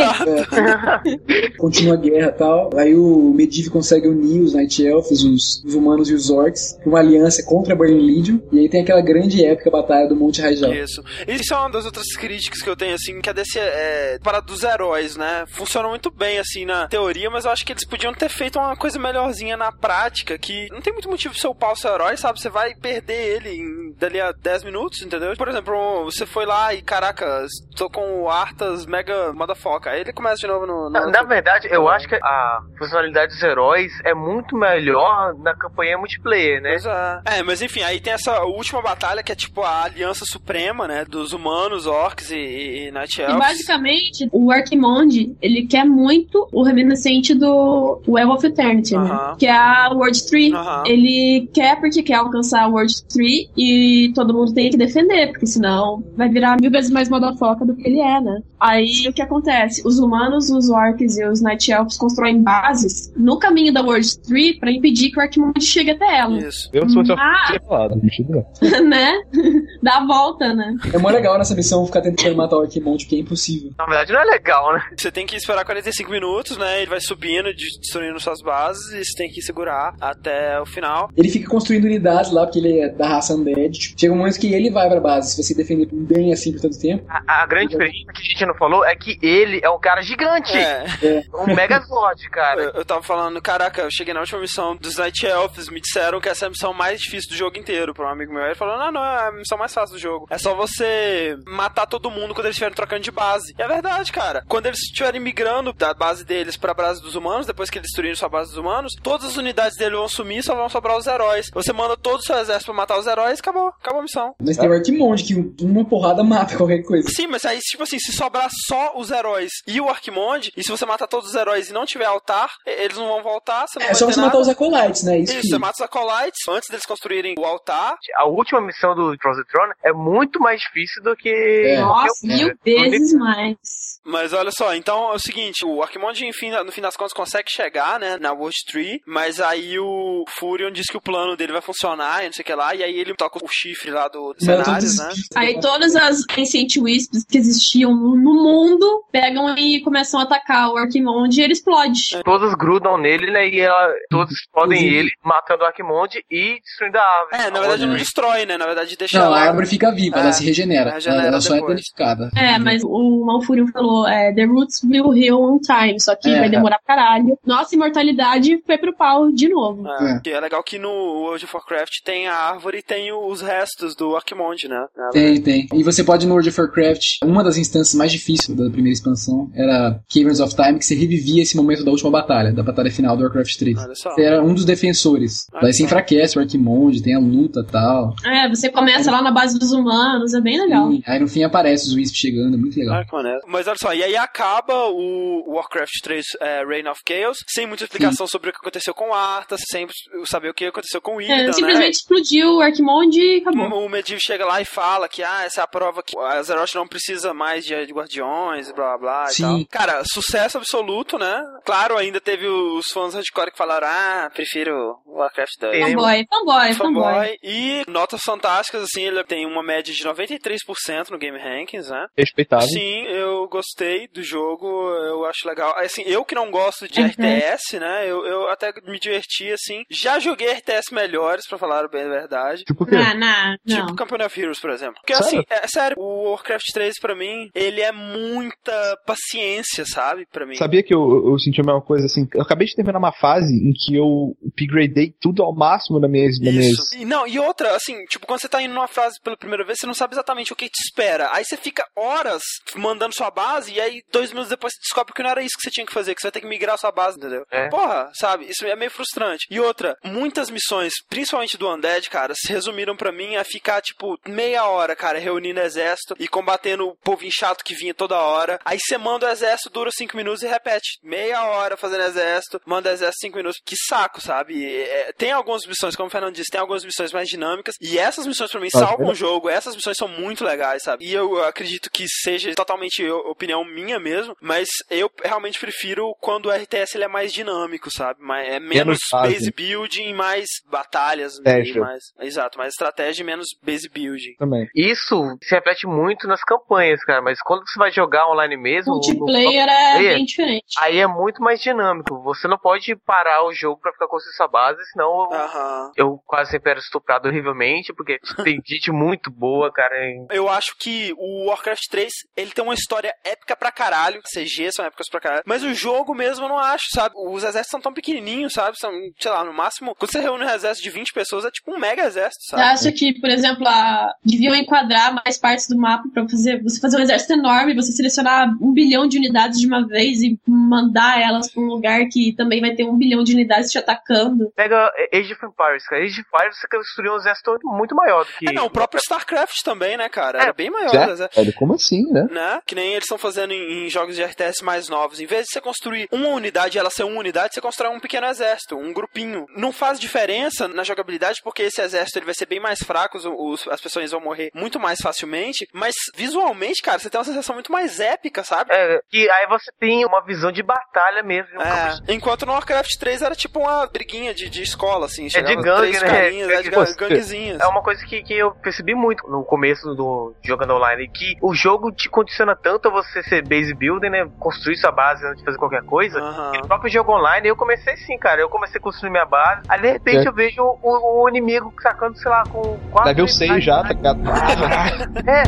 Continua a guerra e tal. Aí o Medivh consegue unir os Night Elves, os, os humanos e os orcs, uma aliança contra a Burning Legion. E aí tem aquela grande épica batalha do Monte Rajal. Isso. Isso é uma das outras críticas que eu tenho, assim, que é desse. É, para dos heróis, né? Funciona muito bem, assim, na teoria, mas eu acho que eles podiam ter feito uma coisa melhorzinha na prática, que não tem muito motivo pro seu pau ser herói, sabe? Você vai perder ele em, dali a 10 minutos, entendeu? Por exemplo, você foi lá e, caraca, tô com o Arthas mega motherfucker. Aí ele começa de novo no. no- Na, na verdade, eu acho que a funcionalidade dos heróis é muito melhor na campanha multiplayer, né? Pois é. É, mas enfim, aí tem essa última batalha que é tipo a aliança suprema, né? Dos humanos, orcs e, e, e Night E Elves. basicamente, o Archimonde, ele quer muito o reminiscente do Well of Eternity, né? Aham. Que é a World Tree. Aham. Ele quer porque quer alcançar a World Tree e todo mundo tem que defender, porque senão vai virar mil vezes mais motherfucker do que ele é, né? Aí o que acontece? Os humanos, os orcs e os Night Elves constroem bases no caminho da World Tree pra impedir que o Arquimonde chegue até ela. Isso. Eu, Ah. falado, mentira, não. né? Dá a volta, né? É mó legal nessa missão ficar tentando matar o Arquimonde, porque é impossível. Na verdade não é legal, né? Você tem que esperar 45 minutos, né? Ele vai subindo, destruindo suas bases, e você tem que segurar até o final. Ele fica construindo unidades lá, porque ele é da raça Undead. Tipo, chega um momento que ele vai pra base. Se você defender bem assim por tanto tempo. A, a grande diferença que a gente não falou é que ele é um cara gigante. É. Um Megazord, cara. Eu, eu tava falando, caraca, eu cheguei na última missão dos Night Elves, me disseram que essa é a missão mais difícil do jogo inteiro pra um amigo meu. Ele falou, não, não, é a missão mais fácil do jogo. É só você matar todo mundo quando eles estiverem trocando de base. E é verdade, cara. Quando eles estiverem migrando da base deles pra base dos humanos, depois que eles destruírem sua base dos humanos, todas as unidades dele vão sumir, só vão sobrar os heróis. Você manda todo o seu exército pra matar os heróis, acabou. Acabou a missão. Mas tem o Arquimonde, que uma porrada mata qualquer coisa. Sim, mas aí, tipo assim, se sobrar só os heróis e o Arquimonde, e se você matar todos os heróis e não tiver altar, eles não vão voltar, você não É vai só ter você nada. matar os Acolytes, né? Isso, Isso, que... você mata os Acolytes antes deles construírem o altar. A última missão do Cross the Throne é muito mais difícil do que. É. Nossa, mil vezes mais. Mas olha só, então é o seguinte, o Arquimonde, enfim, no fim das contas, consegue chegar, né, na World Tree, mas aí o Furion diz que o plano dele vai funcionar e não sei o que lá, e aí ele toca o chifre lá do cenário, né? Aí todas as Ancient Wisps que existiam no mundo pegam e começam a atacar o Arquimonde e ele explode. Todos grudam nele, né? E ela, todos explodem Inclusive- ele, matando o Arquimonde e destruindo a árvore. É, na verdade não destrói, né, na verdade deixa Não, ela... a árvore fica viva, É, ela se regenera. regenera ela, ela só é danificada. É, mas o Malfurion falou, é, The Roots will heal on time, só que É. vai demorar pra caralho. Nossa imortalidade foi pro pau de novo. É, É. é legal que no World of Warcraft tem a árvore e tem os restos do Arquimonde, né? Tem, tem. E você pode no World of Warcraft, uma das instâncias mais difíceis da primeira expansão era Caverns of Time, que você revivia esse momento da última batalha, da batalha final do Warcraft 3. Olha só. Você era um dos defensores. Ah, Daí você enfraquece o Arquimonde, tem a luta e tal. É, você começa lá na base dos humanos, é bem legal. Sim. Aí no fim aparece os Wisp chegando, é muito legal. Ah. Mas olha só, e aí acaba o Warcraft 3 é, Reign of Chaos, sem muita explicação sobre o que aconteceu com Arthas, sem saber o que aconteceu com Illidan, É, né? simplesmente explodiu o Arquimonde e acabou. O o Medivh chega lá e fala que ah, essa é a prova que a Azeroth não precisa mais de, de guardiões, blá blá blá e Sim. tal. Cara, sucesso absoluto, né? Claro, ainda teve os fãs hardcore que falaram, ah, prefiro Warcraft 2. Tem- Fanboy, fanboy, fanboy. Fanboy. E notas fantásticas, assim, ele tem uma média de 93% no Game Rankings, né? Respeitável. Sim, eu gostei do jogo, eu acho legal. Assim, eu que não gosto de Uhum. RTS, né? Eu, eu até me diverti, assim. Já joguei RTS melhores, pra falar bem a verdade. Tipo o quê? Não, não, não. Tipo Company of Heroes, por exemplo. Porque Sério? assim, é sério, o Warcraft 3 pra mim, ele é muita paciência, sabe? Pra mim. Sabia que eu, eu senti a mesma coisa assim? Eu acabei de terminar uma fase em que eu upgradei tudo ao máximo na minha. Na minha... Isso. E, não, e outra, assim, tipo, quando você tá indo numa frase pela primeira vez, você não sabe exatamente o que te espera. Aí você fica horas mandando sua base, e aí dois minutos depois você descobre que não era isso que você tinha que fazer, que você vai ter que migrar sua base, entendeu? É. Porra, sabe? Isso é meio frustrante. E outra, muitas missões, principalmente do Undead, cara, se resumiram pra mim a ficar, tipo, meia hora, cara, reunindo exército e combatendo o povo chato que vinha toda hora. Aí você manda o exército, dura cinco minutos e repete. Meia hora fazendo exército, manda exército cinco minutos. Que saco, sabe? É, tem algumas missões, como o Fernando disse, tem algumas missões mais dinâmicas. E essas missões, pra mim, Ah, salvam o jogo. Essas missões são muito legais, sabe? E eu acredito que seja totalmente o- opinião minha mesmo, mas eu realmente prefiro quando o RTS ele é mais dinâmico, sabe? Mas é menos Menos base building, mais batalhas. E Mais, exato, mais estratégia e menos base building. Também. Isso se repete muito nas campanhas, cara, mas quando você vai jogar online mesmo. Multiplayer no- é bem diferente. Aí é muito mais dinâmico. Você não pode parar o jogo pra ficar construindo sua base, senão eu- Aham. eu quase sempre era estuprado horrivelmente, porque tem gente muito boa, cara. em- Eu acho que o Warcraft 3, ele tem uma história épica pra caralho. CG são épicas pra caralho. Mas o jogo mesmo eu não acho, sabe? Os exércitos são tão pequenininhos, sabe? São, sei lá, no máximo... Quando você reúne um exército de 20 pessoas, é tipo um mega exército, Você sabe? acha que, por exemplo, a... deviam enquadrar mais partes do mapa pra fazer você fazer um exército enorme, você selecionar um bilhão de unidades de uma vez e mandar elas pra um lugar que também vai ter um bilhão de unidades te atacando? Pega Age of Empires, cara. Age of Empires você construiu um exército muito maior do que. É, não, o próprio StarCraft também, né, cara? É. Era bem maior. Velho, como assim, né? Né? Que nem eles estão fazendo em, em jogos de RTS mais novos. Em vez de você construir uma unidade e ela ser uma unidade, você constrói um pequeno exército, um grupinho. Não faz diferença na jogabilidade, porque esse exército ele vai ser bem mais fraco, os, os- as pessoas vão morrer muito mais facilmente. Mas visualmente, cara, você tem uma sensação muito mais épica, sabe? É, que aí você tem uma visão de batalha mesmo. de É, enquanto no Warcraft 3 era tipo uma briguinha de, de escola, assim. de chegava gangue, três né? carinhas, é, de Pô, ganguezinhas. É uma coisa que, que eu percebi muito no começo do jogando online, que o jogo te condiciona tanto a você ser base building, né? Construir sua base antes de fazer qualquer coisa. Aham. E no próprio jogo online eu comecei assim, cara. Eu comecei a construir minha base. Aí de repente É. eu vejo o, o inimigo sacando, sei lá, com quatro. Level 6 já, tá ligado? É.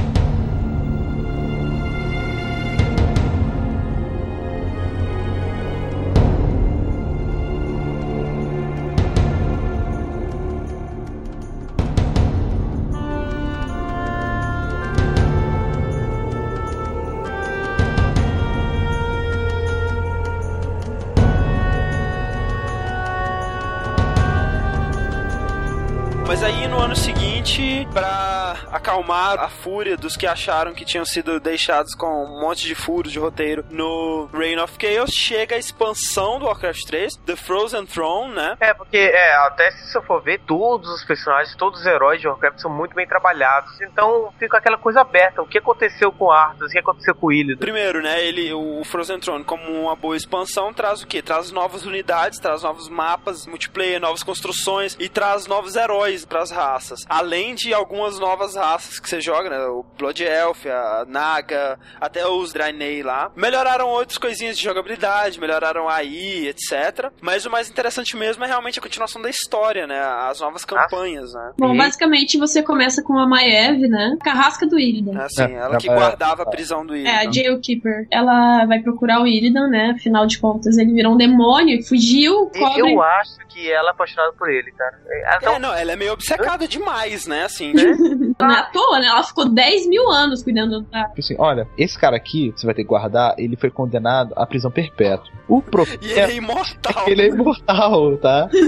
seguinte, pra acalmar a fúria dos que acharam que tinham sido deixados com um monte de furos de roteiro no Reign of Chaos, chega a expansão do Warcraft 3, The Frozen Throne, né? É, porque é, até se eu for ver, todos os personagens, todos os heróis de Warcraft são muito bem trabalhados. Então fica aquela coisa aberta. O que aconteceu com Arthas? O que aconteceu com Illidan? Primeiro, né, ele, o Frozen Throne, como uma boa expansão, traz o quê? Traz novas unidades, traz novos mapas, multiplayer, novas construções e traz novos heróis pras raças. Além de algumas novas raças que você joga, né, o Blood Elf, a Naga, até os Draenei lá. Melhoraram outras coisinhas de jogabilidade, melhoraram a AI, etc. Mas o mais interessante mesmo é realmente a continuação da história, né, as novas campanhas, né. Bom, basicamente você começa com a Maiev, né? Carrasca do Illidan. Assim, É, ela que é, guardava a prisão do É, Illidan. a Jailkeeper. Ela vai procurar o Illidan, né? Afinal de contas, ele virou um demônio e fugiu. Cobre... Eu acho que ela é apaixonada por ele, cara. Ela É, não, ela é meio obcecada demais, né, assim. Não é à toa, né? Ela ficou 10 mil anos cuidando da. Tipo assim, olha, esse cara aqui, você vai ter que guardar, ele foi condenado à prisão perpétua. O problema E ele é imortal. ele é imortal, tá?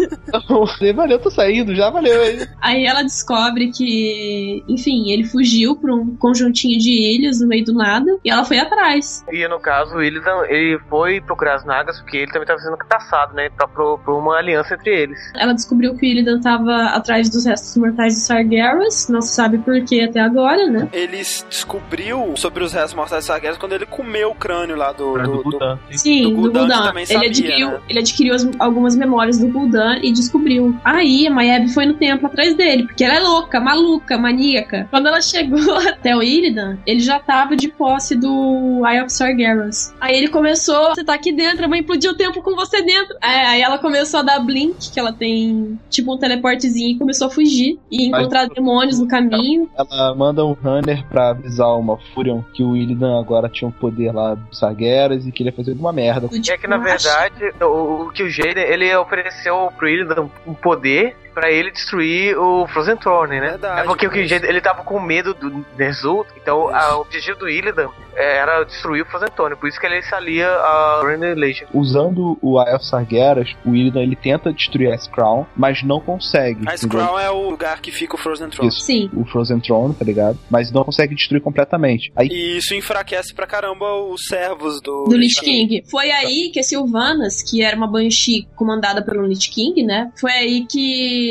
Então, valeu, tô saindo, já valeu. hein? Aí ela descobre que, enfim, ele fugiu pra um conjuntinho de ilhas no meio do nada e ela foi atrás. E no caso, o Illidan, ele foi procurar as Nagas porque ele também estava sendo caçado, né? Pra, pro, pra uma aliança entre eles. Ela descobriu que o Illidan tava atrás dos restos mortais de Sargeras, não se sabe por que até agora, né? Ele descobriu sobre os restos mortais de Sargeras quando ele comeu o crânio lá do, do, do do- Gul'dan. Sim, Do Gul'dan, Ele sabia, adquiriu, né? ele adquiriu as- algumas memórias do Gul'dan e descobriu. Aí a Maiev foi no templo atrás dele, porque ela é louca, maluca, maníaca. Quando ela chegou até o Illidan, ele já tava de posse do Eye of Sargeras. Aí ele começou, você tá aqui dentro, eu vou implodir o templo com você dentro. É, aí ela começou a dar blink, que ela tem tipo um teleportezinho, e começou a fugir e Mas- encontrar demônios no caminho. Ela manda um runner pra avisar uma Furion que o Illidan agora tinha um poder lá dos Sargeras e queria fazer alguma merda. E é que na verdade, o, o que o Jaden, ele ofereceu pro Illidan um poder pra ele destruir o Frozen Throne, né? Verdade, é porque o que o mas- ele tava com medo do Ner'zhul, então a- o objetivo do Illidan é, era destruir o Frozen Throne, por isso que ele se alia a Render Legend. Usando o Eye of Sargeras, o Illidan ele tenta destruir a Crown, mas não consegue. A? Scroll é o lugar que fica o Frozen Throne. Isso. Sim. O Frozen Throne, tá ligado? Mas não consegue destruir completamente. Aí E isso enfraquece pra caramba os servos do, do Lich King. Foi aí que a Sylvanas, que era uma Banshee comandada pelo Lich King, né? Foi aí que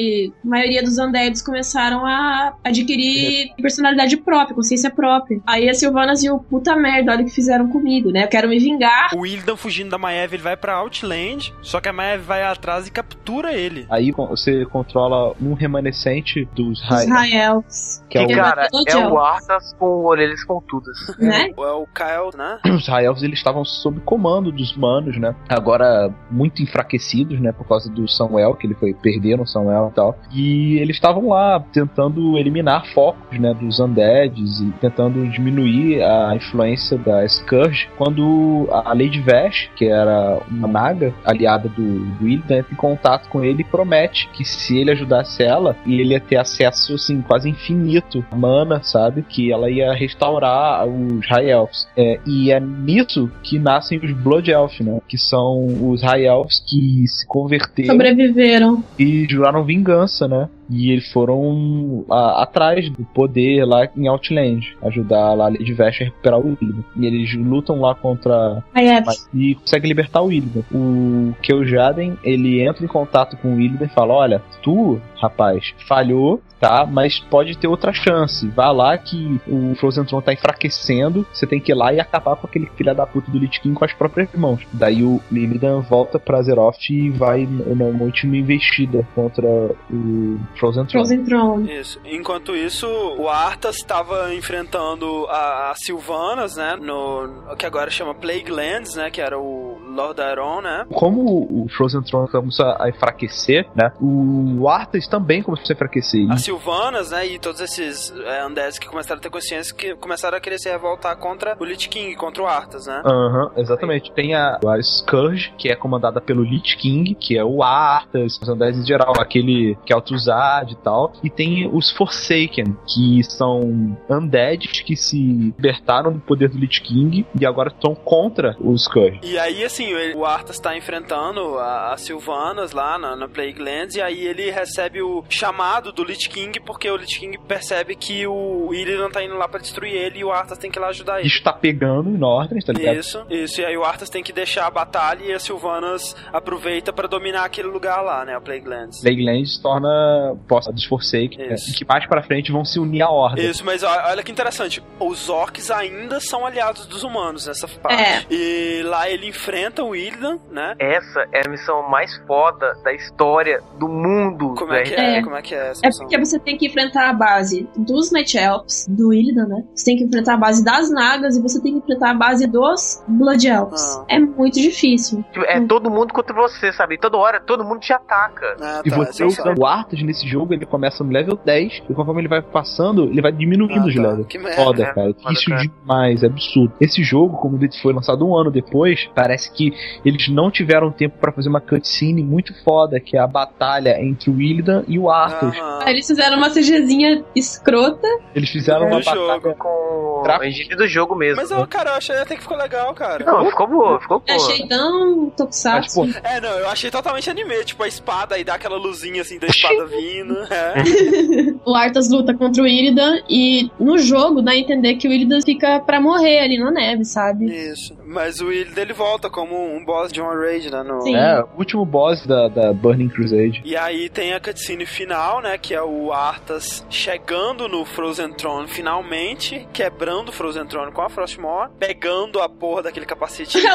a maioria dos undeads começaram a adquirir personalidade própria, consciência própria. Aí a Sylvanas viu, puta merda, olha o que fizeram comigo, né? Eu quero me vingar. O Illidan fugindo da Maiev, ele vai pra Outland, só que a Maiev vai atrás e captura ele. Aí você controla um remanescente dos High, Israels. Que é o, Cara, é o. Arthas com orelhas pontudas. Né? É o Kyle, né? os High Elves eles estavam sob comando dos humanos, né? Agora muito enfraquecidos, né? Por causa do Samuel, que ele foi perderam o Samuel. e tal. E eles estavam lá tentando eliminar focos, né, dos undeads e tentando diminuir a influência da Scourge, quando a Lady Vash, que era uma naga aliada do, do Illidan, entra em contato com ele e promete que se ele ajudasse ela, ele ia ter acesso, assim, quase infinito a mana, sabe? Que ela ia restaurar os High Elves. É, e é nisso que nascem os Blood Elf, né? Que são os High Elves que se converteram Sobreviveram. e juraram vingança, né? E eles foram a- atrás do poder lá em Outland, ajudar lá a Lady Vash a recuperar o Illidan. E eles lutam lá contra é. e consegue libertar o Illidan. O Keujaden, ele entra em contato com o Illidan e fala: Olha, tu, rapaz, falhou, tá? Mas pode ter outra chance. Vá lá que o Frozen Throne tá enfraquecendo. Você tem que ir lá e acabar com aquele filho da puta do Lich King com as próprias mãos. Daí o Illidan volta pra Azeroth e vai na última investida contra o Frozen Throne. Frozen Throne. Isso. Enquanto isso, o Arthas estava enfrentando a, a Sylvanas, né? No que agora chama Plague Lands, né? Que era o Lord Aeron, né? Como o Frozen Throne começa a enfraquecer, né? O Arthas também começou a enfraquecer. As Sylvanas, né? E todos esses é, undeads que começaram a ter consciência que começaram a querer se revoltar contra o Lich King, contra o Arthas, né? Aham, exatamente. Tem a, a Scourge, que é comandada pelo Lich King, que é o Arthas, os Undeads em geral, aquele que é Altuzad e tal. E tem os Forsaken, que são Undeads que se libertaram do poder do Lich King e agora estão contra os Scourge. E aí, assim, ele- o Arthas tá enfrentando a- as Sylvanas lá na, na Plague Lands, e aí ele recebe o chamado do Lich King, porque o Lich King percebe que o Illidan tá indo lá pra destruir ele e o Arthas tem que ir lá ajudar ele. Está pegando em Nordens, tá ligado? Isso, isso. E aí o Arthas tem que deixar a batalha e as Sylvanas aproveita pra dominar aquele lugar lá, né? A Plague Lands. Plague Lands torna posta dos Forsaken, né, e que mais pra frente vão se unir à Horda. Isso, mas olha que interessante. Os orcs ainda são aliados dos humanos nessa parte. É. E lá ele enfrenta o Illidan, né? Essa é a missão mais foda da história do mundo. Como é velho. que é? É. Como é que é essa É missão? porque você tem que enfrentar a base dos Night Elves, do Illidan, né? Você tem que enfrentar a base das Nagas e você tem que enfrentar a base dos Blood Elves. Ah. É muito difícil. É todo mundo contra você, sabe? Toda hora todo mundo te ataca. Ah, E tá, você essa eu usa o Arthas nesse jogo, ele começa no level 10, e conforme ele vai passando, ele vai diminuindo Ah, os tá. levels. Que merda. Foda, né? cara. Foda, Isso cara. demais, é absurdo. Esse jogo, como ele foi lançado um ano depois, parece que eles não tiveram tempo pra fazer uma cutscene muito foda, que é a batalha entre o Illidan e o Arthas. Aham. Aí eles fizeram uma CGzinha escrota. Eles fizeram uma jogo. batalha. Com a engine do jogo mesmo. Mas, ó, cara, eu achei até que ficou legal, cara. Não, ficou boa, ficou Eu boa. achei tão Mas, tokusatsu. pô, É, não, eu achei totalmente anime, tipo a espada e dá aquela luzinha assim da espada vindo. É. O Arthas luta contra o Illidan e no jogo dá a entender que o Illidan fica pra morrer ali na neve, sabe? Isso. Mas o Illidan ele volta como um boss de uma raid, né? No... Sim. é, o último boss da, da Burning Crusade. E aí tem a cutscene final, né? Que é o Arthas chegando no Frozen Throne finalmente, quebrando o Frozen Throne com a Frostmourne, pegando a porra daquele capacete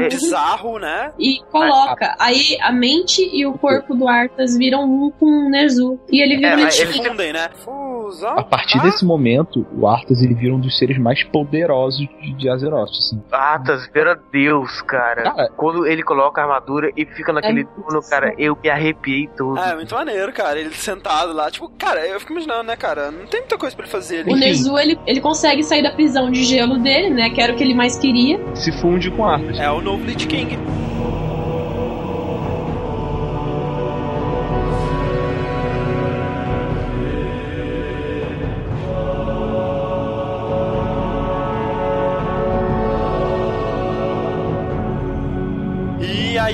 É bizarro, né? E coloca. Aí a mente e o corpo do Arthas viram um com o Nerzu. E ele vira É, Eles né? Fusão. A partir Ah, desse momento, o Arthas ele vira um dos seres mais poderosos de, de Azeroth, assim. Atas, meu Deus, cara. Cara, Quando ele coloca a armadura e fica naquele É turno, cara, eu me arrepiei todo. Ah, é muito maneiro, cara. Ele sentado lá, tipo, cara, eu fico imaginando, né, cara? Não tem muita coisa pra ele fazer ali. O Nerzu, ele, ele consegue sair da prisão de gelo dele, né? Que era o que ele mais queria. se funde com Arthas. É o novo Lich King.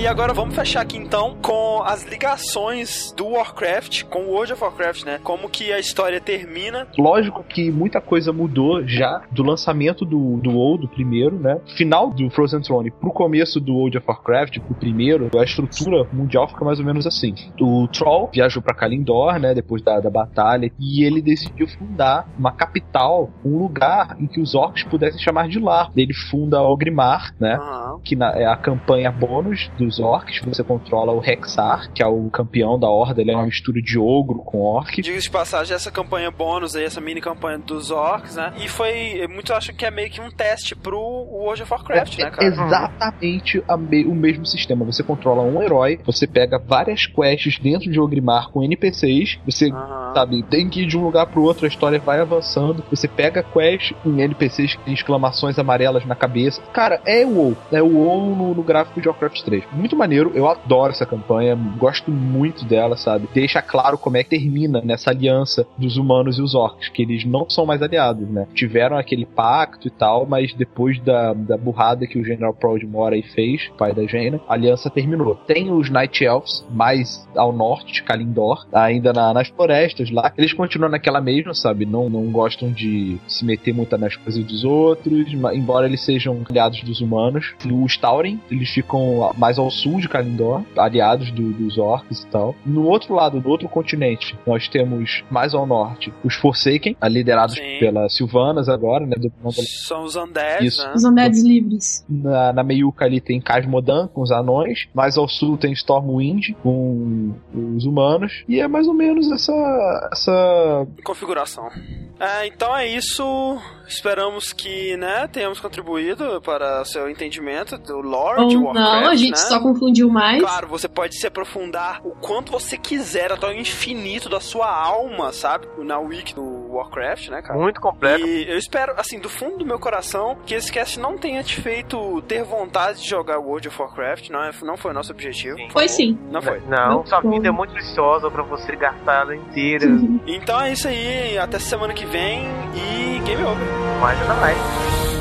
E agora vamos fechar aqui então com as ligações do Warcraft com o World of Warcraft, né? Como que a história termina. Lógico que muita coisa mudou já do lançamento do, do WoW, do primeiro, né? Final do Frozen Throne pro começo do World of Warcraft, pro primeiro, a estrutura mundial fica mais ou menos assim. O Troll viajou pra Kalindor, né? Depois da, da batalha, e ele decidiu fundar uma capital, um lugar em que os orcs pudessem chamar de lar. Ele funda Ogrimmar, né? Aham. que na- é a campanha bônus dos orcs. Você controla o Rexar, que é o campeão da horda. Ele é uma mistura de ogro com orc. Diga de passagem, essa campanha bônus aí, essa mini campanha dos orcs, né? E foi. Muito acho que é meio que um teste pro World of Warcraft, é, né, cara? Exatamente me o mesmo sistema. Você controla um herói, você pega várias quests dentro de Ogrimar com NPCs, você, uhum. sabe, tem que ir de um lugar pro outro, a história vai avançando, você pega quest com NPCs que tem exclamações amarelas na cabeça. Cara, é o WoW. É o WoW no, no gráfico de Warcraft 3. Muito maneiro, eu adoro essa campanha, gosto muito dela, sabe? Deixa claro como é que termina nessa aliança dos humanos e os orcs, que eles não são mais aliados, né? Tiveram aquele pacto e tal, mas depois da, da burrada que o General Proudmore aí fez, pai da Jaina, a aliança terminou. Tem os Night Elves mais ao norte de Kalindor, ainda na, nas florestas lá. Eles continuam naquela mesma, sabe? Não, não gostam de se meter muito nas coisas dos outros, embora eles sejam aliados dos humanos. Os Tauren, eles ficam mais ao sul de Kalindor, aliados do, dos orcs e tal. No outro lado, do outro continente, nós temos mais ao norte os Forsaken, liderados Sim. pelas Silvanas agora, né? Do, São os Undeads, né? Os Undeads livres. Na, na meiuca ali tem Casmodan com os anões, mais ao sul tem Stormwind com os humanos, e é mais ou menos essa, essa configuração. É, então é isso. Esperamos que, né, tenhamos contribuído para seu entendimento do lore Ou de Warcraft, não, a gente né? Só confundiu mais. Claro, você pode se aprofundar o quanto você quiser, até o infinito da sua alma, sabe? Na wiki do Warcraft, né, cara? Muito completo. E eu espero, assim, do fundo do meu coração, que esse cast não tenha te feito ter vontade de jogar World of Warcraft, não, é, não foi o nosso objetivo. Sim. Foi sim. Não foi. Não, não sua vida é muito preciosa pra você gastar ela inteira. então é isso aí, até semana que vem e game over. Mais nada mais.